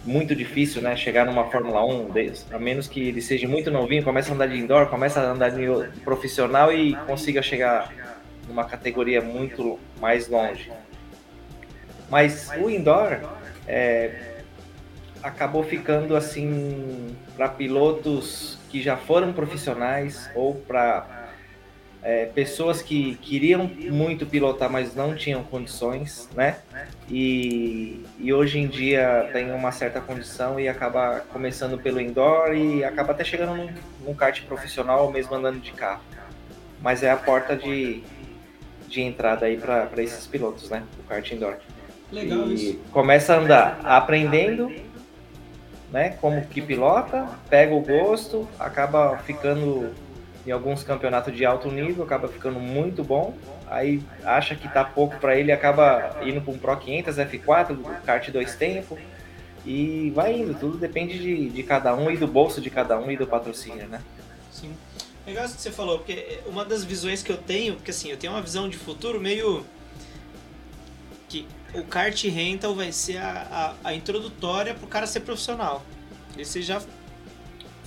muito difícil, né, chegar numa Fórmula 1, a menos que ele seja muito novinho, comece a andar de indoor, comece a andar de profissional e consiga chegar numa categoria muito mais longe. Mas o indoor é, acabou ficando assim para pilotos que já foram profissionais ou para é, pessoas que queriam muito pilotar, mas não tinham condições, né? E, e hoje em dia tem uma certa condição e acaba começando pelo indoor e acaba até chegando num, num kart profissional ou mesmo andando de carro. Mas é a porta de, de entrada aí para esses pilotos, né? O kart indoor. Legal e isso. começa a andar aprendendo, né, como que pilota, pega o gosto, acaba ficando em alguns campeonatos de alto nível, acaba ficando muito bom. Aí acha que tá pouco para ele, acaba indo para um Pro 500 F4, kart dois tempo e vai indo. Tudo depende de, de cada um e do bolso de cada um e do patrocínio, né? Sim. Legal isso que você falou, porque uma das visões que eu tenho, porque assim, eu tenho uma visão de futuro meio que o kart rental vai ser a, a, a introdutória pro cara ser profissional. E você já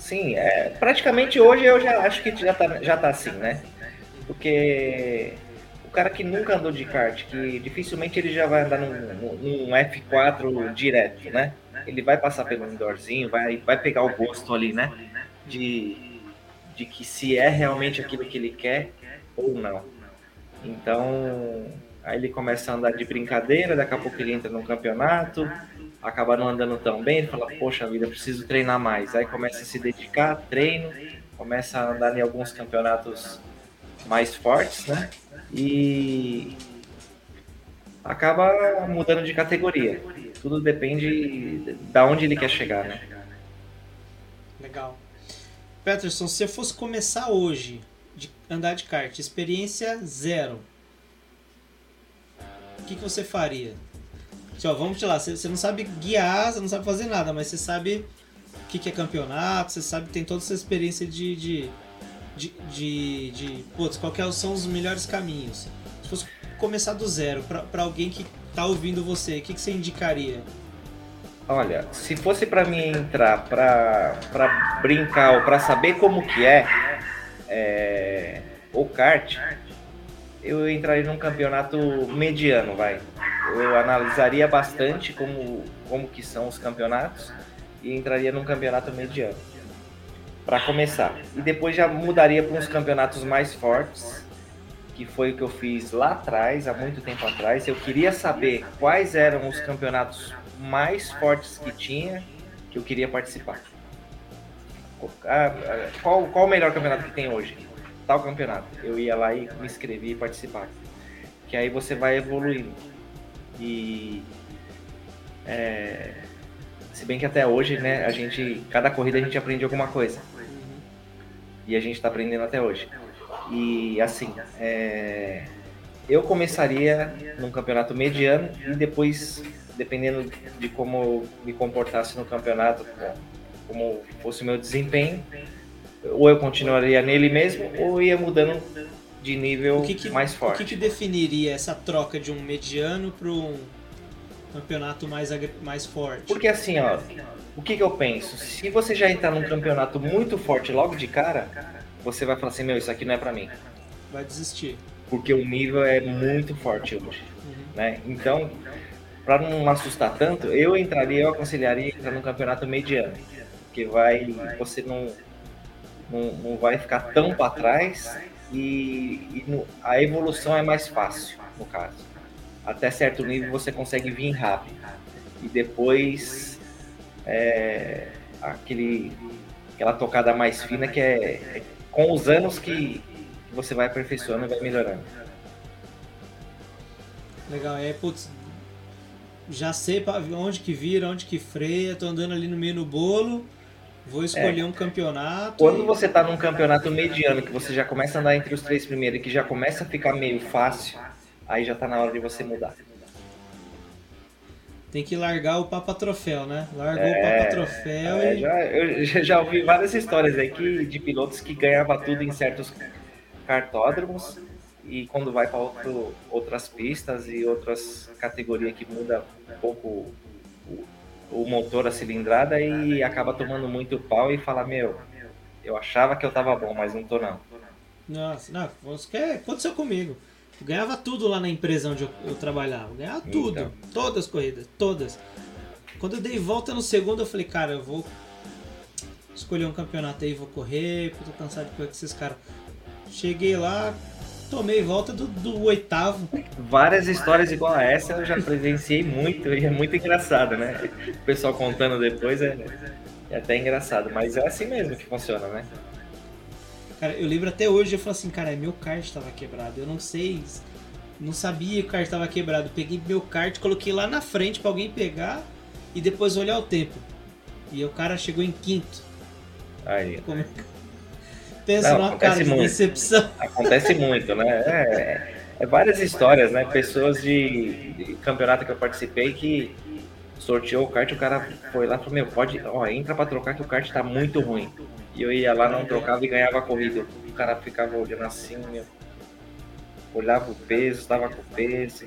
Sim, é, praticamente hoje eu já acho que já tá, já tá assim, né? Porque o cara que nunca andou de kart, que dificilmente ele já vai andar num, num- num F4 direto, né? Ele vai passar pelo indoorzinho, vai, vai pegar o gosto ali, né? De, de que se é realmente aquilo que ele quer ou não. Então, aí ele começa a andar de brincadeira, daqui a pouco ele entra num campeonato, acaba não andando tão bem, ele fala, poxa vida, eu preciso treinar mais. Aí começa a se dedicar, treino, começa a andar em alguns campeonatos mais fortes, né? E acaba mudando de categoria. Tudo depende da onde ele quer chegar, né? Legal. Peterson, se você fosse começar hoje de andar de kart, experiência zero, o que, que você faria? Ó, vamos lá, você, não sabe guiar, você não sabe fazer nada, mas você sabe o que, que é campeonato, você sabe tem toda essa experiência de. de, de, de, de putz, que é- são os melhores caminhos. Se fosse começar do zero, pra alguém que tá ouvindo você, o que, que você indicaria? Olha, se fosse pra mim entrar pra, pra brincar ou pra saber como que é, é o kart, eu entraria num campeonato mediano, vai. Eu analisaria bastante como, como que são os campeonatos e entraria num campeonato mediano. Pra começar. E depois já mudaria para uns campeonatos mais fortes, que foi o que eu fiz lá atrás, há muito tempo atrás. Eu queria saber quais eram os campeonatos mais fortes que tinha que eu queria participar. Ah, Qual, qual o melhor campeonato que tem hoje? Tal campeonato. Eu ia lá e me inscrevi e participar. Que aí você vai evoluindo. E é, se bem que até hoje, né, a gente, cada corrida a gente aprende alguma coisa. E a gente está aprendendo até hoje. E assim, é, eu começaria num campeonato mediano e depois, dependendo de como me comportasse no campeonato, como fosse o meu desempenho, ou eu continuaria nele mesmo, ou ia mudando de nível O que, que, mais o forte. que, que definiria essa troca de um mediano para um campeonato mais, mais forte? Porque assim, ó, o que, que eu penso? Se você já entrar num campeonato muito forte logo de cara, você vai falar assim, meu, isso aqui não é pra mim. Vai desistir. Porque o nível é muito forte hoje. Né? Então, para não assustar tanto, eu entraria, eu aconselharia entrar num campeonato mediano. Porque vai, você não, não, não vai ficar tão para trás e, e no- a evolução é mais fácil, no caso. Até certo nível você consegue vir rápido. E depois é, aquele, aquela tocada mais fina que é, é com os anos que você vai aperfeiçoando e vai melhorando. Legal, aí, putz, já sei onde que vira, onde que freia, tô andando ali no meio no bolo, vou escolher um campeonato. Quando e- você tá num campeonato mediano, que você já começa a andar entre os três primeiros e que já começa a ficar meio fácil, aí já tá na hora de você mudar. Tem que largar o Papa Troféu, né? Largou o É, Papa Troféu É, e. já, eu já- já ouvi várias histórias aí que, de pilotos que ganhava tudo em certos cartódromos e quando vai para outras pistas e outras categorias que muda um pouco o, motor, a cilindrada e acaba tomando muito pau e fala, meu, eu achava que eu tava bom, mas não tô não. Nossa, não, aconteceu comigo. Eu ganhava tudo lá na empresa onde eu, eu trabalhava. Eu ganhava tudo. Então. Todas as corridas, todas. Quando eu dei volta no segundo, eu falei, cara, eu vou escolher um campeonato aí, vou correr, porque eu tô cansado de correr com esses caras. Cheguei lá, tomei volta do, do oitavo. Várias histórias igual a essa eu já presenciei muito e é muito engraçado, né? O pessoal contando depois é, é até engraçado, mas é assim mesmo que funciona, né? Cara, eu lembro até hoje, eu falo assim, cara, meu kart tava quebrado. Eu não sei não sabia que o kart tava quebrado. Peguei meu kart, coloquei lá na frente pra alguém pegar e depois olhar o tempo. E o cara chegou em quinto. Aí. Como é que- Pensa Não, numa acontece cara de muito. decepção. Acontece muito, né? É, é várias histórias, né? Pessoas de, de campeonato que eu participei que sorteou o kart, o cara foi lá e falou, meu, pode, ó, entra pra trocar que o kart tá muito ruim. E eu ia lá, não trocava e ganhava a corrida. O cara ficava olhando assim, meu. Olhava o peso, tava com peso.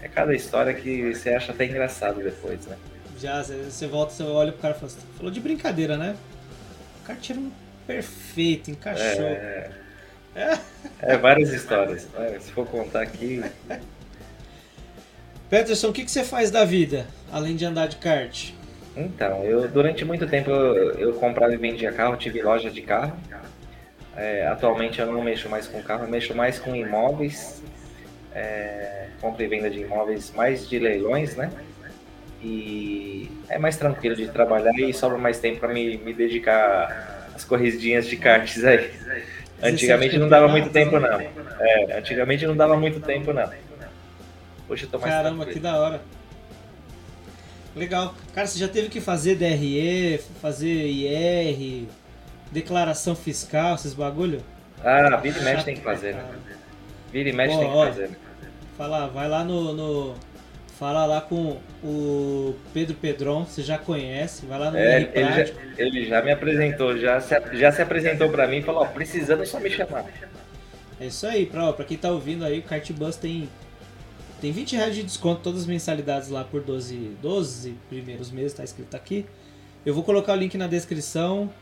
É cada história que você acha até engraçado depois, né? Já, você volta, você olha pro cara e fala assim, falou de brincadeira, né? O kart era um perfeito, encaixou. É várias histórias. Se for contar aqui, Peterson, o que, que você faz da vida, além de andar de kart? Então, eu durante muito tempo eu, eu comprava e vendia carro, tive loja de carro. É, atualmente eu não mexo mais com carro, eu mexo mais com imóveis, é, compra e venda de imóveis, mais de leilões, né? E é mais tranquilo de trabalhar e sobra mais tempo para me, me dedicar às corridinhas de karts aí. Antigamente não dava muito tempo não. É, antigamente não dava muito tempo não. Hoje eu tô mais Caramba, que da hora. Legal. Cara, você já teve que fazer DRE, fazer IR, declaração fiscal, esses bagulho? Ah, vira e mexe tem que fazer, né? Vira e mexe tem que fazer. né? Fala, vai lá no, no- Fala lá com o Pedro Pedron, você já conhece, vai lá no É, ele, já, ele já me apresentou, já se, já se apresentou pra mim e falou, ó, precisando é só me chamar. É isso aí, pra, ó, pra quem tá ouvindo aí, o Cartbus tem, tem 20 reais de desconto, todas as mensalidades lá por 12, 12 primeiros meses, tá escrito aqui. Eu vou colocar o link na descrição.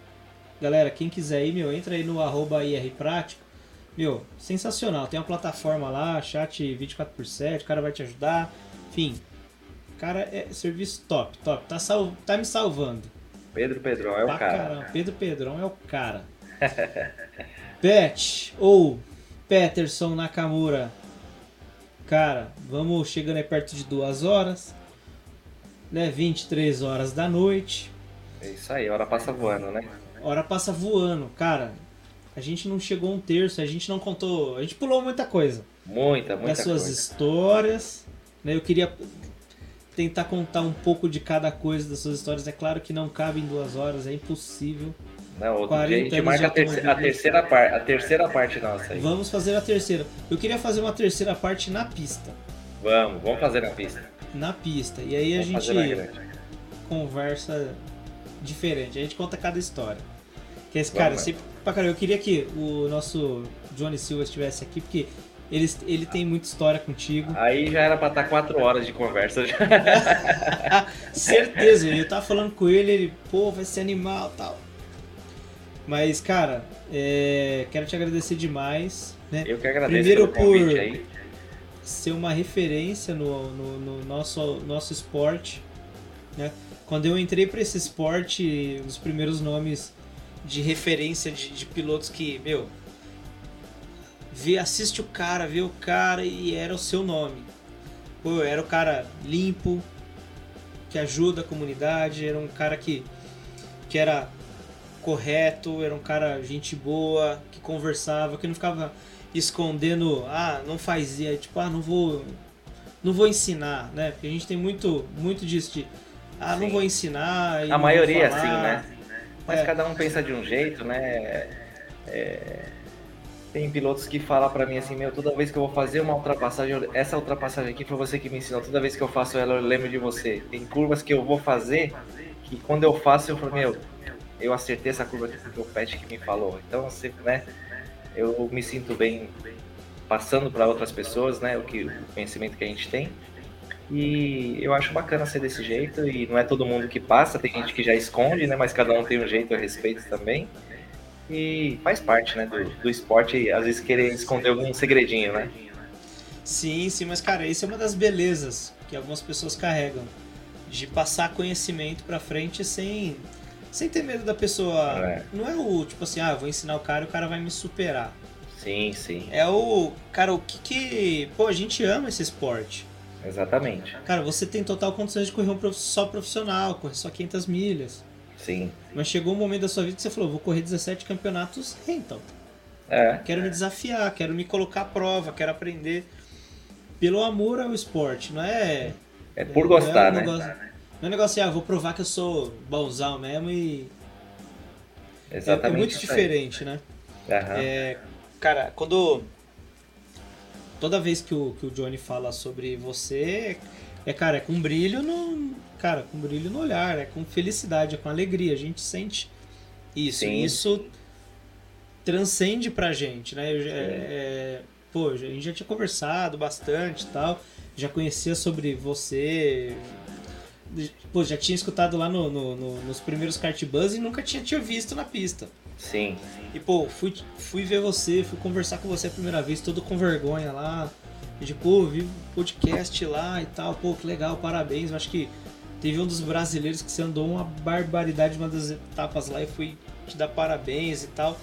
Galera, quem quiser ir, meu, entra aí no arroba IR Prático. Meu, sensacional. Tem uma plataforma lá, chat 24x7, o cara vai te ajudar. Enfim, cara, é serviço top, top. Tá, sal, tá me salvando. Pedro Pedrão é o cara. caramba. Pedro Pedrão é o cara. Pet ou Peterson Nakamura. Cara, vamos chegando aí perto de duas horas. Né? 23 horas da noite. É isso aí, hora passa voando, né? Hora passa voando. Cara, a gente não chegou um terço, a gente não contou. A gente pulou muita coisa. Muita, muita das suas coisa. histórias. Né? Eu queria tentar contar um pouco de cada coisa das suas histórias. É claro que não cabe em duas horas, é impossível. Não, outro 40 dia a gente marca a, de terce- a terceira parte, a terceira parte nossa aí. Vamos fazer a terceira. Eu queria fazer uma terceira parte na pista. Vamos, vamos fazer na pista. Na pista. E aí a Vamos na gente conversa diferente. A gente conta cada história. Que esse cara, Vamos. sempre. Pra caramba, eu queria que o nosso Johnny Silva estivesse aqui, porque ele, ele tem muita história contigo. Aí já era pra estar quatro horas de conversa. Certeza, eu tava falando com ele, ele, pô, vai ser animal e tal. Mas, cara, é, quero te agradecer demais, né? Eu que agradeço Primeiro por- aí. ser uma referência no, no, no nosso, nosso esporte. Né? Quando eu entrei para esse esporte, os primeiros nomes de referência de, de pilotos que, meu, vê, assiste o cara, vê o cara e era o seu nome. Pô, era o cara limpo, que ajuda a comunidade, era um cara que, que era correto, era um cara gente boa, que conversava, que não ficava escondendo, ah, não faz isso, tipo, ah, não vou não vou ensinar, né? Porque a gente tem muito muito disso de ah, não Sim. vou ensinar não A maioria falar. assim, né? Mas É. cada um pensa de um jeito, né? É, Tem pilotos que falam pra mim assim, meu, toda vez que eu vou fazer uma ultrapassagem, essa ultrapassagem aqui foi você que me ensinou, toda vez que eu faço ela eu lembro de você. Tem curvas que eu vou fazer que quando eu faço eu falo, meu, eu acertei essa curva aqui porque o Pet que me falou. Então, você, né, eu me sinto bem passando para outras pessoas, né, o que o conhecimento que a gente tem. E eu acho bacana ser desse jeito e não é todo mundo que passa, tem gente que já esconde, né, mas cada um tem um jeito, eu respeito também. E faz parte, né, do, do esporte às vezes querer esconder algum segredinho, né? Sim, sim, mas cara, isso é uma das belezas que algumas pessoas carregam de passar conhecimento pra frente sem sem ter medo da pessoa. É. Não é o tipo assim, ah, vou ensinar o cara e o cara vai me superar. Sim, sim, É o, cara, o que que, pô, a gente ama esse esporte. exatamente. Cara, você tem total condições de correr um prof- só profissional, correr só 500 milhas. Sim. Mas chegou um momento da sua vida que você falou, vou correr 17 campeonatos rental. É, Quero me desafiar, quero me colocar à prova, quero aprender. pelo amor ao esporte, não é. É por gostar, não é um né? negócio, Não é um negócio assim, ah, vou provar que eu sou bonzão mesmo e. É, Exatamente. é muito isso aí. diferente, né? É, cara, quando. Toda vez que o, que o Johnny fala sobre você, é, cara, é com brilho no. Cara, com brilho no olhar, é com felicidade, é com alegria. A gente sente isso. Sim. Isso transcende pra gente, né? Eu é, pô, a gente já tinha conversado bastante e tal, já conhecia sobre você. Pô, já tinha escutado lá no, no- no- nos primeiros kart buzz e nunca tinha te visto na pista. Sim. E pô, fui, fui ver você, fui conversar com você a primeira vez, todo com vergonha lá. E de, pô, vi o podcast lá e tal, pô, que legal, parabéns. Eu acho que teve um dos brasileiros que você andou uma barbaridade uma das etapas lá e fui te dar parabéns e tal.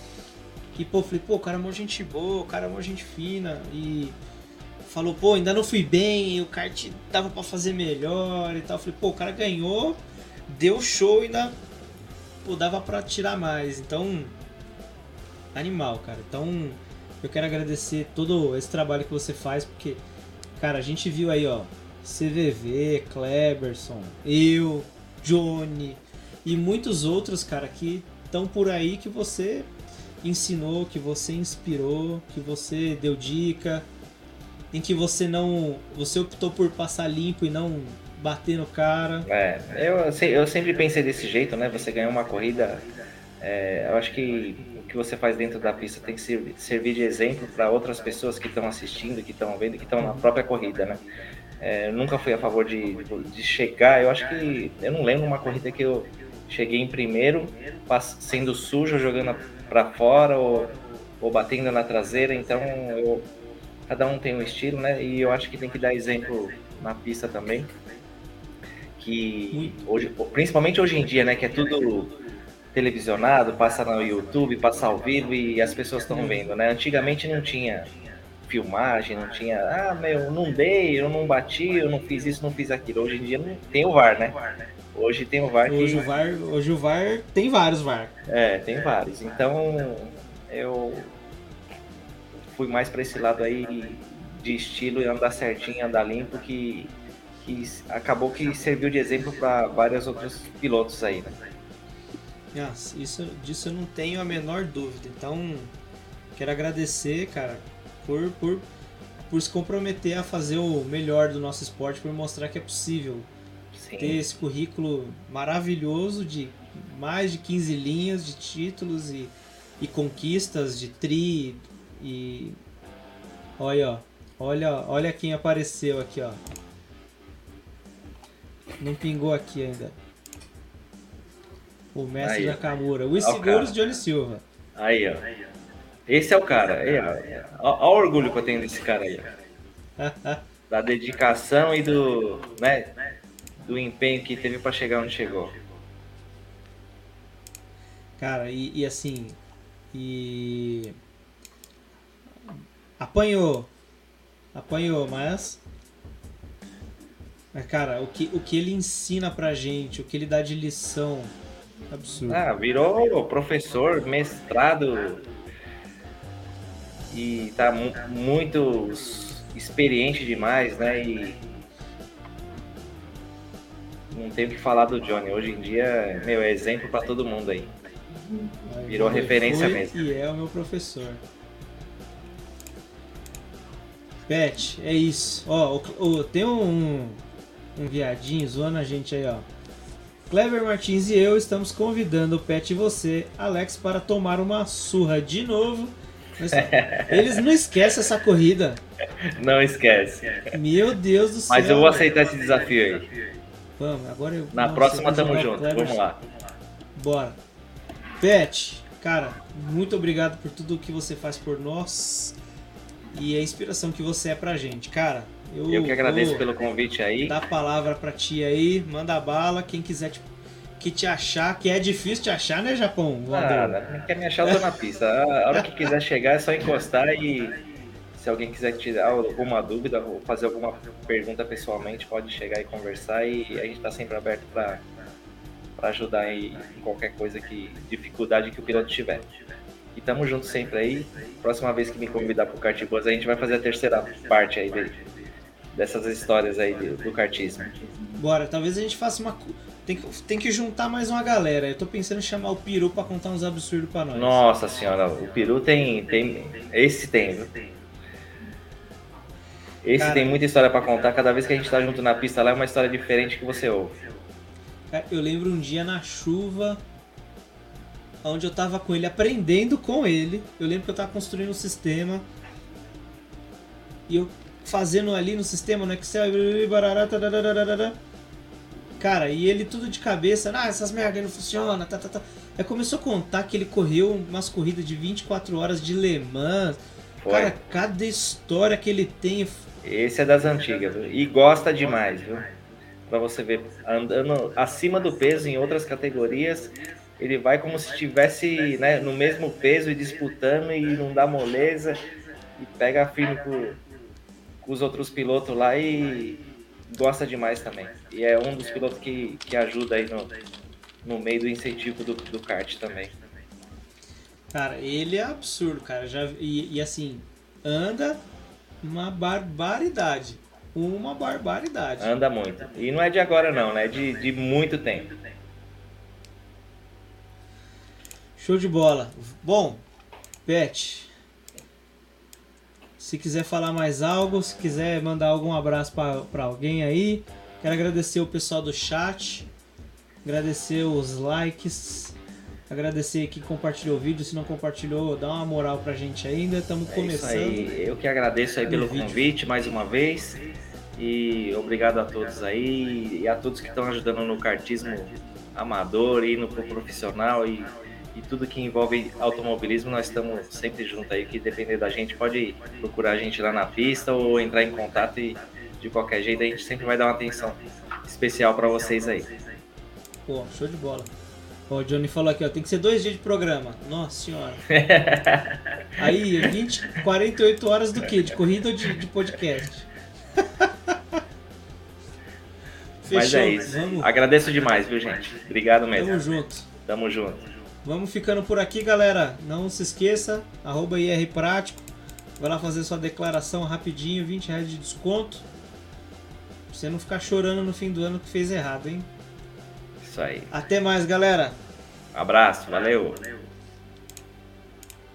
E pô, falei, pô, o cara é mó gente boa, o cara é mó gente fina. E falou, pô, ainda não fui bem, o kart dava pra fazer melhor e tal. Falei, pô, o cara ganhou, deu show e ainda pô, dava pra tirar mais. Então, animal, cara. Então, eu quero agradecer todo esse trabalho que você faz, porque, cara, a gente viu aí, ó, CVV, Kleberson, eu, Johnny e muitos outros, cara, que estão por aí que você ensinou, que você inspirou, que você deu dica, em que você não, você optou por passar limpo e não bater no cara. É, eu, eu sempre pensei desse jeito, né? Você ganhar uma corrida, é, eu acho que o que você faz dentro da pista tem que servir de exemplo para outras pessoas que estão assistindo, que estão vendo, que estão na própria corrida, né? É, nunca fui a favor de, de chegar, eu acho que, eu não lembro uma corrida que eu cheguei em primeiro, sendo sujo, jogando para fora ou, ou batendo na traseira, então eu, cada um tem um estilo, né? E eu acho que tem que dar exemplo na pista também que hoje, principalmente hoje em dia, né, que é tudo televisionado, passa no YouTube, passa ao vivo e as pessoas estão vendo, né? Antigamente não tinha filmagem, não tinha, ah, meu, não dei, eu não bati, eu não fiz isso, não fiz aquilo. Hoje em dia não tem o VAR, né? Hoje tem o VAR que Hoje o VAR, hoje o VAR tem vários VAR. é, tem vários. Então eu fui mais para esse lado aí de estilo e andar certinho, andar limpo, que, que acabou que serviu de exemplo para vários outros pilotos aí, né? Ah, isso, disso eu não tenho a menor dúvida. Então, quero agradecer, cara, por, por, por se comprometer a fazer o melhor do nosso esporte, por mostrar que é possível ter Sim, esse currículo maravilhoso de mais de 15 linhas de títulos e, e conquistas de tri e olha, ó, olha, olha quem apareceu aqui, ó. Não pingou aqui ainda. O mestre Aí. Nakamura. Os seguros. Johnny Silva. aí ó. Esse é o cara. Ó. Ó, ó o orgulho que eu tenho desse cara aí. Da dedicação e do, né, do empenho que teve para chegar onde chegou. Cara, e, e assim. E. Apanhou. Apanhou, mas. Mas, cara, o que, o que ele ensina pra gente, o que ele dá de lição. Absurdo. Ah, virou professor, mestrado e tá mu- muito experiente demais, né? E não tem o que falar do Johnny. Hoje em dia, meu, é exemplo pra todo mundo aí. Virou referência mesmo. E é o meu professor. Pet, é isso. Ó, o- o- tem um, um viadinho zoando a gente aí, ó. Clever Martins e eu estamos convidando o Pet e você, Alex, para tomar uma surra de novo. Mas eles não esquecem essa corrida. Não esquece. Meu Deus do céu. Mas eu vou aceitar esse desafio aí. Vamos, agora eu. Na próxima tamo junto. Clever Vamos lá. Bora. Pet, cara, muito obrigado por tudo que você faz por nós e a inspiração que você é pra gente. Cara, eu, Eu que agradeço pelo convite aí. dar a palavra pra ti aí, manda bala, quem quiser te, que te achar, que é difícil te achar, né, Japão? Nada, não quer me achar, eu tô na pista. A hora que quiser chegar é só encostar e se alguém quiser tirar alguma dúvida ou fazer alguma pergunta pessoalmente, pode chegar e conversar e a gente tá sempre aberto para ajudar em, em qualquer coisa que dificuldade que o piloto tiver. E tamo junto sempre aí. Próxima vez que me convidar pro Kart Bus, a gente vai fazer a terceira parte aí dele. dessas histórias aí do, do kartismo. Bora, talvez a gente faça uma. Tem que, tem que juntar mais uma galera. Eu tô pensando em chamar o Peru pra contar uns absurdos pra nós. Nossa senhora, o Peru tem. tem esse tem, viu? Esse Cara, tem muita história pra contar. Cada vez que a gente tá junto na pista lá é uma história diferente que você ouve. Eu lembro um dia na chuva, onde eu tava com ele, aprendendo com ele. Eu lembro que eu tava construindo um sistema. E eu fazendo ali no sistema, no Excel. e barará. Cara, e ele tudo de cabeça. Ah, essas merdas não funcionam. Tá, tá, tá. Aí começou a contar que ele correu umas corridas de 24 horas de Le Mans. Foi. Cara, cada história que ele tem. Esse é das antigas, viu? E gosta demais, viu? Pra você ver, andando acima do peso em outras categorias, ele vai como se estivesse né, no mesmo peso e disputando e não dá moleza e pega firme com, com os outros pilotos lá e gosta demais também. E é um dos pilotos que, que ajuda aí no, no meio do incentivo do, do kart também. Cara, ele é absurdo, cara. Já, e, e assim, anda uma barbaridade. Uma barbaridade. Anda muito. E não é de agora não, né? É de, de muito tempo. Show de bola. Bom, Pet, se quiser falar mais algo, se quiser mandar algum abraço pra alguém aí, quero agradecer o pessoal do chat, agradecer os likes, agradecer quem compartilhou o vídeo. Se não compartilhou, dá uma moral pra gente ainda. Estamos É isso começando. aí. Eu que agradeço aí pelo vídeo. convite mais uma vez. E obrigado a todos aí e a todos que estão ajudando no kartismo amador e no pro profissional e, e tudo que envolve automobilismo, nós estamos sempre juntos aí, que depender da gente pode procurar a gente lá na pista ou entrar em contato e de qualquer jeito a gente sempre vai dar uma atenção especial para vocês aí. Pô, show de bola. Ó, o Johnny falou aqui, ó, tem que ser dois dias de programa. Nossa senhora. Aí, 20, 48 horas do quê? De corrida ou de, de podcast? Mas é isso. Vamos, Agradeço demais, viu, gente? Obrigado tamo mesmo. junto. Tamo junto. Vamos ficando por aqui, galera. Não se esqueça, arroba IR Prático. Vai lá fazer sua declaração rapidinho, 20 reais de desconto. Você não ficar chorando no fim do ano que fez errado, hein? Isso aí. Até mais, galera. Abraço, valeu.